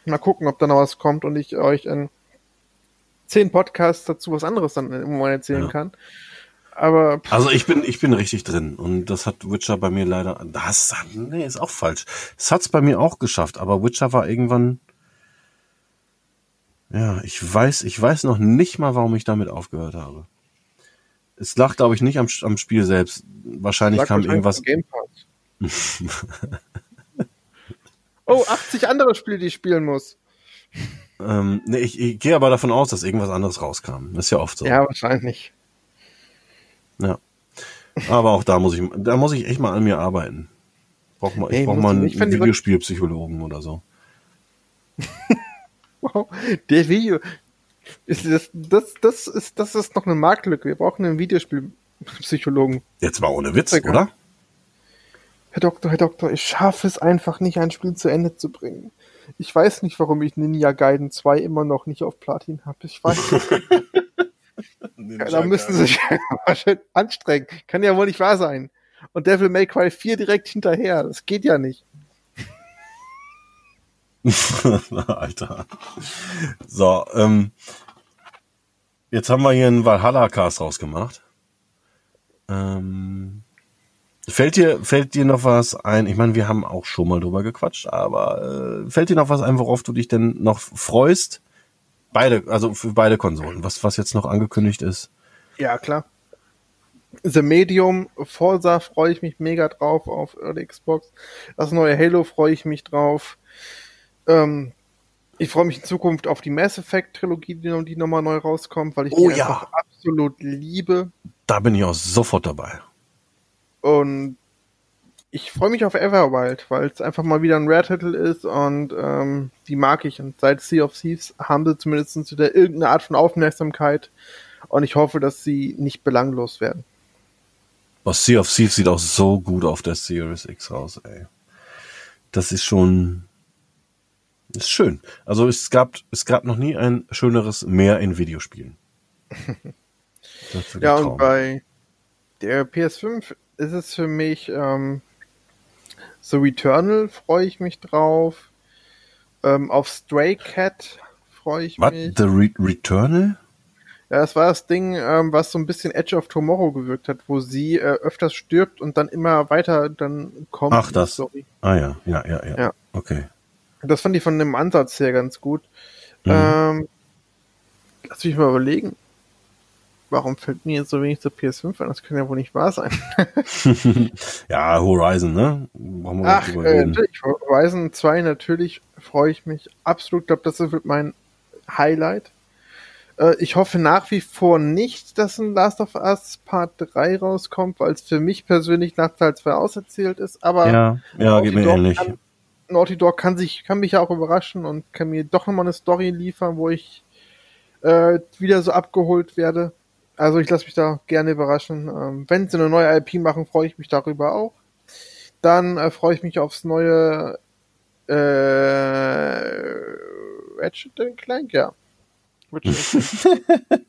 mal gucken, ob da noch was kommt und ich euch in zehn Podcasts dazu was anderes dann im Moment erzählen ja. kann. Aber pff. also ich bin ich bin richtig drin und das hat Witcher bei mir leider das nee, ist auch falsch. Es hat's bei mir auch geschafft, aber Witcher war irgendwann ja, ich weiß, ich weiß noch nicht mal, warum ich damit aufgehört habe. Es lag, glaube ich, nicht am, am Spiel selbst. Wahrscheinlich kam irgendwas. *laughs* oh, 80 andere Spiele, die ich spielen muss. Ähm, nee, ich, ich gehe aber davon aus, dass irgendwas anderes rauskam. Das ist ja oft so. Ja, wahrscheinlich. Ja. Aber auch da muss ich, da muss ich echt mal an mir arbeiten. Brauch mal, ich hey, brauche mal einen Videospielpsychologen oder so. *laughs* wow, der Video, ist das, das, das, ist, das ist noch eine Marktlücke. Wir brauchen einen Videospielpsychologen. Jetzt mal ohne Witz, oder? Herr Doktor, Herr Doktor, ich schaffe es einfach nicht, ein Spiel zu Ende zu bringen. Ich weiß nicht, warum ich Ninja Gaiden 2 immer noch nicht auf Platin habe. Ich weiß nicht. *laughs* da müssen sie sich *laughs* anstrengen. Kann ja wohl nicht wahr sein. Und Devil May Cry 4 direkt hinterher. Das geht ja nicht. *laughs* Alter. So, ähm, jetzt haben wir hier einen Valhalla-Cast rausgemacht. Ähm, fällt dir, fällt dir noch was ein? Ich meine, wir haben auch schon mal drüber gequatscht, aber äh, fällt dir noch was ein, worauf du dich denn noch freust? Beide, also für beide Konsolen, was, was jetzt noch angekündigt ist. Ja, klar. The Medium, Forza freue ich mich mega drauf auf Early Xbox. Das neue Halo freue ich mich drauf. Ähm, ich freue mich in Zukunft auf die Mass Effect Trilogie, die, die nochmal neu rauskommt, weil ich oh, die ja. einfach absolut liebe. Da bin ich auch sofort dabei. Und ich freue mich auf Everwild, weil es einfach mal wieder ein Rare-Titel ist und ähm, die mag ich. Und seit Sea of Thieves haben sie zumindest wieder irgendeine Art von Aufmerksamkeit. Und ich hoffe, dass sie nicht belanglos werden. Was Sea of Thieves sieht auch so gut auf der Series X raus, ey. das ist schon ist schön. Also es gab es gab noch nie ein schöneres Meer in Videospielen. *laughs* ja und bei der PS5 ist es für mich ähm, so Returnal freue ich mich drauf. Ähm, auf Stray Cat freue ich What? mich. The Re Returnal? Ja, das war das Ding, ähm, was so ein bisschen Edge of Tomorrow gewirkt hat, wo sie äh, öfters stirbt und dann immer weiter dann kommt. Ach, das. Story. Ah ja, ja, ja, ja. ja. Okay. Das fand ich von dem Ansatz her ganz gut. Mhm. Ähm, lass mich mal überlegen. Warum fällt mir jetzt so wenig zur PS5 an? Das kann ja wohl nicht wahr sein. *laughs* ja, Horizon, ne? Ach, äh, natürlich. Horizon 2, natürlich freue ich mich absolut. Ich glaube, das wird mein Highlight. Äh, ich hoffe nach wie vor nicht, dass ein Last of Us Part 3 rauskommt, weil es für mich persönlich nach Teil 2 auserzählt ist. Aber ja, ja geht mir ähnlich. Kann, Naughty Dog kann sich, kann mich ja auch überraschen und kann mir doch nochmal eine Story liefern, wo ich äh, wieder so abgeholt werde. Also ich lasse mich da gerne überraschen. Ähm, wenn sie eine neue IP machen, freue ich mich darüber auch. Dann äh, freue ich mich aufs neue äh, Ratchet Clank, ja. Ratchet *laughs*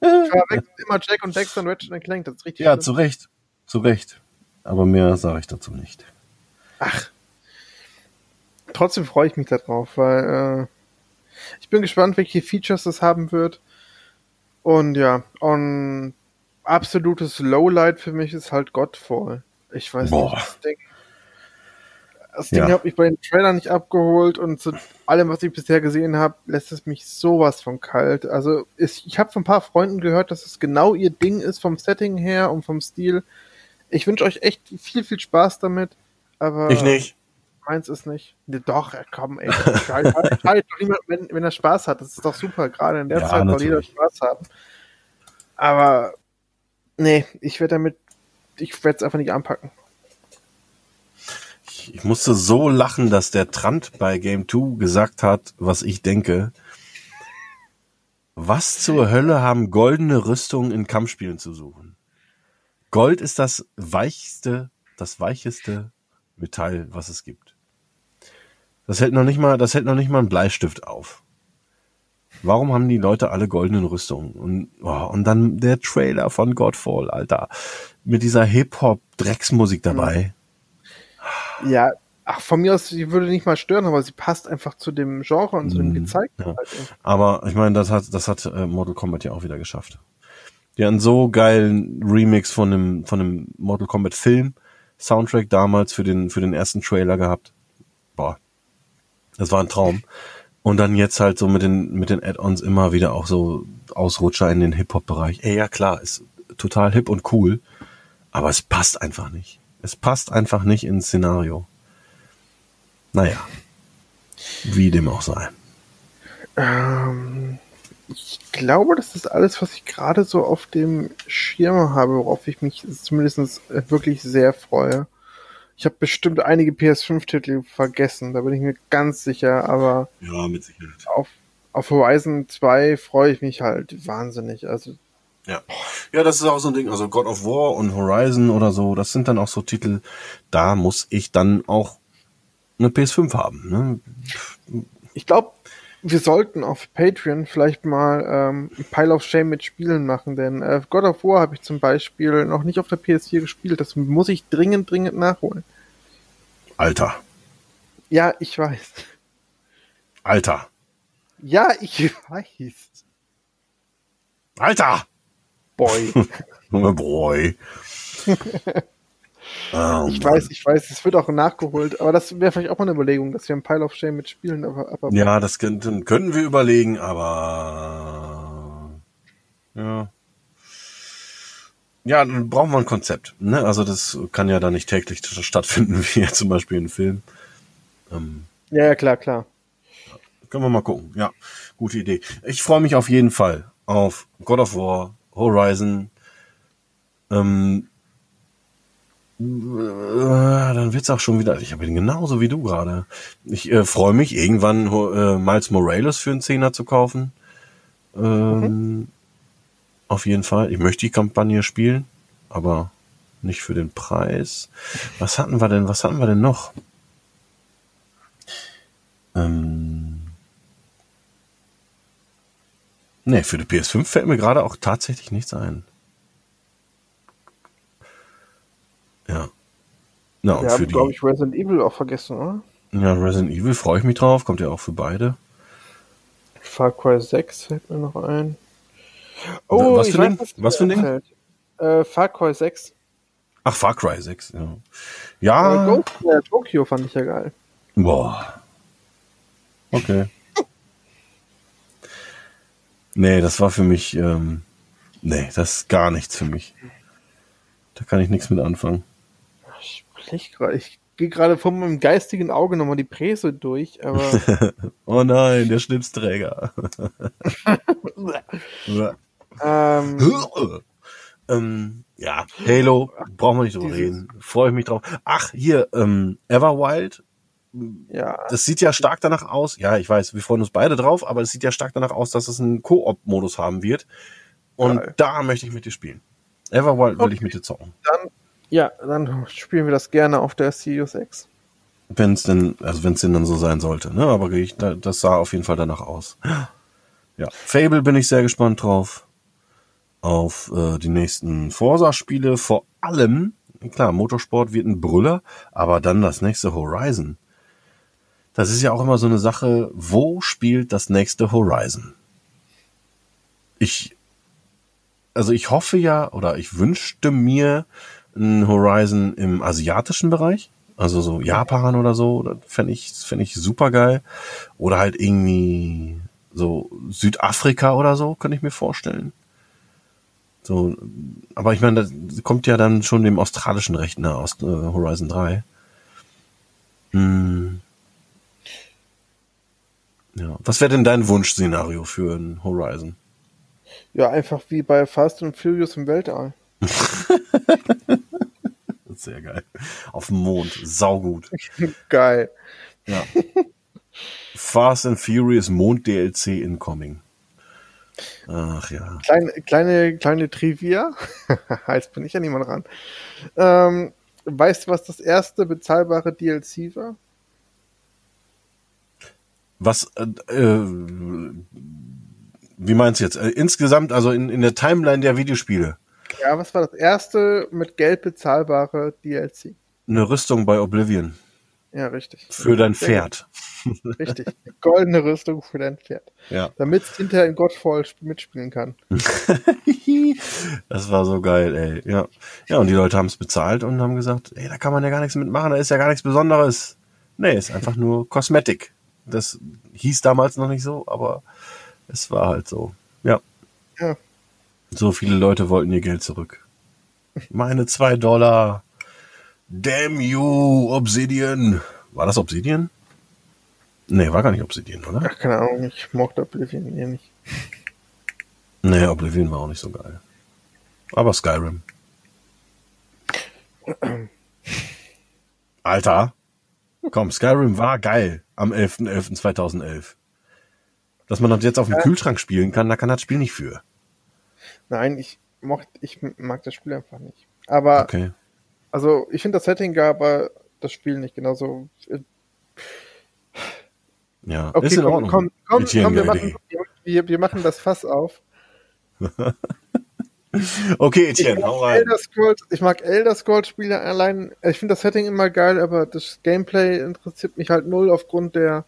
immer Jack und Dexter und Ratchet Clank, das ist richtig. Ja, schlimm. zu Recht. Zu Recht. Aber mehr sage ich dazu nicht. Ach. Trotzdem freue ich mich darauf, weil äh, ich bin gespannt, welche Features das haben wird. Und ja, und absolutes Lowlight für mich ist halt Godfall. Ich weiß Boah. nicht, das Ding, das Ding ja. hat mich bei den Trailern nicht abgeholt und zu allem, was ich bisher gesehen habe, lässt es mich sowas von kalt. Also ist, ich habe von ein paar Freunden gehört, dass es genau ihr Ding ist vom Setting her und vom Stil. Ich wünsche euch echt viel, viel Spaß damit. Aber ich nicht. Meins ist nicht. Nee, doch, komm, ey. *laughs* Scheiß doch niemand, wenn, wenn er Spaß hat. Das ist doch super. Gerade in der ja, Zeit soll jeder Spaß haben. Aber nee, ich werde damit, ich werde es einfach nicht anpacken. Ich, ich musste so lachen, dass der Trant bei Game 2 gesagt hat, was ich denke. Was zur Hölle haben goldene Rüstungen in Kampfspielen zu suchen? Gold ist das weichste, das weicheste Metall, was es gibt. Das hält noch nicht mal, das hält noch nicht mal ein Bleistift auf. Warum haben die Leute alle goldenen Rüstungen? Und, oh, und dann der Trailer von Godfall, Alter. Mit dieser Hip-Hop-Drecksmusik dabei. Ja, ach, von mir aus, sie würde nicht mal stören, aber sie passt einfach zu dem Genre und zu dem mhm. gezeigten. Ja. Halt aber ich meine, das hat, das hat äh, Mortal Kombat ja auch wieder geschafft. Die hatten so geilen Remix von einem, von einem Mortal Kombat Film, Soundtrack damals für den, für den ersten Trailer gehabt. Boah, das war ein Traum. Und dann jetzt halt so mit den, mit den Add-ons immer wieder auch so Ausrutscher in den Hip-Hop-Bereich. Ey, ja klar, ist total hip und cool, aber es passt einfach nicht. Es passt einfach nicht ins Szenario. Naja, wie dem auch sei. Ähm, ich glaube, das ist alles, was ich gerade so auf dem Schirm habe, worauf ich mich zumindest wirklich sehr freue. Ich habe bestimmt einige PS5-Titel vergessen, da bin ich mir ganz sicher, aber ja, mit Sicherheit. Auf, auf Horizon 2 freue ich mich halt wahnsinnig. Also ja. ja, das ist auch so ein Ding. Also God of War und Horizon oder so, das sind dann auch so Titel, da muss ich dann auch eine PS5 haben. Ne? Ich glaube, wir sollten auf Patreon vielleicht mal ähm, ein Pile of Shame mit Spielen machen, denn äh, God of War habe ich zum Beispiel noch nicht auf der PS4 gespielt. Das muss ich dringend, dringend nachholen. Alter. Ja, ich weiß. Alter. Ja, ich *laughs* weiß. Alter. Boy. *laughs* Boy. *laughs* Oh, ich Mann. weiß, ich weiß, es wird auch nachgeholt, aber das wäre vielleicht auch mal eine Überlegung, dass wir ein Pile of Shame mitspielen. Aber, aber ja, das könnten, könnten wir überlegen, aber ja. Ja, dann brauchen wir ein Konzept. Ne? Also das kann ja da nicht täglich stattfinden, *laughs* wie jetzt zum Beispiel ein Film. Ähm, ja, ja, klar, klar. Können wir mal gucken. Ja, gute Idee. Ich freue mich auf jeden Fall auf God of War, Horizon, ähm, äh, dann wird's auch schon wieder. Ich bin genauso wie du gerade. Ich äh, freue mich, irgendwann äh, Miles Morales für einen Zehner zu kaufen. Ähm, mhm. Auf jeden Fall. Ich möchte die Kampagne spielen, aber nicht für den Preis. Was hatten wir denn? Was hatten wir denn noch? Ähm, ne, für die PS5 fällt mir gerade auch tatsächlich nichts ein. Ja. Na, und Wir haben, glaube ich, Resident Evil auch vergessen, oder? Ja, Resident Evil freue ich mich drauf, kommt ja auch für beide. Far Cry 6 fällt mir noch ein. Oh, was für ein Ding? Was für ein Ding? Äh, Far Cry 6. Ach, Far Cry 6, ja. Ja. Äh, Ghost, äh, Tokyo fand ich ja geil. Boah. Okay. *laughs* nee, das war für mich, ähm, nee, das ist gar nichts für mich. Da kann ich nichts mit anfangen. Ich, ich gehe gerade vor meinem geistigen Auge nochmal die Präse durch, aber. *laughs* oh nein, der Schnipsträger. *laughs* ähm, *laughs* ähm, ja, Halo, brauchen wir nicht drüber reden. Freue ich mich drauf. Ach, hier, ähm, Everwild. Ja. Das sieht ja stark danach aus. Ja, ich weiß, wir freuen uns beide drauf, aber es sieht ja stark danach aus, dass es einen Koop-Modus haben wird. Und Geil. da möchte ich mit dir spielen. Everwild will okay. ich mit dir zocken. Dann, ja, dann spielen wir das gerne auf der Sirius X. Wenn es denn, also wenn es denn dann so sein sollte, ne? Aber ich, das sah auf jeden Fall danach aus. Ja, Fable bin ich sehr gespannt drauf auf äh, die nächsten Forsa-Spiele. Vor allem, klar, Motorsport wird ein Brüller, aber dann das nächste Horizon. Das ist ja auch immer so eine Sache, wo spielt das nächste Horizon? Ich, also ich hoffe ja, oder ich wünschte mir ein Horizon im asiatischen Bereich. Also so Japan oder so, das fände ich, fänd ich super geil. Oder halt irgendwie so Südafrika oder so, könnte ich mir vorstellen. So, aber ich meine, das kommt ja dann schon dem australischen Recht nahe aus äh, Horizon 3. Hm. Ja. Was wäre denn dein Wunschszenario für ein Horizon? Ja, einfach wie bei Fast and Furious im Weltall. *laughs* Sehr geil. Auf dem Mond. Saugut. *laughs* geil. Ja. Fast and Furious Mond DLC incoming. Ach ja. Kleine, kleine, kleine Trivia. *laughs* Jetzt bin ich ja niemand ran. Ähm, weißt du, was das erste bezahlbare DLC war? Was, äh, äh, wie meinst du jetzt? Äh, insgesamt, also in, in der Timeline der Videospiele? Ja, was war das erste mit Geld bezahlbare DLC? Eine Rüstung bei Oblivion. Ja, richtig. Für dein Pferd. Richtig. Goldene Rüstung für dein Pferd. Ja. Damit es hinterher in Godfall mitspielen kann. *laughs* das war so geil, ey. Ja. Ja, und die Leute haben es bezahlt und haben gesagt, ey, da kann man ja gar nichts mitmachen, da ist ja gar nichts Besonderes. Nee, ist einfach nur Kosmetik. Das hieß damals noch nicht so, aber es war halt so. Ja. Ja. So viele Leute wollten ihr Geld zurück. Meine zwei Dollar. Damn you, Obsidian. War das Obsidian? Nee, war gar nicht Obsidian, oder? Ach, keine Ahnung, ich mochte Oblivion hier nicht. Nee, Oblivion war auch nicht so geil. Aber Skyrim. *clears throat* Alter. Komm, Skyrim war geil am 11.11.2011. Dass man das jetzt auf dem ja. Kühlschrank spielen kann, da kann das Spiel nicht für. Nein, ich mochte, ich mag das Spiel einfach nicht. Aber okay. Also ich finde das Setting geil, aber das Spiel nicht genauso. Ja, okay, ist in komm, Ordnung. Komm, komm, komm wir, machen, wir, wir, machen das Fass auf. *laughs* okay, Etienne, hau rein. Elder Scrolls, ich mag Elder Scrolls Spiele allein. Ich finde das Setting immer geil, aber das Gameplay interessiert mich halt null aufgrund der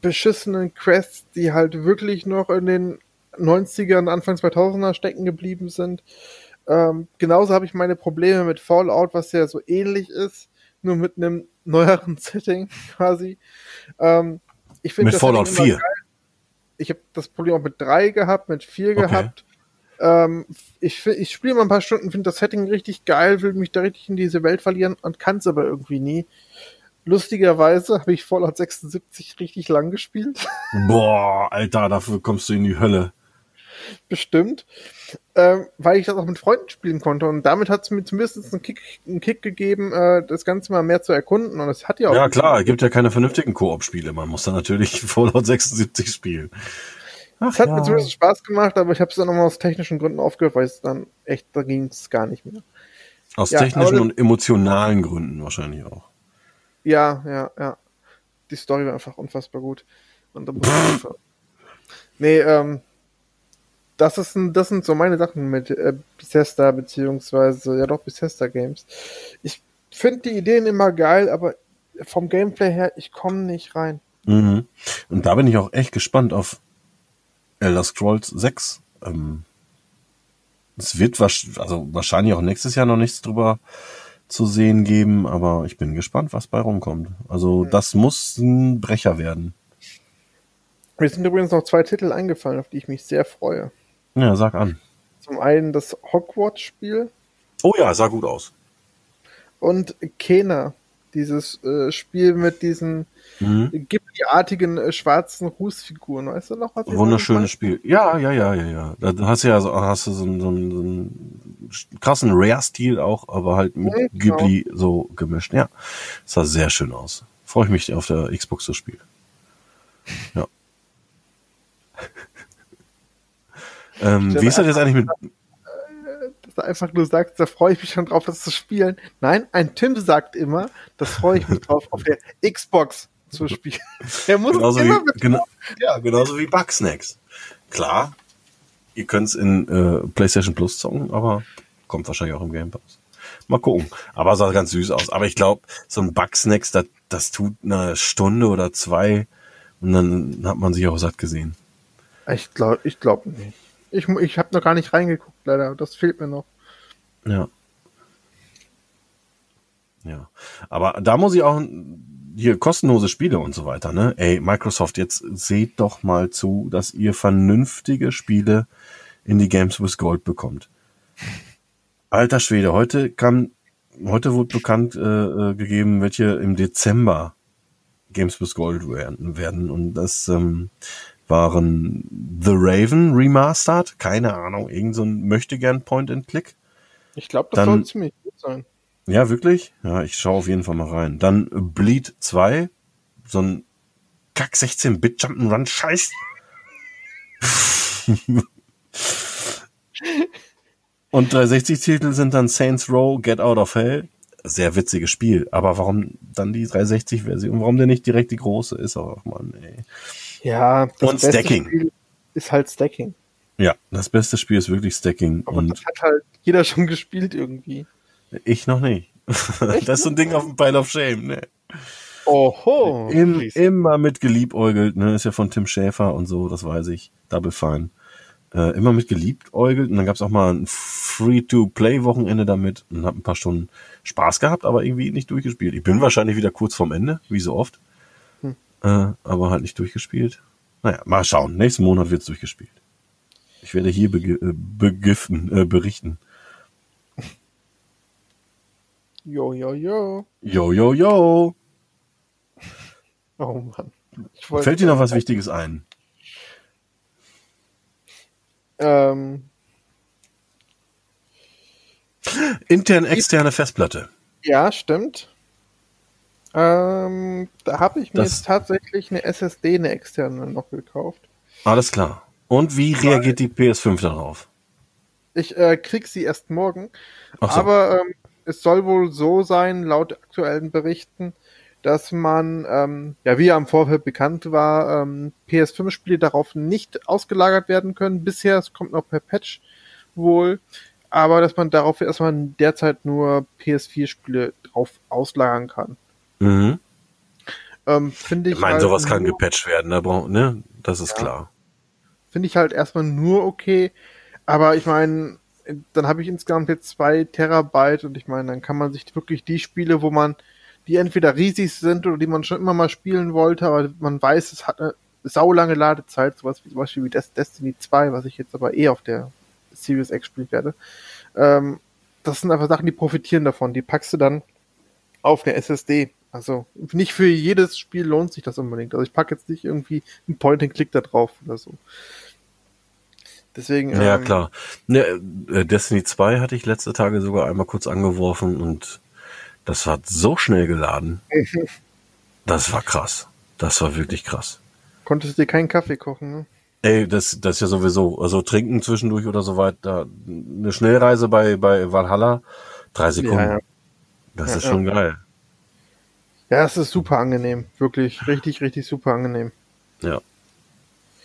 beschissenen Quests, die halt wirklich noch in den 90ern, Anfang 2000er stecken geblieben sind. Ähm, genauso habe ich meine Probleme mit Fallout, was ja so ähnlich ist, nur mit einem neueren *laughs* Setting quasi. Ähm, ich mit Fallout 4. Ich habe das Problem auch mit 3 gehabt, mit 4 okay. gehabt. Ähm, ich ich spiele mal ein paar Stunden, finde das Setting richtig geil, will mich da richtig in diese Welt verlieren und kann es aber irgendwie nie. Lustigerweise habe ich Fallout 76 richtig lang gespielt. *laughs* Boah, Alter, dafür kommst du in die Hölle. Bestimmt äh, weil ich das auch mit Freunden spielen konnte. Und damit hat es mir zumindest einen Kick, einen Kick gegeben, äh, das Ganze mal mehr zu erkunden. Und es hat ja auch. Ja, klar, es gibt ja keine vernünftigen Koop-Spiele. Man muss dann natürlich *laughs* Fallout 76 spielen. es hat ja. mir zumindest Spaß gemacht, aber ich habe es dann nochmal aus technischen Gründen aufgehört, weil es dann echt, da ging es gar nicht mehr. Aus ja, technischen und emotionalen Gründen wahrscheinlich auch. Ja, ja, ja. die Story war einfach unfassbar gut. Und da muss ich *laughs* einfach. Nee, ähm, das ist ein, das sind so meine Sachen mit äh, Bethesda, beziehungsweise, ja doch, Bethesda Games. Ich finde die Ideen immer geil, aber vom Gameplay her, ich komme nicht rein. Mhm. Und da bin ich auch echt gespannt auf Elder Scrolls 6. Ähm, es wird also wahrscheinlich auch nächstes Jahr noch nichts drüber zu sehen geben, aber ich bin gespannt, was bei rumkommt. Also das muss ein Brecher werden. Mir sind übrigens noch zwei Titel eingefallen, auf die ich mich sehr freue. Ja, sag an. Zum einen das Hogwarts-Spiel. Oh ja, sah gut aus. Und Kena, dieses äh, Spiel mit diesen mhm. Ghibli-artigen äh, schwarzen Rußfiguren. Weißt du noch was? Wunderschönes Spiel. Ja, ja, ja, ja, ja. Da hast du ja so, hast du so, einen, so einen, so einen krassen Rare-Stil auch, aber halt mit ja, genau. Ghibli so gemischt. Ja, sah sehr schön aus. Freue ich mich auf der Xbox zu spielen. Ja. *laughs* ähm, wie ist das jetzt eigentlich mit du einfach nur sagst, da freue ich mich schon drauf, das zu spielen. Nein, ein Tim sagt immer, das freue ich mich drauf, auf der Xbox zu spielen. *laughs* Er muss genauso immer wie, genau, Ja, genauso wie Bugsnacks. Klar, ihr könnt es in äh, PlayStation Plus zocken, aber kommt wahrscheinlich auch im Game Pass. Mal gucken. Aber sah ganz süß aus. Aber ich glaube, so ein Bugsnacks, das, das tut eine Stunde oder zwei und dann hat man sich auch satt gesehen. Ich glaube ich glaub nicht. Ich, ich habe noch gar nicht reingeguckt, leider. Das fehlt mir noch. Ja. Ja. Aber da muss ich auch hier kostenlose Spiele und so weiter, ne? Ey, Microsoft, jetzt seht doch mal zu, dass ihr vernünftige Spiele in die Games with Gold bekommt. Alter Schwede, heute kam, heute wurde bekannt äh, äh gegeben, welche im Dezember Games with Gold werden, werden und das ähm, waren The Raven Remastered, keine Ahnung, irgend so ein möchte gern Point and Click. Ich glaube, das soll ziemlich gut sein. Ja, wirklich? Ja, ich schaue auf jeden Fall mal rein. Dann Bleed 2, so ein Kack 16-Bit Jump'n'Run Scheiß. *laughs* Und 360 Titel sind dann Saints Row, Get Out of Hell. Sehr witziges Spiel. Aber warum dann die 360 Version? Warum denn nicht direkt die große? Ist auch, Mann, ey. Ja, das und Stacking. Spiel ist halt Stacking. Ja, das beste Spiel ist wirklich Stacking. Aber und das hat halt jeder schon gespielt irgendwie. Ich noch nicht. *laughs* das ist so ein Ding auf dem Pile of Shame, ne? Oho. Im, immer mit geliebäugelt, ne? Ist ja von Tim Schäfer und so, das weiß ich. Double Fine. Äh, immer mit geliebäugelt und dann gab's auch mal ein Free-to-Play-Wochenende damit und hab ein paar Stunden Spaß gehabt, aber irgendwie nicht durchgespielt. Ich bin wahrscheinlich wieder kurz vorm Ende, wie so oft. Äh, aber halt nicht durchgespielt. Naja, mal schauen. Nächsten Monat wird's durchgespielt. Ich werde hier bege äh, begiften, äh, berichten. Jo, jo, jo. Jo, jo, jo. Oh Mann. Fällt dir noch was Wichtiges ein? Ähm. Intern, externe Festplatte. Ja, stimmt. Ähm, da habe ich mir das, jetzt tatsächlich eine SSD, eine externe noch gekauft. Alles klar. Und wie reagiert die PS5 darauf? Ich äh, krieg sie erst morgen. So. Aber ähm, es soll wohl so sein, laut aktuellen Berichten, dass man, ähm, ja, wie ja im Vorfeld bekannt war, ähm, PS5-Spiele darauf nicht ausgelagert werden können. Bisher, es kommt noch per Patch wohl, aber dass man darauf erstmal derzeit nur PS4-Spiele drauf auslagern kann. Mhm. Ähm, Finde ich. Ich meine, halt sowas kann gepatcht werden, ne? ne? Das ist ja. klar. Finde ich halt erstmal nur okay. Aber ich meine, dann habe ich insgesamt jetzt zwei Terabyte und ich meine, dann kann man sich wirklich die Spiele, wo man, die entweder riesig sind oder die man schon immer mal spielen wollte, aber man weiß, es hat eine saulange Ladezeit, sowas wie zum Beispiel wie Destiny 2, was ich jetzt aber eh auf der Series X spielen werde. Ähm, das sind einfach Sachen, die profitieren davon. Die packst du dann auf eine SSD. Also nicht für jedes Spiel lohnt sich das unbedingt. Also ich packe jetzt nicht irgendwie einen Point-and-Click da drauf oder so. Deswegen. Ja, ähm, klar. Ne, äh, Destiny 2 hatte ich letzte Tage sogar einmal kurz angeworfen und das hat so schnell geladen. *laughs* das war krass. Das war wirklich krass. Konntest du dir keinen Kaffee kochen, ne? Ey, das, das ist ja sowieso. Also trinken zwischendurch oder so weiter. Eine Schnellreise bei, bei Valhalla, drei Sekunden. Ja, ja. Das ist schon geil. Ja, es ist super angenehm. Wirklich richtig, richtig super angenehm. Ja.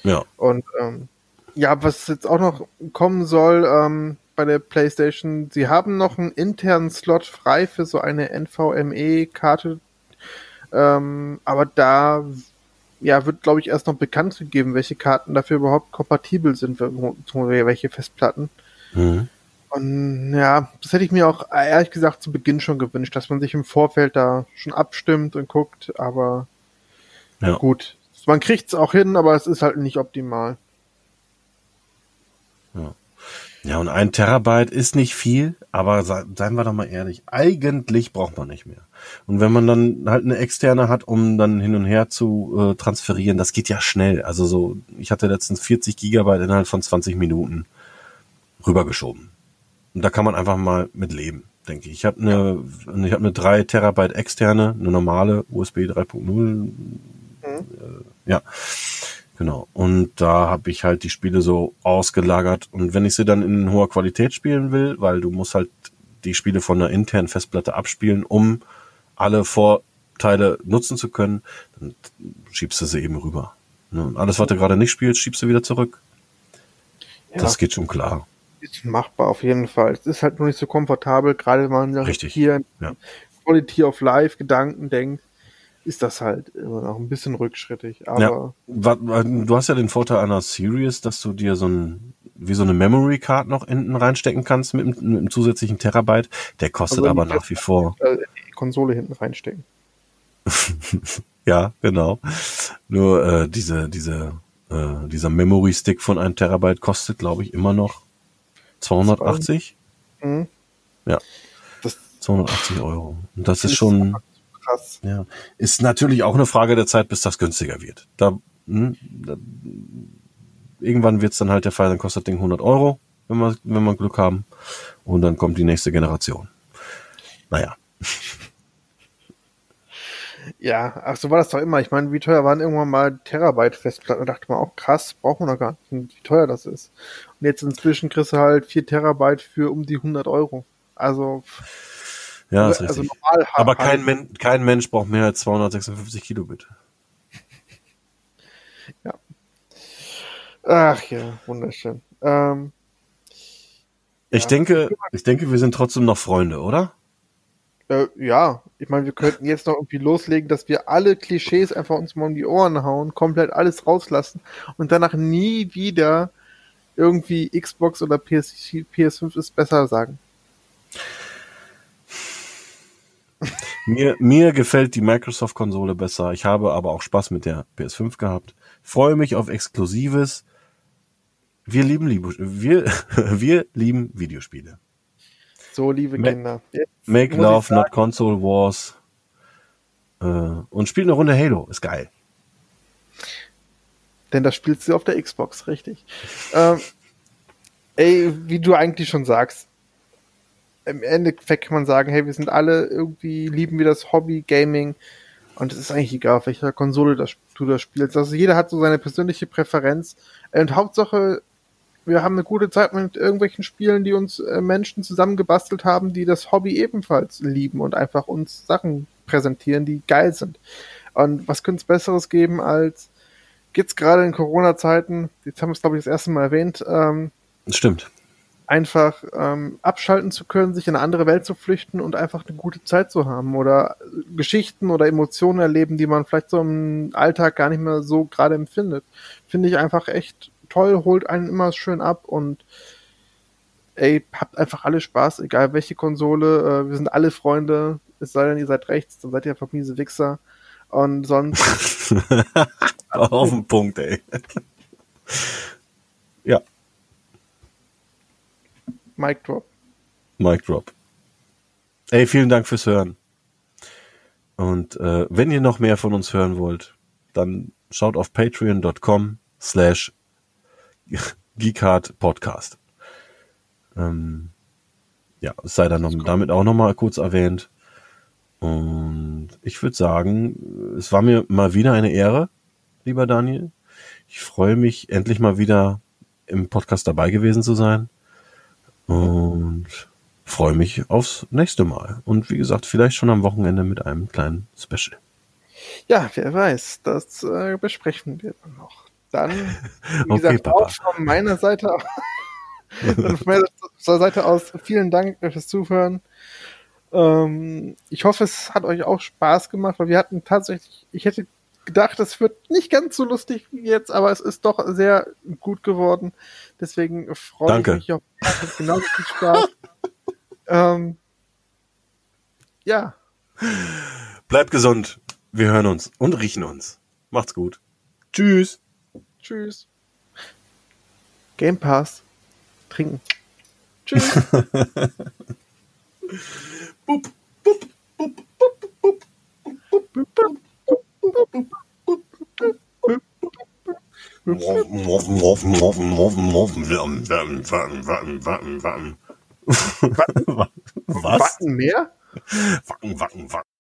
Ja. Und ähm, ja, was jetzt auch noch kommen soll ähm, bei der PlayStation, sie haben noch einen internen Slot frei für so eine NVMe-Karte. Ähm, aber da ja, wird, glaube ich, erst noch bekannt gegeben, welche Karten dafür überhaupt kompatibel sind, welche Festplatten. Mhm. Und ja, das hätte ich mir auch ehrlich gesagt zu Beginn schon gewünscht, dass man sich im Vorfeld da schon abstimmt und guckt, aber ja. gut. Man kriegt es auch hin, aber es ist halt nicht optimal. Ja. Ja, und ein Terabyte ist nicht viel, aber seien wir doch mal ehrlich, eigentlich braucht man nicht mehr. Und wenn man dann halt eine externe hat, um dann hin und her zu äh, transferieren, das geht ja schnell. Also so, ich hatte letztens 40 Gigabyte innerhalb von 20 Minuten rübergeschoben. Und da kann man einfach mal mit leben, denke ich. Ich habe eine, ich habe eine 3 Terabyte externe, eine normale USB 3.0. Mhm. Äh, ja. Genau. Und da habe ich halt die Spiele so ausgelagert. Und wenn ich sie dann in hoher Qualität spielen will, weil du musst halt die Spiele von einer internen Festplatte abspielen, um alle Vorteile nutzen zu können, dann schiebst du sie eben rüber. Ne? Und alles, was du gerade nicht spielst, schiebst du wieder zurück. Ja. Das geht schon klar. Ist machbar auf jeden Fall. Es ist halt nur nicht so komfortabel, gerade wenn man Richtig. hier ja. Quality of Life Gedanken denkt ist das halt immer noch ein bisschen rückschrittig. Aber ja. du hast ja den Vorteil einer Series, dass du dir so ein wie so eine Memory Card noch hinten reinstecken kannst mit, mit einem zusätzlichen Terabyte. Der kostet also aber nach wie vor. *laughs* Äh, die Konsole hinten reinstecken. ja, genau. Nur äh, diese diese äh, dieser Memory Stick von einem Terabyte kostet, glaube ich, immer noch 280. Mhm. Ja. Das 280 Euro. Und das ist schon krass. Ja. Ist natürlich auch eine Frage der Zeit, bis das günstiger wird. Da, hm, da irgendwann wird es dann halt der Fall, dann kostet das Ding 100 Euro, wenn wir, wenn wir Glück haben. Und dann kommt die nächste Generation. Naja. *laughs* Ja, ach so war das doch immer. Ich meine, wie teuer waren irgendwann mal Terabyte Festplatten? Da dachte man auch, krass, brauchen wir noch gar nicht, wie teuer das ist. Und jetzt inzwischen kriegst du halt 4 Terabyte für um die 100 Euro. Also, ja, ist also richtig. normal Aber kein, Men kein Mensch braucht mehr als 256 Kilobit. *laughs* Ja. Ach ja, wunderschön. Ähm, ich ja. denke, ich denke, wir sind trotzdem noch Freunde, oder? Äh, ja, ich meine, wir könnten jetzt noch irgendwie loslegen, dass wir alle Klischees einfach uns mal um die Ohren hauen, komplett alles rauslassen und danach nie wieder irgendwie Xbox oder PS, PS5 ist besser sagen. mir, mir gefällt die Microsoft-Konsole besser. Ich habe aber auch Spaß mit der PS5 gehabt. Freue mich auf Exklusives. Wir lieben, wir, *laughs* wir lieben Videospiele. So, liebe Ma Kinder. Jetzt Make Love, not Console Wars. Äh, und spielt eine Runde Halo. Ist geil. Denn das spielst du auf der Xbox, richtig. ähm, ey, wie du eigentlich schon sagst, im Endeffekt kann man sagen, hey, wir sind alle irgendwie, lieben wir das Hobby Gaming und es ist eigentlich egal, auf welcher Konsole das, du das spielst. Also jeder hat so seine persönliche Präferenz und Hauptsache, wir haben eine gute Zeit mit irgendwelchen Spielen, die uns äh, Menschen zusammengebastelt haben, die das Hobby ebenfalls lieben und einfach uns Sachen präsentieren, die geil sind. Und was könnte es Besseres geben als jetzt gerade in Corona-Zeiten, jetzt haben wir es glaube ich das erste Mal erwähnt, ähm, Stimmt einfach ähm, abschalten zu können, sich in eine andere Welt zu flüchten und einfach eine gute Zeit zu haben oder Geschichten oder Emotionen erleben, die man vielleicht so im Alltag gar nicht mehr so gerade empfindet. Finde ich einfach echt toll, holt einen immer schön ab und ey, habt einfach alle Spaß, egal welche Konsole, äh, wir sind alle Freunde, es sei denn, ihr seid rechts, dann seid ihr einfach miese Wichser und sonst... *laughs* Auf den Punkt, ey. ja. Mic Drop. Mic Drop. Ey, vielen Dank fürs Hören. Und äh, wenn ihr noch mehr von uns hören wollt, dann schaut auf patreon.com slash geekhartpodcast. Ähm, ja, es sei dann noch, damit auch nochmal kurz erwähnt. Und ich würde sagen, es war mir mal wieder eine Ehre, lieber Daniel. Ich freue mich, endlich mal wieder im Podcast dabei gewesen zu sein. Und freue mich aufs nächste Mal. Und wie gesagt, vielleicht schon am Wochenende mit einem kleinen Special. Ja, wer weiß, das äh, besprechen wir dann noch. Dann, wie *laughs* Okay, gesagt, Papa. auch von meiner Seite, *laughs* von meiner Seite aus vielen Dank fürs Zuhören. Ähm, ich hoffe, es hat euch auch Spaß gemacht, weil wir hatten tatsächlich, ich hätte gedacht, es wird nicht ganz so lustig wie jetzt, aber es ist doch sehr gut geworden. Deswegen freue ich Danke. mich auf *laughs* genauso viel Spaß. ähm, ja, Bleibt gesund. Wir hören uns und riechen uns. Macht's gut. Tschüss. tschüss. Game Pass. Trinken. Tschüss. *laughs* Bup, bup, bup, bup, bup. Was? Wacken mehr? Wacken, wacken, wacken.